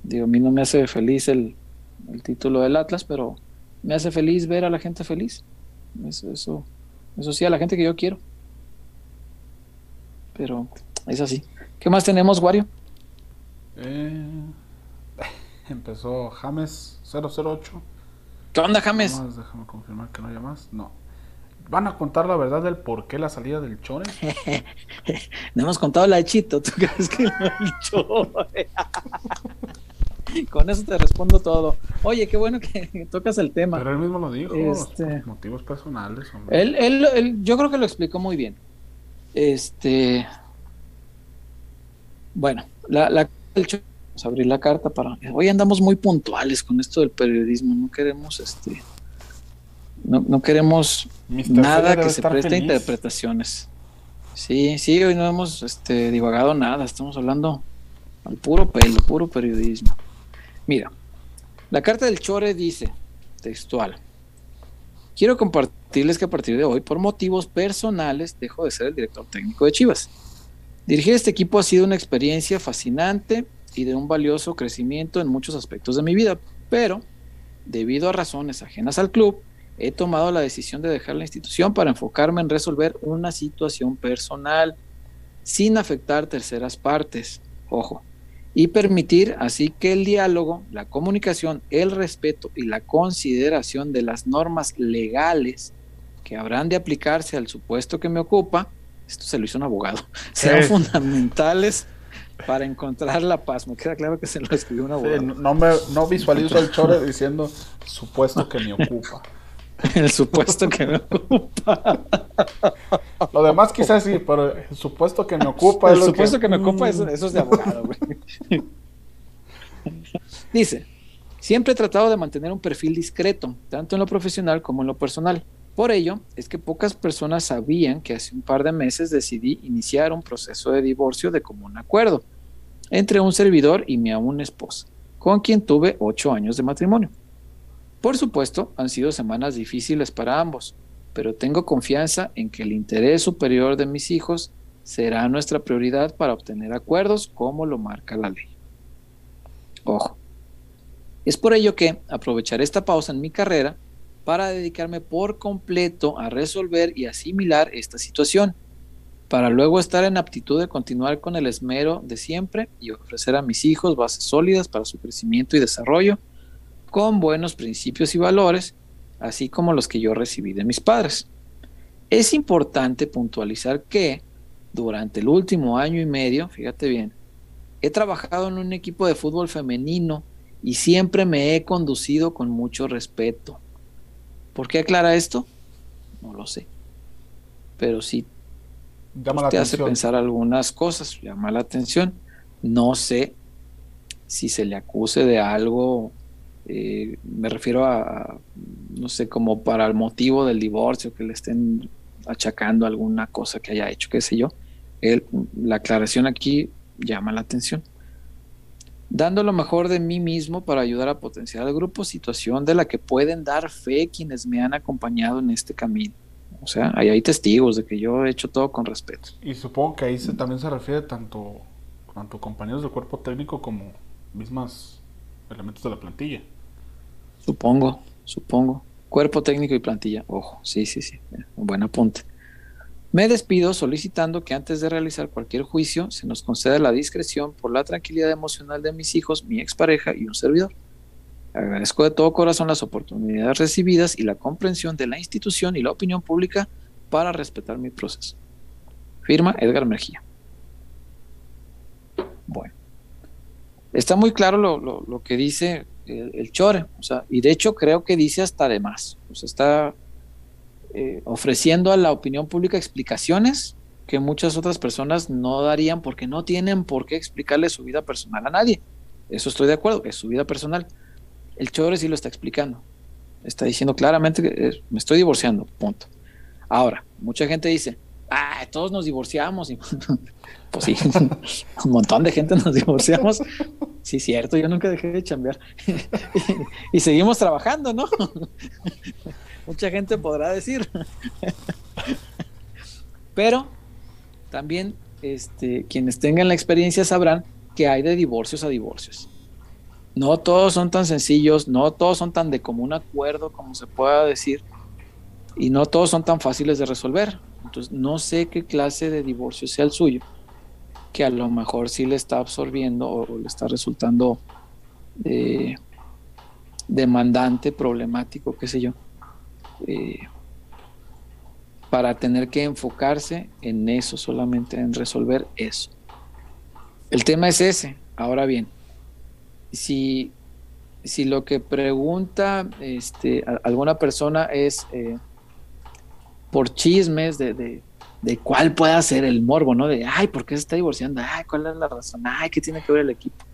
digo, a mí no me hace feliz el, título del Atlas, pero me hace feliz ver a la gente feliz. Eso, eso, eso sí, a la gente que yo quiero. Pero es así. ¿Qué más tenemos, Wario? Eh, empezó James 008. ¿Qué onda, James? déjame confirmar que no haya más. No. ¿Van a contar la verdad del por qué la salida del Chore? no hemos contado la de Chito, ¿tú crees que el Chore? Con eso te respondo todo. Oye, qué bueno que tocas el tema. Pero él mismo lo dijo, este... motivos personales. Él, él, yo creo que lo explicó muy bien. Este, bueno, la, la vamos a abrir la carta para. Hoy andamos muy puntuales con esto del periodismo. No queremos, este, no, queremos nada que se preste a interpretaciones. Sí, sí, hoy no hemos este, divagado nada, estamos hablando al puro pelo, puro periodismo. Mira, la carta del Chore dice, textual, quiero compartirles que a partir de hoy, por motivos personales, dejo de ser el director técnico de Chivas. Dirigir este equipo ha sido una experiencia fascinante y de un valioso crecimiento en muchos aspectos de mi vida, pero debido a razones ajenas al club, he tomado la decisión de dejar la institución para enfocarme en resolver una situación personal sin afectar terceras partes, ojo, y permitir así que el diálogo, la comunicación, el respeto y la consideración de las normas legales que habrán de aplicarse al supuesto que me ocupa, esto se lo hizo un abogado, sean fundamentales para encontrar la paz. Me queda claro que se lo escribió un abogado. no, me, no visualizo al chore diciendo supuesto que me ocupa. El supuesto que me ocupa. Lo demás quizás sí, pero el supuesto que me ocupa el supuesto que... me ocupa, eso, es de abogado, güey. Dice, siempre he tratado de mantener un perfil discreto, tanto en lo profesional como en lo personal. Por ello, es que pocas personas sabían que hace un par de meses decidí iniciar un proceso de divorcio de común acuerdo entre un servidor y mi aún esposa, con quien tuve ocho años de matrimonio. Por supuesto, han sido semanas difíciles para ambos, pero tengo confianza en que el interés superior de mis hijos será nuestra prioridad para obtener acuerdos como lo marca la ley. Ojo. Es por ello que aprovecharé esta pausa en mi carrera para dedicarme por completo a resolver y asimilar esta situación, para luego estar en aptitud de continuar con el esmero de siempre y ofrecer a mis hijos bases sólidas para su crecimiento y desarrollo con buenos principios y valores, así como los que yo recibí de mis padres. Es importante puntualizar que durante el último año y medio, fíjate bien, he trabajado en un equipo de fútbol femenino y siempre me he conducido con mucho respeto. ¿Por qué aclara esto? No lo sé. Pero sí te hace pensar algunas cosas, llama la atención. No sé si se le acuse de algo eh, me refiero a, no sé, como para el motivo del divorcio, que le estén achacando alguna cosa que haya hecho, qué sé yo. la aclaración aquí llama la atención. Dando lo mejor de mí mismo para ayudar a potenciar al grupo, situación de la que pueden dar fe quienes me han acompañado en este camino. O sea, ahí hay testigos de que yo he hecho todo con respeto. Y supongo que ahí se, también se refiere tanto, tanto compañeros del cuerpo técnico como mismas elementos de la plantilla. Supongo, supongo. Cuerpo técnico y plantilla. Ojo, sí, sí, sí. Buen apunte. Me despido solicitando que antes de realizar cualquier juicio se nos conceda la discreción por la tranquilidad emocional de mis hijos, mi expareja y un servidor. Agradezco de todo corazón las oportunidades recibidas y la comprensión de la institución y la opinión pública para respetar mi proceso. Firma Edgar Mejía. Bueno, está muy claro lo, lo que dice el, chore. O sea, y de hecho creo que dice hasta de más. O sea, está eh, ofreciendo a la opinión pública explicaciones que muchas otras personas no darían porque no tienen por qué explicarle su vida personal a nadie. Eso estoy de acuerdo, es su vida personal. El Chore sí lo está explicando. Está diciendo claramente que eh, me estoy divorciando, punto. Ahora, mucha gente dice, ah, todos nos divorciamos. pues sí, un montón de gente nos divorciamos. Sí, cierto, yo nunca dejé de chambear. y, seguimos trabajando, ¿no? Mucha gente podrá decir. Pero también este, quienes tengan la experiencia sabrán que hay de divorcios a divorcios. No todos son tan sencillos, no todos son tan de común acuerdo como se pueda decir, y no todos son tan fáciles de resolver. Entonces, no sé qué clase de divorcio sea el suyo, que a lo mejor sí le está absorbiendo o le está resultando eh, demandante, problemático, qué sé yo, eh, para tener que enfocarse en eso, solamente en resolver eso. El tema es ese. Ahora bien, si, si lo que pregunta este, alguna persona es eh, por chismes de, de cuál pueda ser el morbo, ¿no? De, ay, ¿por qué se está divorciando? Ay, ¿cuál es la razón? Ay, ¿qué tiene que ver el equipo?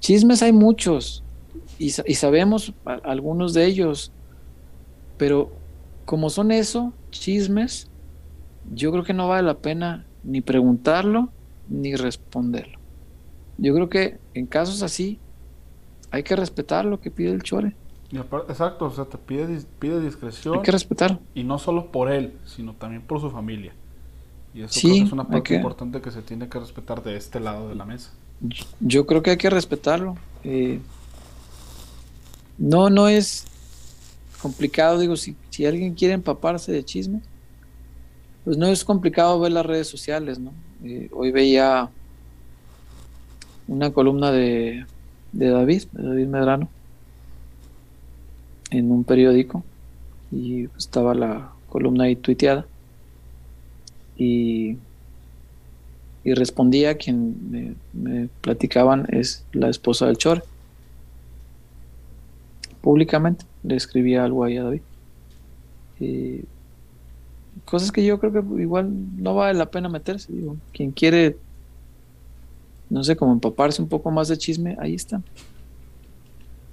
Chismes hay muchos y, sabemos algunos de ellos, pero como son eso, chismes, yo creo que no vale la pena ni preguntarlo ni responderlo. Yo creo que en casos así hay que respetar lo que pide el chore exacto, o sea, te pide, pide discreción. Hay que respetar. Y no solo por él, sino también por su familia. Y eso creo que es una parte importante que se tiene que respetar de este lado de la mesa. Yo creo que hay que respetarlo. Eh, no, no es complicado, digo, si, si alguien quiere empaparse de chisme, pues no es complicado ver las redes sociales, ¿no? Eh, hoy veía una columna de, de David, de David Medrano, en un periódico y estaba la columna ahí tuiteada y, y respondía quien me, platicaban es la esposa del Chor. Públicamente le escribía algo ahí a David. Y cosas que yo creo que igual no vale la pena meterse digo quien quiere no sé como empaparse un poco más de chisme ahí está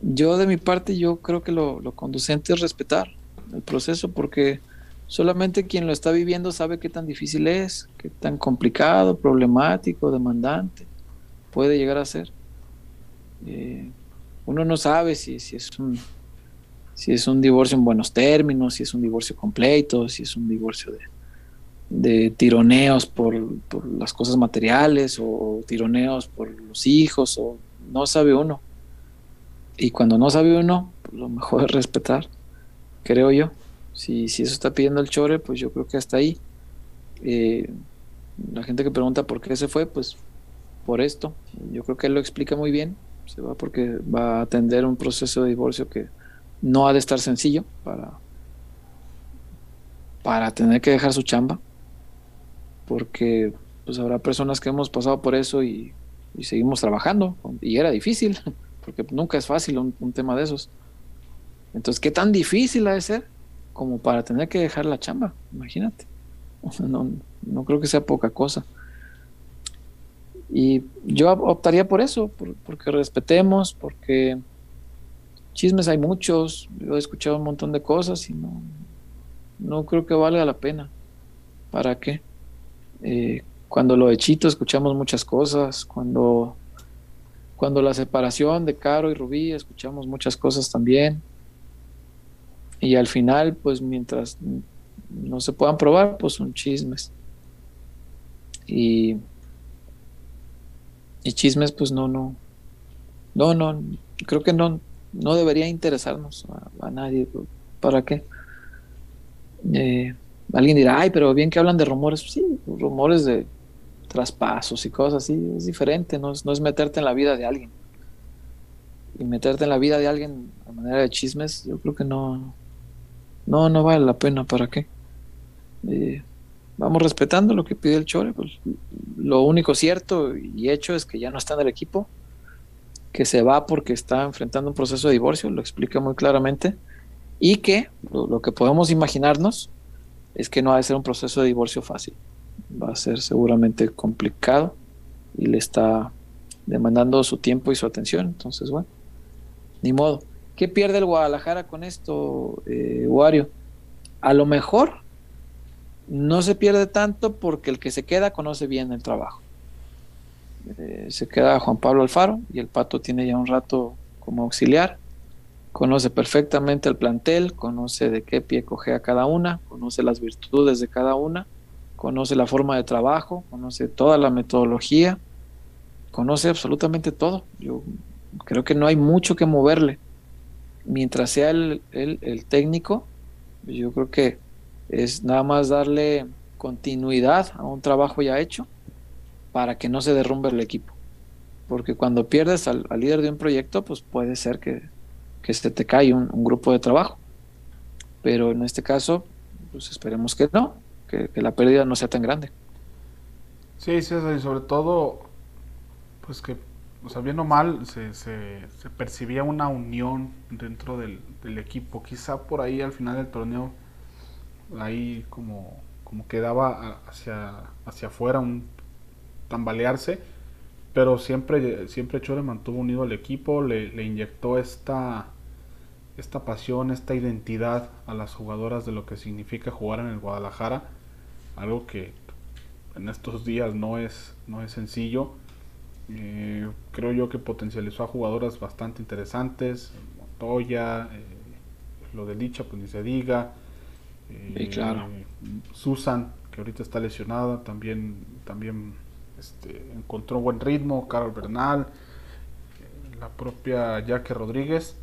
yo de mi parte, yo creo que lo, conducente es respetar el proceso porque solamente quien lo está viviendo sabe qué tan difícil es, qué tan complicado, problemático, demandante puede llegar a ser. Eh, uno no sabe si, si, es un, si es un divorcio en buenos términos, si es un divorcio completo, si es un divorcio de, de tironeos por, por, las cosas materiales o tironeos por los hijos, o no sabe uno. Y cuando no sabe uno, pues lo mejor es respetar, creo yo. Si, si eso está pidiendo el chore, pues yo creo que hasta ahí. Eh, la gente que pregunta por qué se fue, pues por esto. Yo creo que él lo explica muy bien. Se va porque va a atender un proceso de divorcio que no ha de estar sencillo para, para tener que dejar su chamba. Porque pues habrá personas que hemos pasado por eso y, y seguimos trabajando. Y era difícil. porque nunca es fácil un, tema de esos. Entonces, ¿qué tan difícil ha de ser como para tener que dejar la chamba? Imagínate. No, no creo que sea poca cosa. Y yo optaría por eso, porque respetemos, porque chismes hay muchos, yo he escuchado un montón de cosas y no, no creo que valga la pena. ¿Para qué? Eh, cuando lo hechito escuchamos muchas cosas, cuando cuando la separación de Caro y Rubí, escuchamos muchas cosas también. Y al final, pues mientras no se puedan probar, pues son chismes. Y, y chismes, pues no, no, no, no, creo que no, no debería interesarnos a, nadie. ¿Para qué? Eh, alguien dirá, ay, pero bien que hablan de rumores. Sí, rumores de traspasos y cosas así, es diferente, no es, no es meterte en la vida de alguien. Y meterte en la vida de alguien a manera de chismes, yo creo que no, no, no vale la pena, ¿para qué? Eh, vamos respetando lo que pide el Chore, pues lo único cierto y hecho es que ya no está en el equipo, que se va porque está enfrentando un proceso de divorcio, lo explica muy claramente, y que lo, que podemos imaginarnos es que no ha de ser un proceso de divorcio fácil va a ser seguramente complicado y le está demandando su tiempo y su atención. Entonces, bueno, ni modo. ¿Qué pierde el Guadalajara con esto, eh, Wario? A lo mejor no se pierde tanto porque el que se queda conoce bien el trabajo. Eh, se queda Juan Pablo Alfaro y el Pato tiene ya un rato como auxiliar. Conoce perfectamente el plantel, conoce de qué pie coge a cada una, conoce las virtudes de cada una, conoce la forma de trabajo, conoce toda la metodología, conoce absolutamente todo. Yo creo que no hay mucho que moverle. Mientras sea el, el técnico, yo creo que es nada más darle continuidad a un trabajo ya hecho para que no se derrumbe el equipo. Porque cuando pierdes al, líder de un proyecto, pues puede ser que, que se te cae un, grupo de trabajo. Pero en este caso, pues esperemos que no, que, la pérdida no sea tan grande. Sí, sí, y sobre todo, pues que, o sea, bien o mal, se, se, percibía una unión dentro del, equipo. Quizá por ahí al final del torneo, ahí como, como quedaba hacia, hacia afuera un tambalearse, pero siempre, siempre Chore mantuvo unido al equipo, le, inyectó esta, esta pasión, esta identidad a las jugadoras de lo que significa jugar en el Guadalajara, algo que en estos días no es, no es sencillo. Eh, creo yo que potencializó a jugadoras bastante interesantes, Montoya, eh, lo de Licha, pues ni se diga. Eh, claro. Susan, que ahorita está lesionada, también, también este, encontró buen ritmo, Carol Bernal, la propia Jaque Rodríguez.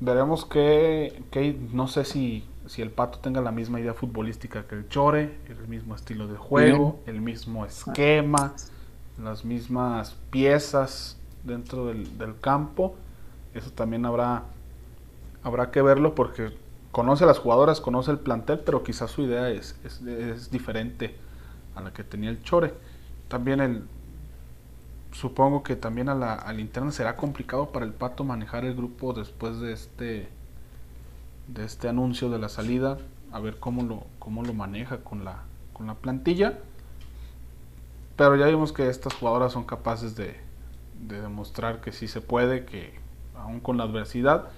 Veremos que, no sé si, si, el Pato tenga la misma idea futbolística que el Chore, el mismo estilo de juego, el mismo esquema, las mismas piezas dentro del, campo. Eso también habrá, habrá que verlo porque conoce a las jugadoras, conoce el plantel, pero quizás su idea es, es, es diferente a la que tenía el Chore también el supongo que también a la, al interno será complicado para el pato manejar el grupo después de este de este anuncio de la salida a ver cómo lo cómo lo maneja con la con la plantilla. Pero ya vimos que estas jugadoras son capaces de, de demostrar que sí se puede que aún con la adversidad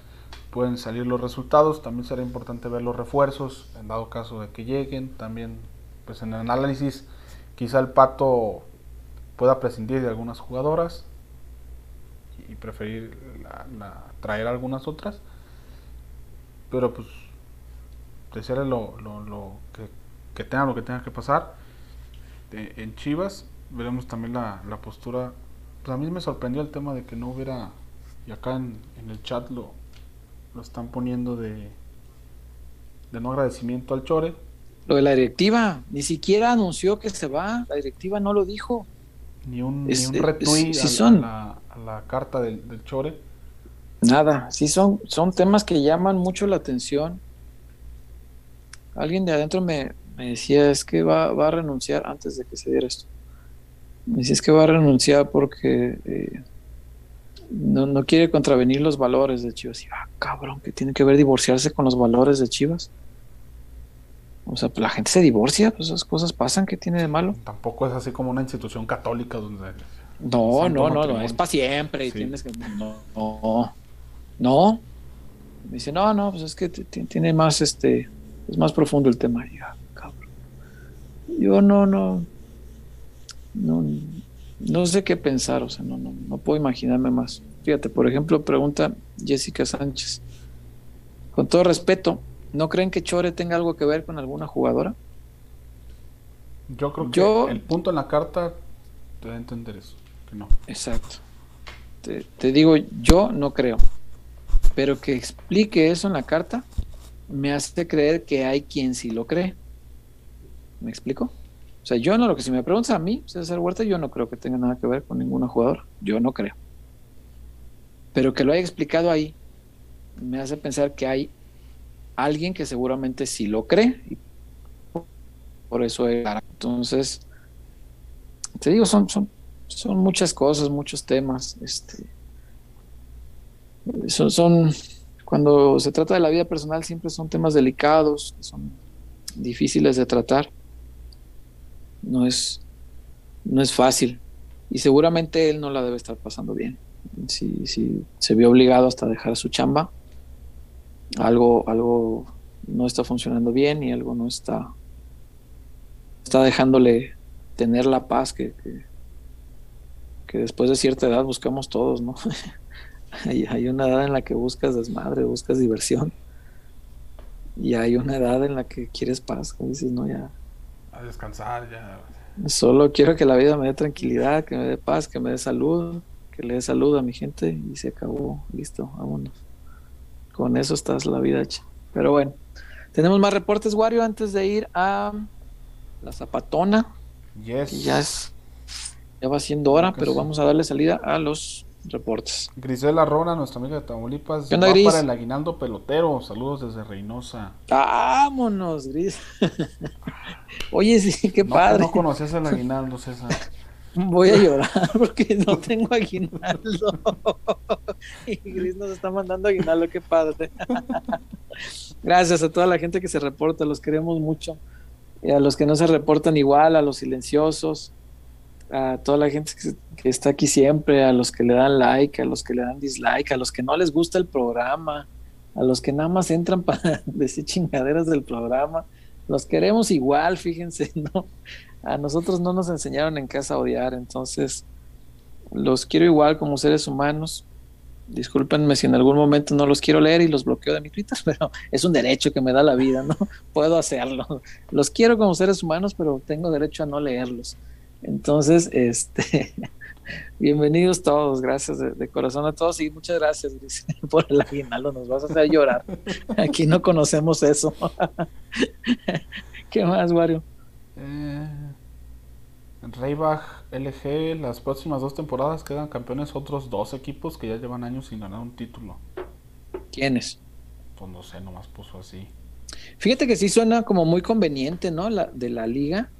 pueden salir los resultados. También será importante ver los refuerzos en dado caso de que lleguen. También pues en el análisis Quizá el Pato pueda prescindir de algunas jugadoras y preferir traer algunas otras. Pero pues desearle lo, lo, que, que tenga lo que tenga que pasar. en Chivas veremos también la, postura. Pues a mí me sorprendió el tema de que no hubiera, y acá en, en el chat lo, lo están poniendo de, de no agradecimiento al Chore lo de la directiva, ni siquiera anunció que se va, la directiva no lo dijo. Ni un, ni un retweet a, la, carta del, Chore. Nada, sí son, son temas que llaman mucho la atención. Alguien de adentro me, decía, es que va, va, a renunciar antes de que se diera esto. Me decía, es que va a renunciar porque eh, no, no, quiere contravenir los valores de Chivas. Y, ah, cabrón, que tiene que ver divorciarse con los valores de Chivas. O sea, pues la gente se divorcia, pues esas cosas pasan, ¿qué tiene de malo? Tampoco es así como una institución católica donde... No, no, no, no, es para siempre y tienes que... No, no, no. Me dice, no, no, pues es que tiene más, este, es más profundo el tema. Ya, cabrón. Yo no, no, no, no sé qué pensar, o sea, no, no, no puedo imaginarme más. Fíjate, por ejemplo, pregunta Jessica Sánchez. Con todo respeto, ¿No creen que Chore tenga algo que ver con alguna jugadora? Yo creo que el punto en la carta te da a entender eso, que no. Exacto. Te, digo, yo no creo. Pero que explique eso en la carta me hace creer que hay quien sí lo cree. ¿Me explico? O sea, yo no, lo que si me preguntas a mí, César Huerta, yo no creo que tenga nada que ver con ninguna jugadora. Yo no creo. Pero que lo haya explicado ahí, me hace pensar que hay alguien que seguramente sí lo cree. Por eso es. Entonces, te digo, son, son, son muchas cosas, muchos temas. Este, son, cuando se trata de la vida personal, siempre son temas delicados, son difíciles de tratar. no es, no es fácil. Y seguramente él no la debe estar pasando bien. Si, si se vio obligado hasta dejar su chamba, algo, algo no está funcionando bien y algo no está, está dejándole tener la paz que, que, después de cierta edad buscamos todos, ¿no? hay, hay una edad en la que buscas desmadre, buscas diversión. Y hay una edad en la que quieres paz, como dices, no, ya. A descansar, ya. Solo quiero que la vida me dé tranquilidad, que me dé paz, que me dé salud, que le dé salud a mi gente y se acabó, listo, vámonos. Con eso estás la vida hecha. Pero bueno, tenemos más reportes, Wario, antes de ir a la Zapatona. Yes. ya es, ya va siendo hora, pero vamos a darle salida a los reportes. Grisela Rona, nuestra amiga de Tamaulipas, va para el aguinaldo pelotero. Saludos desde Reynosa. Vámonos, Gris. Oye, sí, qué padre. No conocías el aguinaldo, César. Voy a llorar porque no tengo aguinaldo. y Gris nos está mandando aguinaldo, qué padre. Gracias a toda la gente que se reporta, los queremos mucho. Y a los que no se reportan igual, a los silenciosos, a toda la gente que, está aquí siempre, a los que le dan like, a los que le dan dislike, a los que no les gusta el programa, a los que nada más entran para decir chingaderas del programa. Los queremos igual, fíjense, ¿no? A nosotros no nos enseñaron en casa a odiar, entonces los quiero igual como seres humanos. Discúlpenme si en algún momento no los quiero leer y los bloqueo de mi Twitter, pero es un derecho que me da la vida, ¿no? Puedo hacerlo. Los quiero como seres humanos, pero tengo derecho a no leerlos. Entonces, este, bienvenidos todos, gracias de, corazón a todos y muchas gracias por el aguinaldo, nos vas a hacer llorar. Aquí no conocemos eso. ¿Qué más, Wario? Eh, Reybach, LG, las próximas dos temporadas quedan campeones otros dos equipos que ya llevan años sin ganar un título. ¿Quiénes? Pues no sé, nomás puso así. Fíjate que sí suena como muy conveniente, ¿no? La, de la liga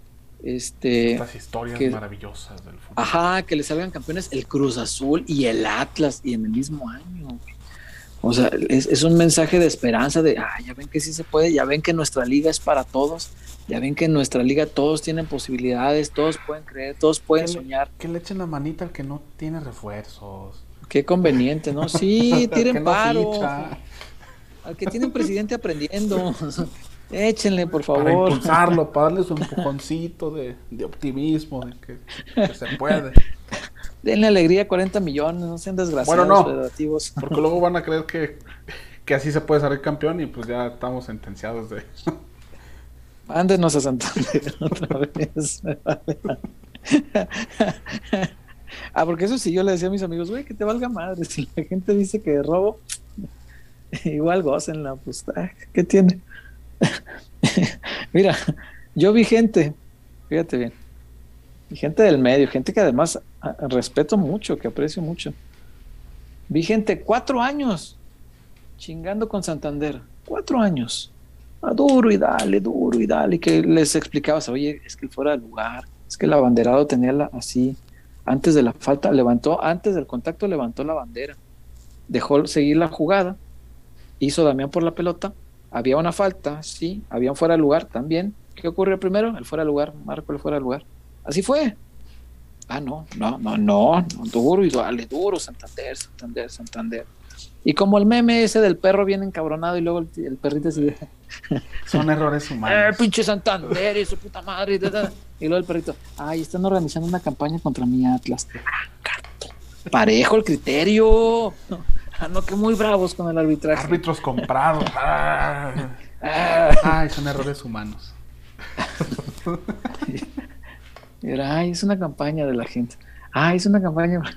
este, Estas historias maravillosas del fútbol. Ajá, que le salgan campeones el Cruz Azul y el Atlas y en el mismo año. O sea, es, un mensaje de esperanza de, ah, ya ven que sí se puede, ya ven que nuestra liga es para todos, ya ven que en nuestra liga todos tienen posibilidades, todos pueden creer, todos pueden soñar. que le echen la manita al que no tiene refuerzos. Qué conveniente, ¿no? Sí, tiren paro. Al que tiene un presidente aprendiendo. Échenle, por favor. Para impulsarlo, para darle su empujoncito de, optimismo, de que, se puede. Denle alegría a 40 millones, no sean desgraciados bueno, no, Porque luego van a creer que, que así se puede salir campeón y pues ya estamos sentenciados de... Mándenos a Santander otra vez. ah, porque eso sí, yo le decía a mis amigos, güey, que te valga madre. Si la gente dice que robo, igual la pues, ah, ¿qué tiene? Mira, yo vi gente, fíjate bien, gente del medio, gente que además ah, respeto mucho, que aprecio mucho. Vi gente cuatro años chingando con Santander, cuatro años. Ah, duro y dale, duro y dale, que les explicabas, oye, es que fuera de lugar, es que el abanderado tenía la, así, antes de la falta, levantó, antes del contacto levantó la bandera, dejó seguir la jugada, hizo Damián por la pelota, había una falta, sí, había un fuera de lugar también. ¿Qué ocurrió primero? El fuera de lugar, marco el fuera de lugar. Así fue. Ah, no, no, no, no, duro y dale, duro, Santander, Santander, Santander. Y como el meme ese del perro viene encabronado y luego el, perrito sigue. Son errores humanos. Eh, pinche Santander y su puta madre. Y, luego el perrito, ay, están organizando una campaña contra mi Atlas. Parejo el criterio. Ah, no, que muy bravos con el arbitraje. Árbitros comprados. Ah. Ay, son errores humanos. Era, ay, es una campaña de la gente. Ay, es una campaña.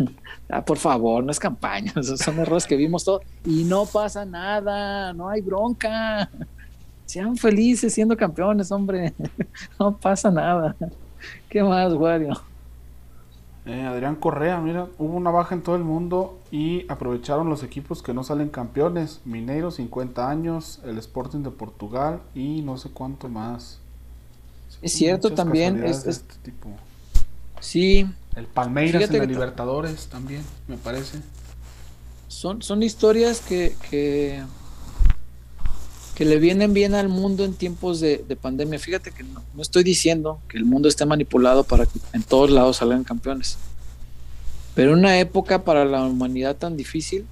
Ah, por favor, no es campaña. Esos son errores que vimos todos. Y no pasa nada. No hay bronca. Sean felices siendo campeones, hombre. No pasa nada. ¿Qué más, Wario? Eh, Adrián Correa, mira, hubo una baja en todo el mundo y aprovecharon los equipos que no salen campeones. Mineiro, 50 años, el Sporting de Portugal y no sé cuánto más. es cierto también. Es, este tipo. Sí. El Palmeiras en la Libertadores también, me parece. Son, son historias que, que, que le vienen bien al mundo en tiempos de, pandemia. Fíjate que no, no, estoy diciendo que el mundo esté manipulado para que en todos lados salgan campeones. Pero una época para la humanidad tan difícil,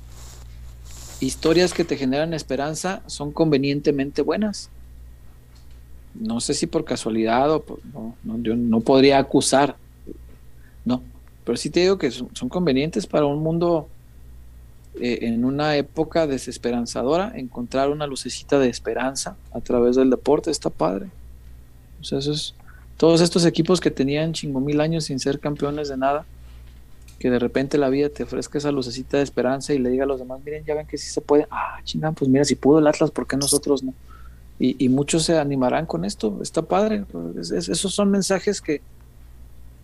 historias que te generan esperanza son convenientemente buenas. No sé si por casualidad o no, yo no podría acusar, no, pero sí te digo que son, convenientes para un mundo eh, en una época desesperanzadora, encontrar una lucecita de esperanza a través del deporte está padre. Todos estos equipos que tenían chingo mil años sin ser campeones de nada, que de repente la vida te ofrezca esa lucecita de esperanza y le diga a los demás, miren, ya ven que sí se puede. Ah, chingada, pues mira, si pudo el Atlas, ¿por qué nosotros no? Y, muchos se animarán con esto, está padre. esos son mensajes que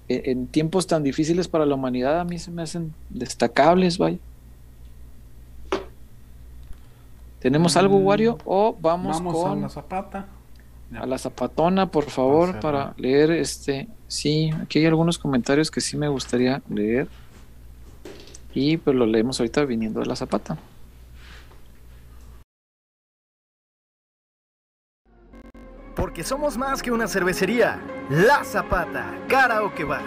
en tiempos tan difíciles para la humanidad a mí se me hacen destacables, vaya. ¿Tenemos algo, mm, Wario? ¿O vamos, con... a la zapata? A la zapatona, por favor, para leer este. Sí, aquí hay algunos comentarios que sí me gustaría leer. Y pues lo leemos ahorita viniendo de la zapata. Porque somos más que una cervecería. La Zapata, Karaoke Bar.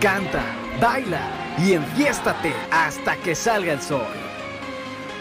Canta, baila y enfiéstate hasta que salga el sol.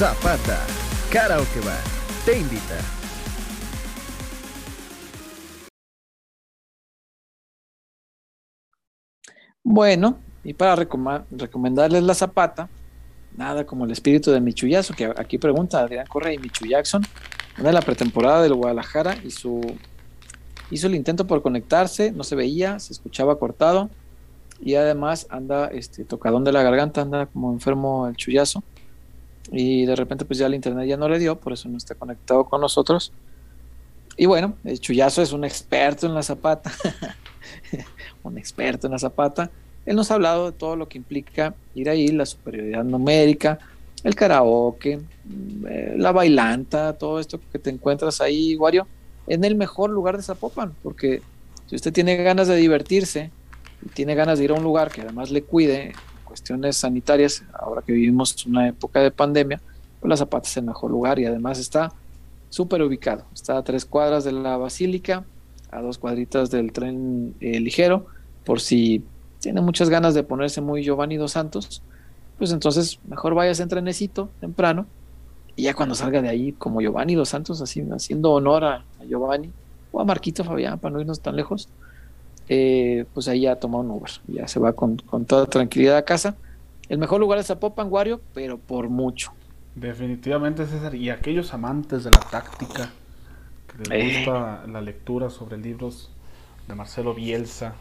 Zapata, Karaoke Bar, te invita. Bueno, y para recomendarles la Zapata, nada como el espíritu de Michuyazo, que aquí pregunta Adrián Correa y Michu Jackson, de la pretemporada del Guadalajara y su hizo el intento por conectarse, no se veía, se escuchaba cortado y además anda este tocadón de la garganta, anda como enfermo el chullazo y de repente pues ya el internet ya no le dio, por eso no está conectado con nosotros. Y bueno, el chullazo es un experto en la zapata, un experto en la zapata él nos ha hablado de todo lo que implica ir ahí, la superioridad numérica, el karaoke, mm, eh, la bailanta, todo esto que te encuentras ahí, Wario, en el mejor lugar de Zapopan, porque si usted tiene ganas de divertirse y tiene ganas de ir a un lugar que además le cuide cuestiones sanitarias, ahora que vivimos una época de pandemia, pues la Zapata es el mejor lugar y además está súper ubicado. Está a tres cuadras de la Basílica, a dos cuadritas del tren eh, ligero, por si tiene muchas ganas de ponerse muy Giovanni dos Santos, pues entonces mejor vayas en trenecito temprano y ya cuando salga de ahí como Giovanni dos Santos, así, haciendo honor a, Giovanni o a Marquito Fabián para no irnos tan lejos, eh, pues ahí ya toma un Uber, ya se va con, toda tranquilidad a casa. El mejor lugar es Zapopan, Guario, pero por mucho. Definitivamente, César. Y aquellos amantes de la táctica, que les eh. gusta la lectura sobre libros de Marcelo Bielsa,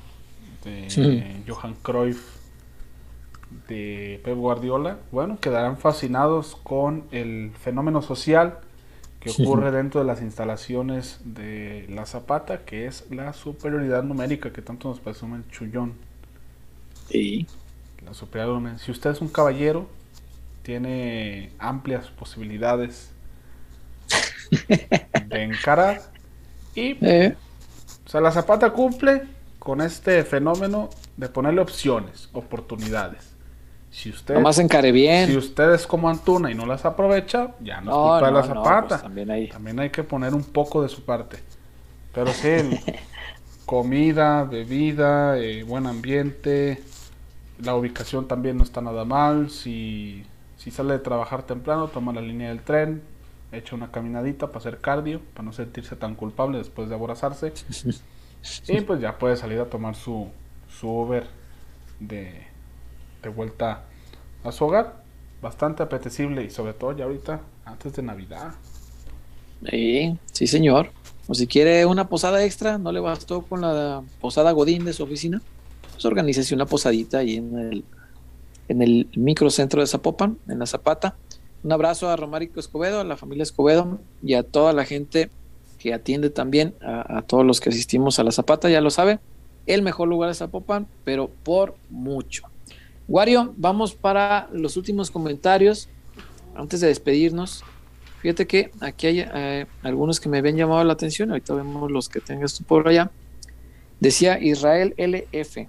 de Johan Cruyff, de Pep Guardiola, bueno, quedarán fascinados con el fenómeno social que ocurre dentro de las instalaciones de la Zapata, que es la superioridad numérica que tanto nos presume el Chullón. Sí. La superioridad Si usted es un caballero, tiene amplias posibilidades de encarar y eh. o sea, la Zapata cumple con este fenómeno de ponerle opciones, oportunidades. Si usted, Nomás encare bien. Si usted es como Antuna y no las aprovecha, ya no, es culpa de la zapata. Pues también, hay... también hay que poner un poco de su parte. Pero sí, comida, bebida, eh, buen ambiente, la ubicación también no está nada mal. Si, si sale de trabajar temprano, toma la línea del tren, echa una caminadita para hacer cardio, para no sentirse tan culpable después de aborazarse. Y pues ya puede salir a tomar su, su Uber de, de vuelta a su hogar. Bastante apetecible y sobre todo ya ahorita antes de Navidad. Sí, sí señor. O si quiere una posada extra, no le bastó con la posada Godín de su oficina, pues organícese una posadita ahí en el, en el microcentro de Zapopan, en la Zapata. Un abrazo a Romárico Escobedo, a la familia Escobedo y a toda la gente que atiende también, a, a todos los que asistimos a la Zapata, ya lo sabe, el mejor lugar de Zapopan, pero por mucho. Wario, vamos para los últimos comentarios antes de despedirnos. Fíjate que aquí hay eh, algunos que me habían llamado la atención, ahorita vemos los que tengas tú por allá. Decía Israel LF.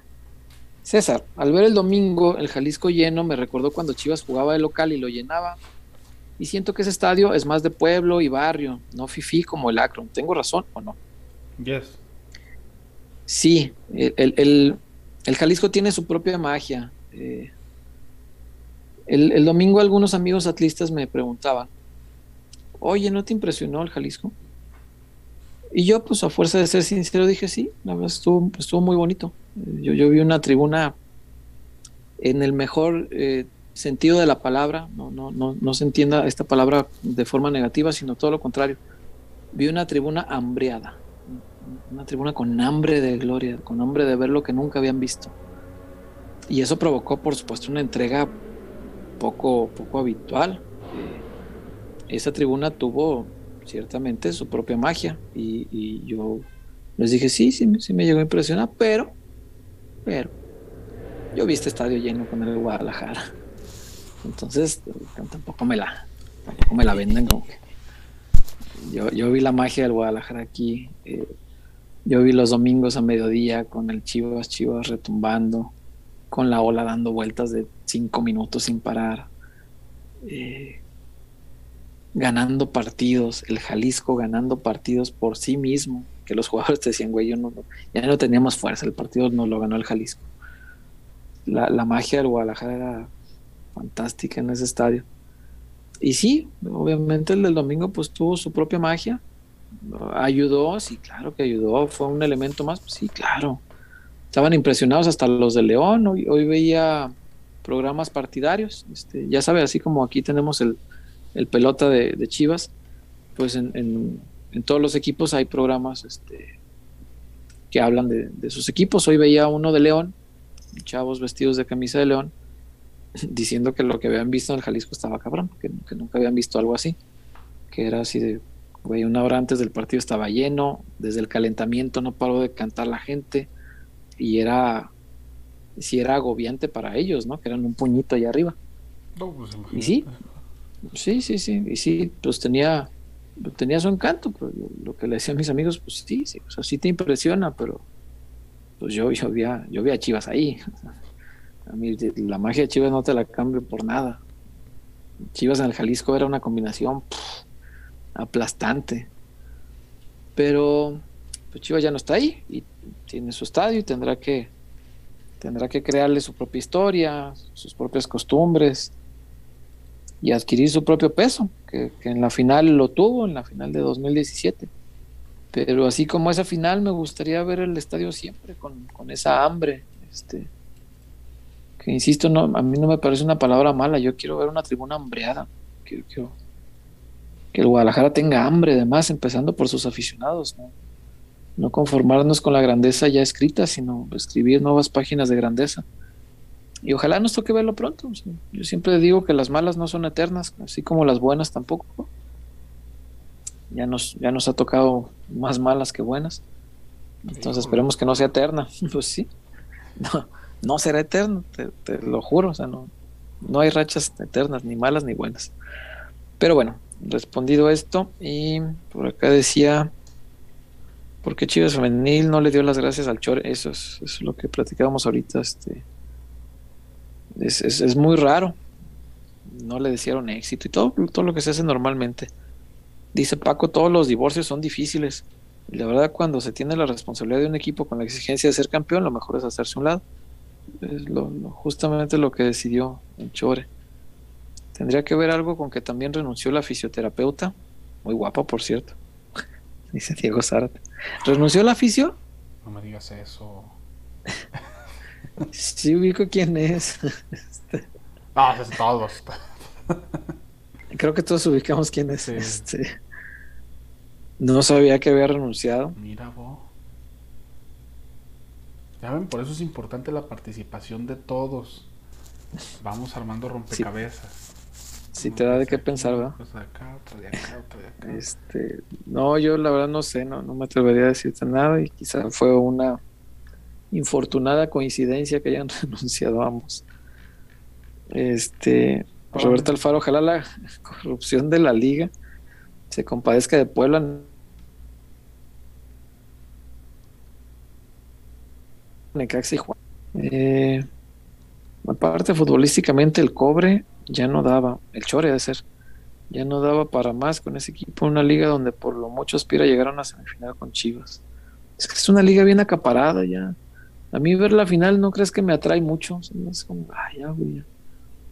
César, al ver el domingo el Jalisco lleno, me recordó cuando Chivas jugaba de local y lo llenaba. Y siento que ese estadio es más de pueblo y barrio, no fifi como el Akron. ¿Tengo razón o no? Yes. Sí, el, el, el Jalisco tiene su propia magia. Eh, el, domingo algunos amigos atlistas me preguntaban, oye, ¿no te impresionó el Jalisco? Y yo, pues a fuerza de ser sincero, dije, sí, la verdad estuvo, estuvo muy bonito. Yo, vi una tribuna en el mejor eh, sentido de la palabra, no, no, no, no se entienda esta palabra de forma negativa, sino todo lo contrario. Vi una tribuna hambreada, una tribuna con hambre de gloria, con hambre de ver lo que nunca habían visto. Y eso provocó, por supuesto, una entrega poco, poco habitual. Esa tribuna tuvo ciertamente su propia magia y, y, yo les dije, sí, sí, sí me llegó a impresionar, pero, pero, yo vi este estadio lleno con el Guadalajara. Entonces, tampoco me la, tampoco me la venden como que... Yo, yo vi la magia del Guadalajara aquí. Eh, yo vi los domingos a mediodía con el Chivas, Chivas retumbando con la ola dando vueltas de cinco minutos sin parar, eh, ganando partidos, el Jalisco ganando partidos por sí mismo, que los jugadores decían, güey, yo no, ya no teníamos fuerza, el partido no lo ganó el Jalisco. La, la magia del Guadalajara era fantástica en ese estadio. Y sí, obviamente el del domingo pues tuvo su propia magia. Ayudó, sí, claro que ayudó, fue un elemento más, sí, claro estaban impresionados hasta los de León. Hoy, hoy veía programas partidarios. Este, ya sabe, así como aquí tenemos el, el pelota de, de, Chivas, pues en, en, todos los equipos hay programas este, que hablan de, de, sus equipos. Hoy veía uno de León, chavos vestidos de camisa de León, diciendo que lo que habían visto en el Jalisco estaba cabrón, que, que nunca habían visto algo así, que era así de, güey, una hora antes del partido estaba lleno, desde el calentamiento no paró de cantar la gente y era si era agobiante para ellos, ¿no? Que eran un puñito allá arriba. No, pues, y sí, sí, sí, sí, y sí, pues tenía, tenía su encanto, pero lo que le decía a mis amigos, pues sí, sí, o sea, sí te impresiona, pero pues yo, yo, vi, a, yo vi a Chivas ahí. A mí la magia de Chivas no te la cambio por nada. Chivas en el Jalisco era una combinación pff, aplastante. Pero pues Chivas ya no está ahí y tiene su estadio y tendrá que tendrá que crearle su propia historia, sus propias costumbres y adquirir su propio peso, que, en la final lo tuvo, en la final de 2017. Pero así como esa final, me gustaría ver el estadio siempre con, con esa hambre. Este, que insisto, no, a mí no me parece una palabra mala, yo quiero ver una tribuna hambreada. Quiero, quiero que el Guadalajara tenga hambre, además, empezando por sus aficionados. ¿no? No conformarnos con la grandeza ya escrita, sino escribir nuevas páginas de grandeza. Y ojalá nos toque verlo pronto. Yo siempre digo que las malas no son eternas, así como las buenas tampoco. Ya nos, ya nos ha tocado más malas que buenas. Entonces esperemos que no sea eterna. Pues sí, no, no será eterno, te, te, lo juro. O sea, no, no hay rachas eternas, ni malas ni buenas. Pero bueno, respondido esto, y por acá decía porque Chivas Femenil no le dio las gracias al Chore? Eso es, lo que platicábamos ahorita. Este, es, muy raro. No le desearon éxito y todo, todo lo que se hace normalmente. Dice Paco, todos los divorcios son difíciles. Y la verdad, cuando se tiene la responsabilidad de un equipo con la exigencia de ser campeón, lo mejor es hacerse un lado. Es lo, justamente lo que decidió en Chore. Tendría que ver algo con que también renunció la fisioterapeuta, muy guapa por cierto, dice Diego Zárate. ¿Renunció al aficio? No me digas eso. sí, ubico quién es. Ah, es todos. Creo que todos ubicamos quién es. Sí. Este. No sabía que había renunciado. Mira vos. Ya ven, por eso es importante la participación de todos. Vamos armando rompecabezas. Si te da de qué pensar, ¿verdad? De acá, otra de acá, otra de acá. Este, no, yo la verdad no sé, no, no me atrevería a decirte nada y quizá fue una infortunada coincidencia que hayan renunciado ambos. Este, Roberto Alfaro, ojalá la corrupción de la liga se compadezca de Puebla. Necaxa y Juan. Eh, aparte, futbolísticamente, el cobre ya no daba, el chore de ser, ya no daba para más con ese equipo. Una liga donde por lo mucho aspira a llegar a una semifinal con Chivas. Es que es una liga bien acaparada ya. A mí ver la final no crees que me atrae mucho. Es como, ay, ya, güey, ya.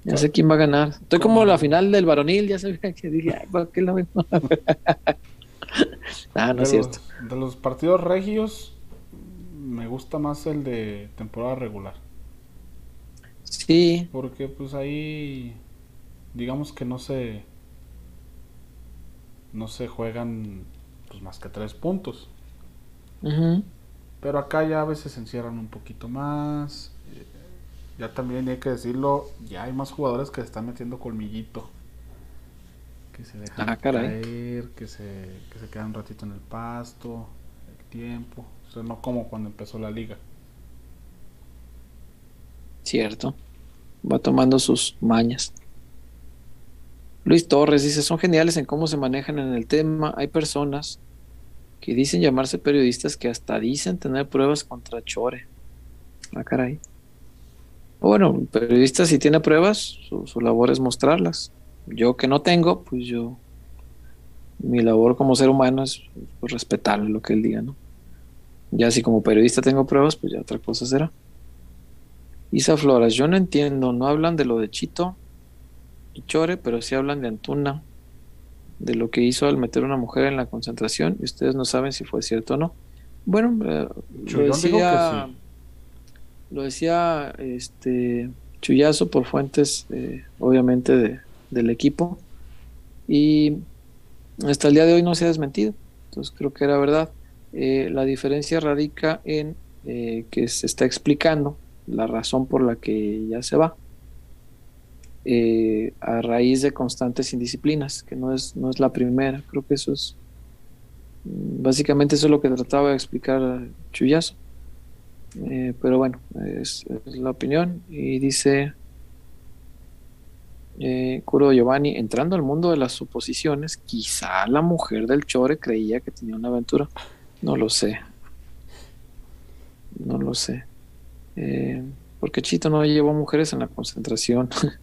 Ya sé quién va a ganar. Estoy como la final del varonil, ya sabía que dije, ay, ¿para qué la veo? ah, no de es cierto. Los, de los partidos regios, me gusta más el de temporada regular. Sí, Porque pues ahí, digamos que no se, no se juegan pues más que tres puntos. Pero acá ya a veces se encierran un poquito más. Ya también hay que decirlo, ya hay más jugadores que se están metiendo colmillito. Que se dejan Ah, caer, que se, que se quedan un ratito en el pasto, el tiempo. O sea, no como cuando empezó la liga. Cierto. Va tomando sus mañas. Luis Torres dice, son geniales en cómo se manejan en el tema. Hay personas que dicen llamarse periodistas que hasta dicen tener pruebas contra Chore. Ah, caray. Bueno, un periodista si tiene pruebas, su, labor es mostrarlas. Yo que no tengo, pues yo, mi labor como ser humano es pues, respetarle lo que él diga, ¿no? Ya si como periodista tengo pruebas, pues ya otra cosa será. Isa Floras, yo no entiendo, no hablan de lo de Chito y Chore, pero sí hablan de Antuna, de lo que hizo al meter a una mujer en la concentración, y ustedes no saben si fue cierto o no. Bueno, eh, lo decía, sí. lo decía este Chuyazo por fuentes, eh, obviamente, de- del equipo, y hasta el día de hoy no se ha desmentido, entonces creo que era verdad. Eh, la diferencia radica en eh, que se está explicando la razón por la que ya se va eh, a raíz de constantes indisciplinas, que no es, no es la primera, creo que eso es mm, básicamente eso es lo que trataba de explicar Chuyazo. Eh, pero bueno, es, la opinión y dice eh, Curo Giovanni, entrando al mundo de las suposiciones, quizá la mujer del Chore creía que tenía una aventura. No lo sé. No lo sé. Eh, porque Chito no llevó mujeres en la concentración.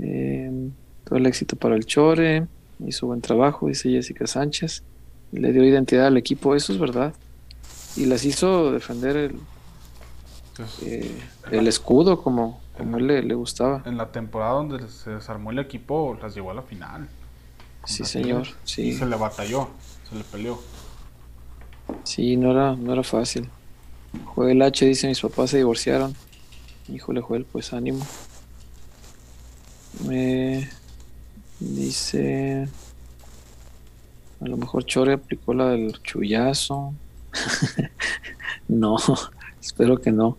Eh, todo el éxito para el Chore. Hizo buen trabajo, dice Jessica Sánchez. Le dio identidad al equipo, eso es verdad. Y las hizo defender el, eh, el escudo como, como él le, le gustaba. en la temporada donde se desarmó el equipo, las llevó a la final. Sí, señor. Sí. Y se le batalló, se le peleó. Sí, no era, no era fácil. Joel H dice, mis papás se divorciaron. Híjole, Joel, pues ánimo. Me dice, a lo mejor Chore aplicó la del chullazo. no, espero que no.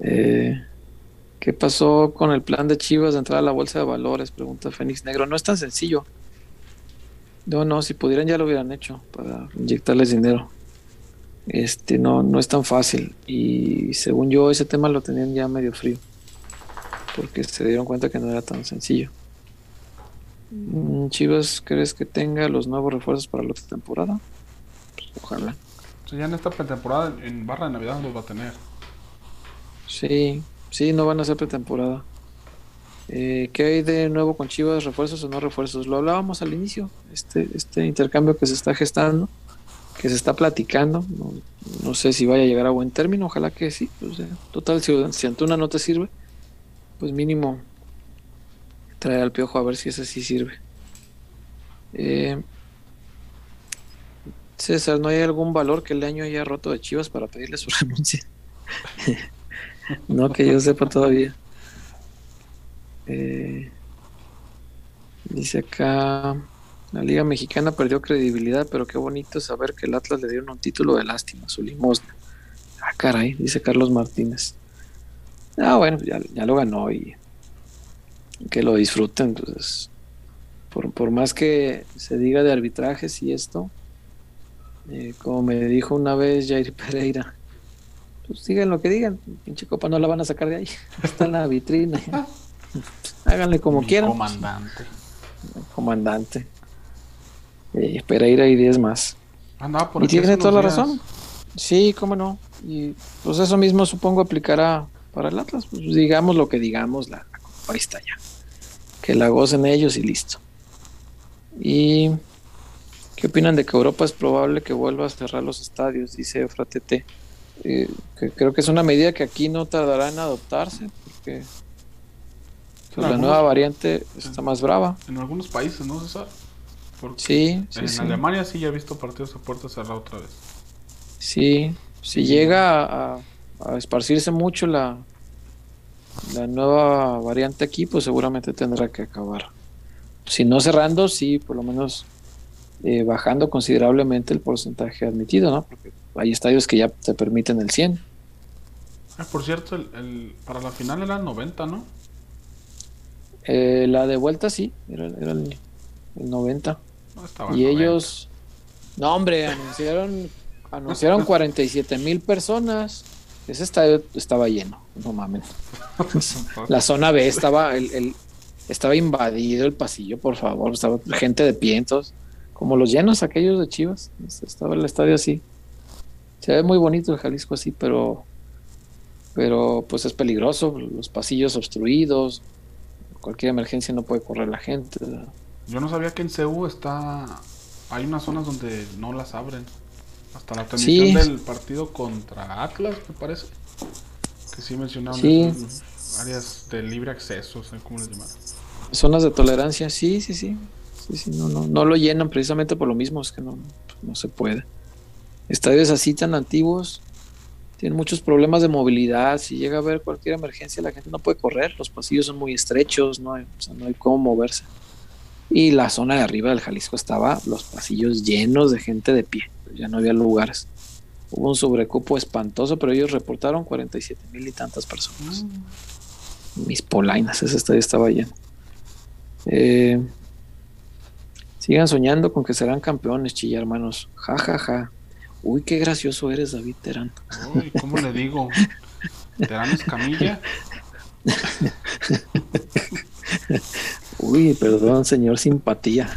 Eh, ¿Qué pasó con el plan de Chivas de entrar a la bolsa de valores? Pregunta Fénix Negro. No es tan sencillo. No, no, si pudieran ya lo hubieran hecho para inyectarles dinero. Este, no, no es tan fácil. Y según yo, ese tema lo tenían ya medio frío. Porque se dieron cuenta que no era tan sencillo. Mm, Chivas, ¿crees que tenga los nuevos refuerzos para la otra temporada? Pues, ojalá. O sea, ya en esta pretemporada, en barra de Navidad los va a tener. Sí, sí, no van a ser pretemporada. Eh, ¿Qué hay de nuevo con Chivas? ¿Refuerzos o no refuerzos? Lo hablábamos al inicio, este, este intercambio que se está gestando, que se está platicando. No, no sé si vaya a llegar a buen término, ojalá que sí. sea, total, si, Antuna no te sirve, pues mínimo trae al piojo a ver si ese sí sirve. Eh, César, ¿no hay algún valor que el año haya roto de Chivas para pedirle su renuncia? no que yo sepa todavía. Eh, dice acá La Liga Mexicana perdió credibilidad, pero qué bonito saber que el Atlas le dieron un título de lástima, su limosna. Ah, caray, dice Carlos Martínez. Ah, bueno, ya, ya lo ganó y que lo disfruten. Entonces, por, por más que se diga de arbitrajes y esto, eh, como me dijo una vez Jair Pereira, pues digan lo que digan, pinche copa no la van a sacar de ahí, está en la vitrina. Háganle como Mi quieran. Comandante. Comandante. Eh, Pereira y 10 más. Andaba por Y tiene toda la días. razón. Sí, cómo no. Y pues eso mismo supongo aplicará para el Atlas. Pues digamos lo que digamos, la, la copa está ya. Que la gocen ellos y listo. ¿Y qué opinan de que Europa es probable que vuelva a cerrar los estadios? Dice Fratete. Eh, que creo que es una medida que aquí no tardará en adoptarse porque pues, la nueva variante está más brava. En algunos países, ¿no, César? Porque Sí, sí, en sí. Alemania sí ya he visto partidos a puerta cerrada otra vez. Sí, si llega a, a esparcirse mucho la, la nueva variante aquí, pues seguramente tendrá que acabar. Si no cerrando, sí, por lo menos eh, bajando considerablemente el porcentaje admitido, ¿no? Porque hay estadios que ya te permiten el 100. Ah, por cierto, el, el- para la final era 90, ¿no? Eh, la de vuelta sí, era, era el, el 90. No Y 90. ellos, no hombre, anunciaron, anunciaron 47 mil personas. Ese estadio estaba lleno, no mames. La zona B estaba, el, el- estaba invadido el pasillo, por favor, estaba gente de pie, entonces, como los llenos aquellos de Chivas, estaba el estadio así. Se ve muy bonito el Jalisco así, pero, pero pues es peligroso, los pasillos obstruidos, cualquier emergencia no puede correr la gente. Yo no sabía que en CEU está. Hay unas zonas donde no las abren. Hasta la transmisión Sí. del partido contra Atlas, me parece. Que sí mencionaron Sí. esas áreas de libre acceso, sé cómo les llaman. Zonas de tolerancia, sí, sí, sí. Sí, sí, no, no, no lo llenan precisamente por lo mismo, es que no, no se puede. Estadios así tan antiguos tienen muchos problemas de movilidad. Si llega a haber cualquier emergencia, la gente no puede correr. Los pasillos son muy estrechos, no hay, o sea, no hay cómo moverse. Y la zona de arriba del Jalisco estaba los pasillos llenos de gente de pie. Ya no había lugares. Hubo un sobrecupo espantoso, pero ellos reportaron 47 mil y tantas personas mis polainas, ese estadio estaba lleno. Eh, sigan soñando con que serán campeones, chilla hermanos. Ja, ja, ja. Uy, qué gracioso eres, David Terán. Uy, ¿cómo le digo? ¿Terán Escamilla? Uy, perdón, señor simpatía.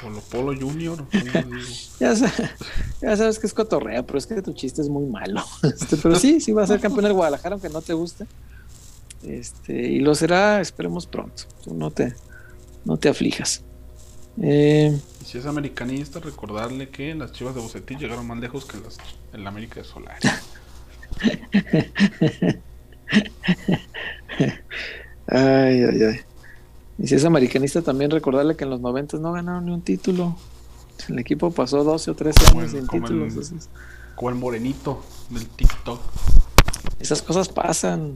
Polo Polo Junior? Ya, sa- ya sabes que es cotorrea, pero es que tu chiste es muy malo. Este, pero sí, sí va a ser campeón del Guadalajara, aunque no te guste. Este, y lo será, esperemos pronto. Tú no te, no te aflijas. Eh, Y si es americanista, recordarle que las chivas de Bucetich llegaron más lejos que las en la América de Solari. Ay, ay, ay. Y si es americanista, también recordarle que en los 90 no ganaron ni un título. El equipo pasó 12 o 13 Como años el- sin como el- títulos. Entonces, Como el morenito del TikTok. esas cosas pasan.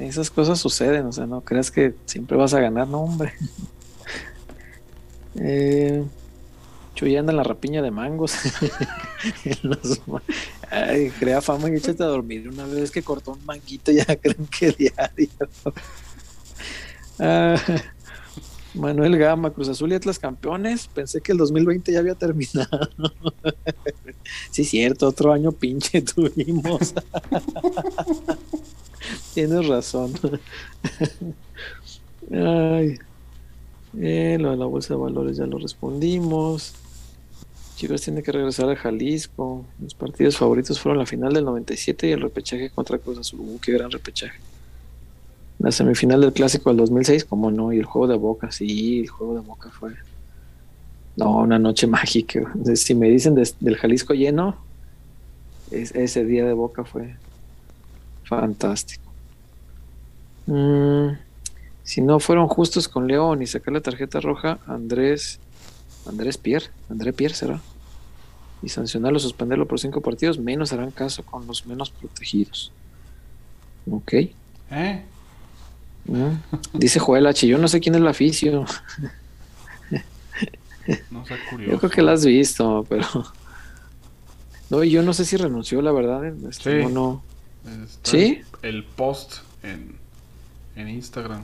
Esas cosas suceden. O sea, no creas que siempre vas a ganar, no, hombre. Eh, Chuy anda en la rapiña de mangos. Los Ay, crea fama y échate a dormir. Una vez que cortó un manguito, ya creen que diario. Manuel Gama, Cruz Azul y Atlas campeones. Pensé que el 2020 ya había terminado. sí, cierto, otro año pinche tuvimos. Tienes razón. Ay. Eh, lo de la bolsa de valores ya lo respondimos. Chivas tiene que regresar a Jalisco. Mis partidos favoritos fueron la final del 97 y el repechaje contra Cruz Azul. Uh, qué gran repechaje. La semifinal del clásico del 2006, como no, y el juego de Boca, sí, el juego de Boca fue. No, una noche mágica. Si me dicen del Jalisco lleno, es- ese día de Boca fue fantástico. Mm, si no fueron justos con León y sacar la tarjeta roja, Andrés, Andrés Pierre, André Pierre será, y sancionarlo, suspenderlo por cinco partidos, menos harán caso con los menos protegidos. Ok. ¿Eh? Dice Joel H. Yo no sé quién es la aficio. No sea curioso. Yo creo que la has visto, pero. No, yo no sé si renunció, la verdad. Este, Sí. no. ¿Sí? El, el post en, en Instagram.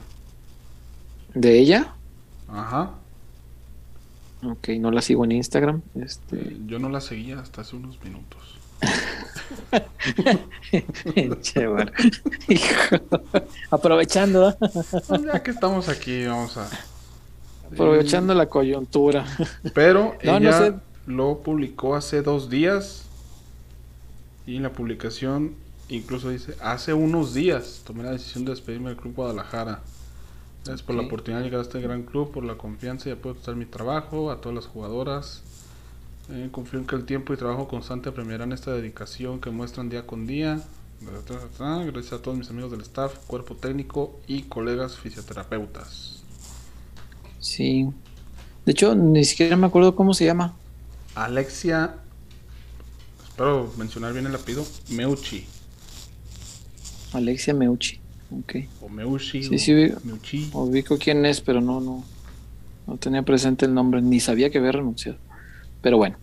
¿De ella? Ajá. Ok, no la sigo en Instagram. Este. Yo no la seguía hasta hace unos minutos. Chévere. Hijo. Aprovechando, ¿eh? Pues ya que estamos aquí, vamos a. aprovechando la coyuntura. Pero No, no ella sé. lo publicó hace dos días. Y en la publicación incluso dice: Hace unos días tomé la decisión de despedirme del Club Guadalajara. Gracias por la oportunidad de llegar a este gran club, por la confianza y apoyo total en mi trabajo, a todas las jugadoras. Eh, confío en que el tiempo y trabajo constante premiarán esta dedicación que muestran día con día. Gracias a todos mis amigos del staff, cuerpo técnico y colegas fisioterapeutas. Sí. De hecho, ni siquiera me acuerdo cómo se llama. Alexia, espero mencionar bien el apellido, Meucci. Alexia Meucci. Ok. O Meucci. Sí, o sí, vi- Meucci. Ubico quién es, pero no, no. No tenía presente el nombre, ni sabía que había renunciado. Pero bueno,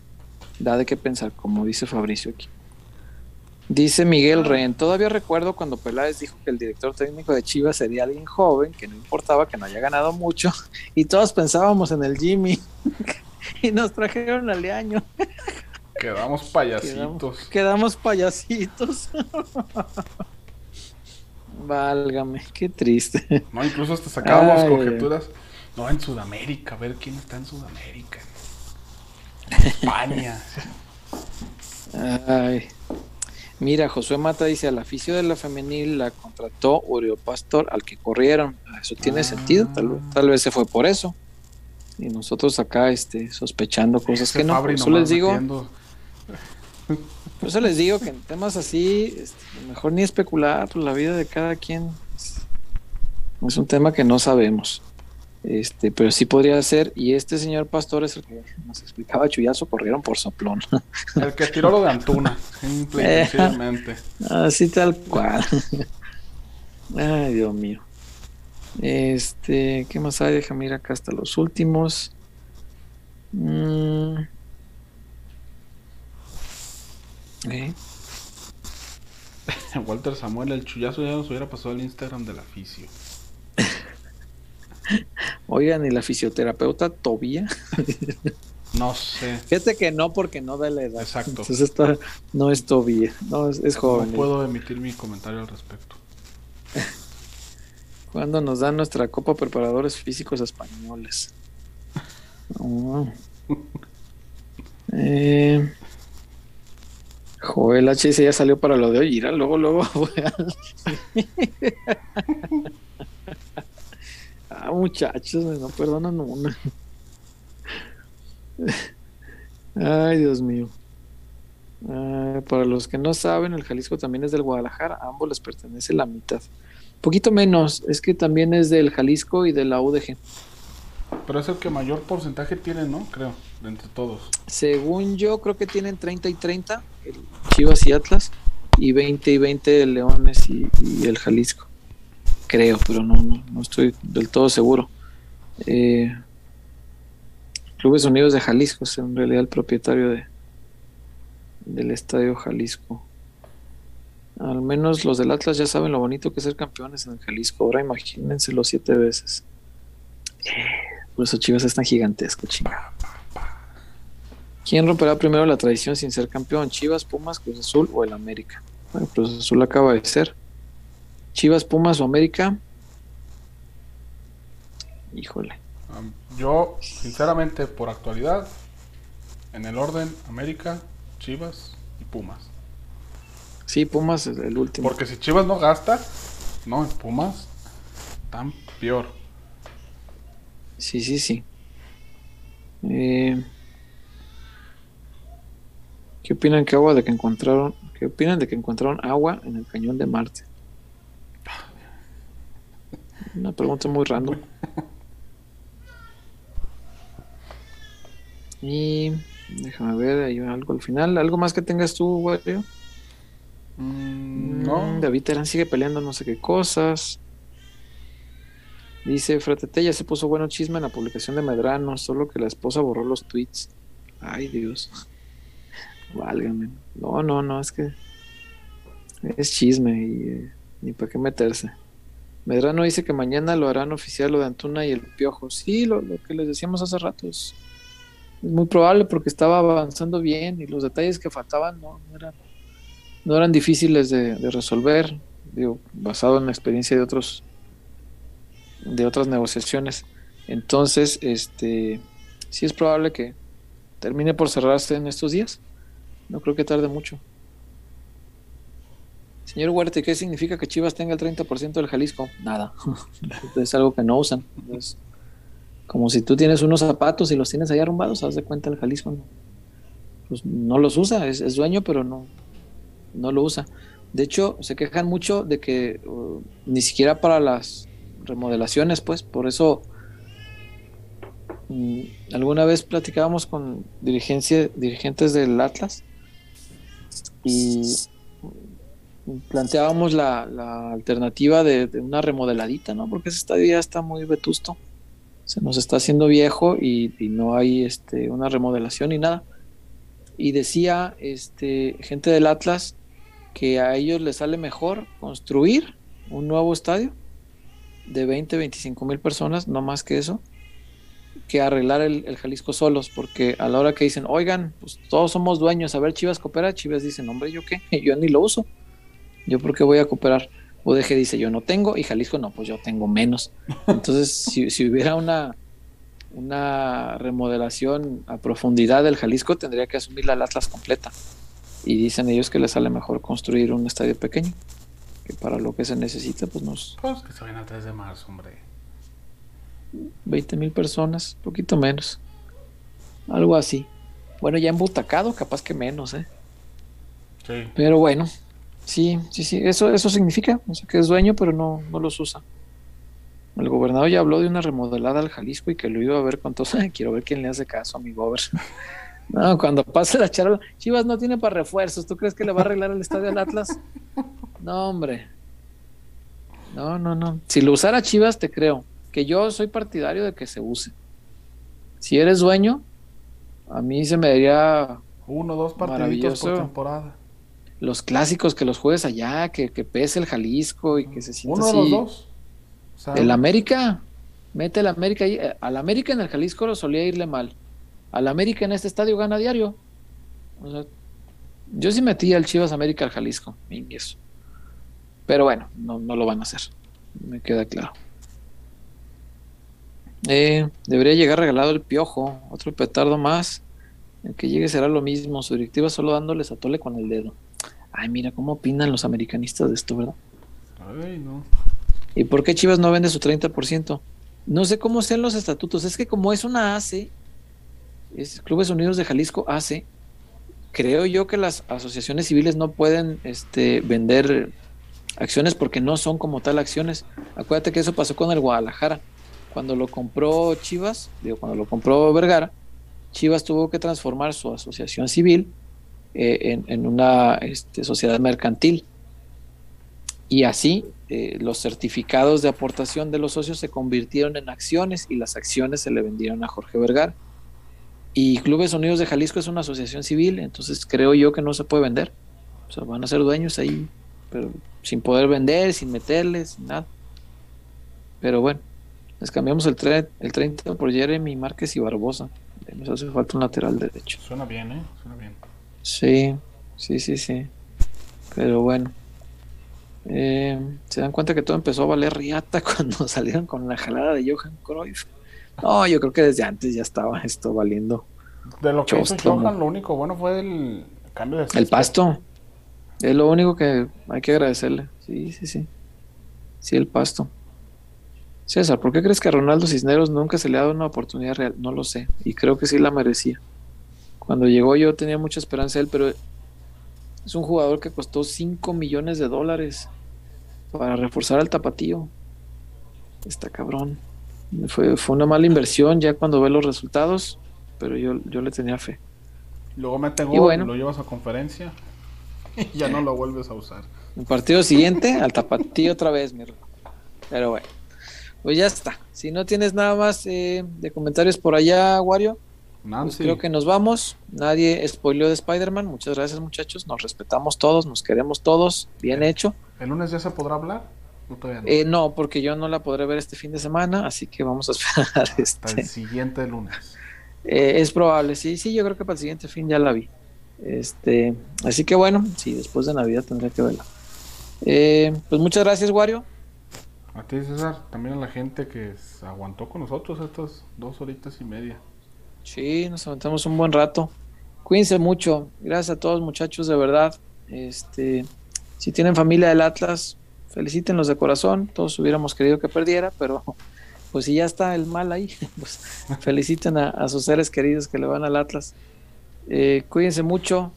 da de qué pensar, como dice Fabricio aquí. Dice Miguel Rehn, todavía recuerdo cuando Peláez dijo que el director técnico de Chivas sería alguien joven, que no importaba que no haya ganado mucho, y todos pensábamos en el Jimmy, y nos trajeron al año, Quedamos payasitos. quedamos payasitos. Válgame, qué triste. No, incluso hasta sacábamos conjeturas. No, en Sudamérica, a ver quién está en Sudamérica. España. Ay. Mira, Josué Mata dice, al aficio de la femenil la contrató Uriel Pastor al que corrieron. Eso tiene Ah. sentido, tal, vez- tal vez se fue por eso. Y nosotros acá este, sospechando cosas Ese que no. Por eso les digo, metiendo- por eso les digo que en temas así, este, mejor ni especular por la vida de cada quien. Es, es un tema que no sabemos. Este, pero sí podría ser, y este señor Pastor es el que nos explicaba Chuyazo, corrieron por soplón. El que tiró lo de Antuna. Simple y Eh. sencillamente. Así tal cual. Ay, Dios mío. Este, ¿qué más hay? Déjame ir acá hasta los últimos. Mm. Eh, Walter Samuel, el chullazo ya nos hubiera pasado al Instagram del aficio. Oigan, ¿y la fisioterapeuta Tobía? No sé. Fíjate que no, porque no da la edad. Exacto. Entonces esta no es Tobía, no, es, es joven. No puedo emitir mi comentario al respecto. Cuando nos dan nuestra Copa Preparadores Físicos Españoles. Oh. Eh, Joel H. ya salió para lo de hoy. Irá, luego, luego. ah, muchachos, no perdonan una. Ay, Dios mío. Ah, para los que no saben, el Jalisco también es del Guadalajara. A ambos les pertenece la mitad. Poquito menos, es que también es del Jalisco y de la UDG. Pero es el que mayor porcentaje tiene, ¿no? Creo, de entre todos. Según yo, creo que tienen 30 y 30, el Chivas y Atlas, y 20 y 20 el Leones y, y el Jalisco. Creo, pero no, no, no estoy del todo seguro. Eh, Clubes Unidos de Jalisco es en realidad el propietario de, del Estadio Jalisco. Al menos los del Atlas ya saben lo bonito que es ser campeones en Jalisco. Ahora imagínense los siete veces. Por eso Chivas es tan gigantesco, chingada. ¿Quién romperá primero la tradición sin ser campeón? ¿Chivas, Pumas, Cruz Azul o el América? Bueno, Cruz Azul acaba de ser. ¿Chivas, Pumas o América? Híjole. Yo, sinceramente, por actualidad, en el orden, América, Chivas y Pumas. Sí, Pumas es el último. Porque si Chivas no gasta, no, en Pumas, tan peor. Sí, sí, sí. Eh, ¿Qué opinan que agua de que encontraron? ¿Qué opinan de que encontraron agua en el cañón de Marte? Una pregunta muy random. Y déjame ver, hay algo al final. ¿Algo más que tengas tú, Wario? Mm, No. David Terán sigue peleando no sé qué cosas. Dice, Fratete ya se puso bueno chisme en la publicación de Medrano, solo que la esposa borró los tweets. Ay, Dios. Válgame. No, no, no, es que es chisme y eh, ni para qué meterse. Medrano dice que mañana lo harán oficial lo de Antuna y el Piojo. Sí, lo, lo que les decíamos hace rato es, es muy probable porque estaba avanzando bien y los detalles que faltaban no, no eran, no eran difíciles de, de resolver, digo, basado en la experiencia de otros de otras negociaciones. Entonces, este sí es probable que termine por cerrarse en estos días. No creo que tarde mucho. Señor Huerta, ¿qué significa que Chivas tenga el 30% del Jalisco? Nada. es algo que no usan. Es como si tú tienes unos zapatos y los tienes ahí arrumbados, haz de cuenta el Jalisco no, pues no los usa, es, es, dueño, pero no, no lo usa. De hecho, se quejan mucho de que uh, ni siquiera para las remodelaciones, pues, por eso mm, alguna vez platicábamos con dirigencia, dirigentes del Atlas y planteábamos la, alternativa de, una remodeladita, ¿no? Porque ese estadio ya está muy vetusto, se nos está haciendo viejo y, no hay este, una remodelación ni nada. Y decía este, gente del Atlas que a ellos les sale mejor construir un nuevo estadio de 20, 25 mil personas, no más que eso, que arreglar el, el, Jalisco solos, porque a la hora que dicen, oigan, pues todos somos dueños, a ver, Chivas coopera, Chivas dicen, hombre, ¿yo qué? Yo ni lo uso, ¿yo por qué voy a cooperar? UDG dice, yo no tengo, y Jalisco no, pues yo tengo menos. Entonces, si, si hubiera una, una remodelación a profundidad del Jalisco, tendría que asumir la Atlas completa. Y dicen ellos que les sale mejor construir un estadio pequeño que para lo que se necesita, pues nos. Pues que se vayan al 3 de marzo, hombre. 20 mil personas, poquito menos. Algo así. Bueno, ya embutacado, capaz que menos, ¿eh? Sí. Pero bueno, sí, sí, sí. Eso, eso significa, o sea, que es dueño, pero no, no los usa. El gobernador ya habló de una remodelada al Jalisco y que lo iba a ver con todos. Quiero ver quién le hace caso a mi gober. No, cuando pase la charla, Chivas no tiene para refuerzos. ¿Tú crees que le va a arreglar el estadio al Atlas? No, hombre. No, no, no. Si lo usara Chivas, te creo. Que yo soy partidario de que se use. Si eres dueño, a mí se me daría. Uno dos partiditos por temporada. Los clásicos que los juegues allá, que, que pese el Jalisco y que se sienta Uno así. de los dos. O sea, el América, mete el América ahí. Al América en el Jalisco lo solía irle mal. Al América en este estadio gana diario. O sea, yo sí metí al Chivas América al Jalisco, eso. Pero bueno, no, no, lo van a hacer. Me queda claro. Eh, debería llegar regalado el piojo, otro petardo más. El que llegue será lo mismo. Su directiva solo dándoles a tole con el dedo. Ay, mira cómo opinan los americanistas de esto, ¿verdad? Ay, no. ¿Y por qué Chivas no vende su 30%? No sé cómo sean los estatutos. Es que como es una AC, es Clubes Unidos de Jalisco AC, creo yo que las asociaciones civiles no pueden este, vender acciones porque no son como tal acciones. Acuérdate que eso pasó con el Guadalajara. Cuando lo compró Chivas, digo, cuando lo compró Vergara, Chivas tuvo que transformar su asociación civil eh, en, en, una este, sociedad mercantil. Y así eh, los certificados de aportación de los socios se convirtieron en acciones y las acciones se le vendieron a Jorge Vergara. Y Clubes Unidos de Jalisco es una asociación civil, entonces creo yo que no se puede vender. O sea, van a ser dueños ahí, pero sin poder vender, sin meterles, nada. Pero bueno, les cambiamos el, el 30 por Jeremy Márquez y Barbosa. Nos hace falta un lateral derecho. Suena bien, ¿eh? Suena bien. Sí, sí, sí, sí. Pero bueno. Eh, se dan cuenta que todo empezó a valer riata cuando salieron con la jalada de Johan Cruyff. No, yo creo que desde antes ya estaba esto valiendo. De lo que hizo Johan, lo único bueno fue el cambio de El pasto. Es lo único que hay que agradecerle. Sí, sí, sí. Sí, el pasto. César, ¿por qué crees que a Ronaldo Cisneros nunca se le ha dado una oportunidad real? No lo sé. Y creo que sí la merecía. Cuando llegó yo tenía mucha esperanza en él, pero es un jugador que costó 5 millones de dólares para reforzar al tapatío. Está cabrón. Fue, fue una mala inversión ya cuando ve los resultados, pero yo, yo le tenía fe. Luego mete gol, bueno, lo llevas a conferencia y ya no lo vuelves a usar. El partido siguiente, al tapatío otra vez, mi Pero bueno. Pues ya está. Si no tienes nada más eh, de comentarios por allá, Wario, pues creo que nos vamos. Nadie spoileó de Spider-Man. Muchas gracias, muchachos. Nos respetamos todos, nos queremos todos. Bien hecho. ¿El lunes ya se podrá hablar? ¿O todavía no? Eh, no, porque yo no la podré ver este fin de semana, así que vamos a esperar. Hasta Este. el siguiente lunes. Eh, es probable, sí, sí, yo creo que para el siguiente fin ya la vi. Este, así que bueno, sí, después de Navidad tendré que verla. Eh, pues muchas gracias, Wario. A ti, César, también a la gente que aguantó con nosotros estas dos horitas y media. Sí, nos aventamos un buen rato. Cuídense mucho. Gracias a todos, muchachos, de verdad. Este, si tienen familia del Atlas, felicítenlos de corazón. Todos hubiéramos querido que perdiera, pero pues si ya está el mal ahí, pues feliciten a, sus seres queridos que le van al Atlas. Eh, cuídense mucho.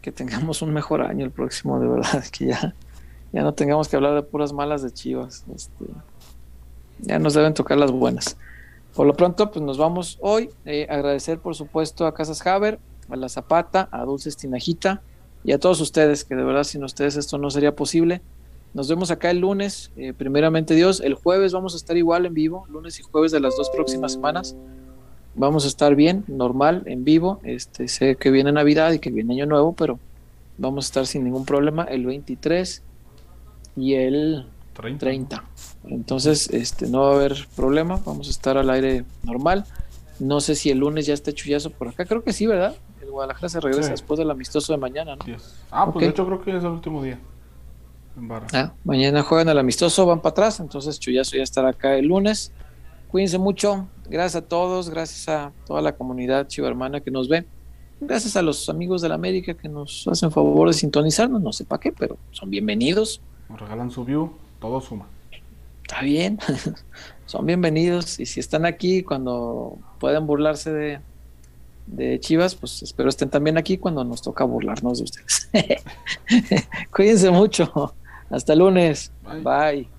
Que tengamos un mejor año el próximo, de verdad. Que ya, ya no tengamos que hablar de puras malas de Chivas. Este, ya nos deben tocar las buenas. Por lo pronto, pues nos vamos hoy. Eh, agradecer, por supuesto, a Casas Haber, a La Zapata, a Dulces Tinajita y a todos ustedes, que de verdad sin ustedes esto no sería posible. Nos vemos acá el lunes, eh, primeramente Dios. El jueves vamos a estar igual en vivo, lunes y jueves de las dos próximas semanas. Vamos a estar bien, normal, en vivo. Este, sé que viene Navidad y que viene Año Nuevo, pero vamos a estar sin ningún problema el 23 y el 30. 30. Entonces, este, no va a haber problema, vamos a estar al aire normal. No sé si el lunes ya está chullazo por acá, creo que sí, ¿verdad? El Guadalajara se regresa Sí. después del amistoso de mañana, ¿no? Diez. Ah, pues de hecho creo que es el último día. En barra. Ah, mañana juegan al amistoso, van para atrás, entonces chullazo ya estará acá el lunes. Cuídense mucho, gracias a todos, gracias a toda la comunidad chivarmana que nos ve. Gracias a los amigos de la América que nos hacen favor de sintonizarnos, no sé para qué, pero son bienvenidos. Nos regalan su view, todo suma. Está bien, son bienvenidos y si están aquí cuando pueden burlarse de, de Chivas, pues espero estén también aquí cuando nos toca burlarnos de ustedes. Cuídense mucho. Hasta el lunes. Bye. Bye.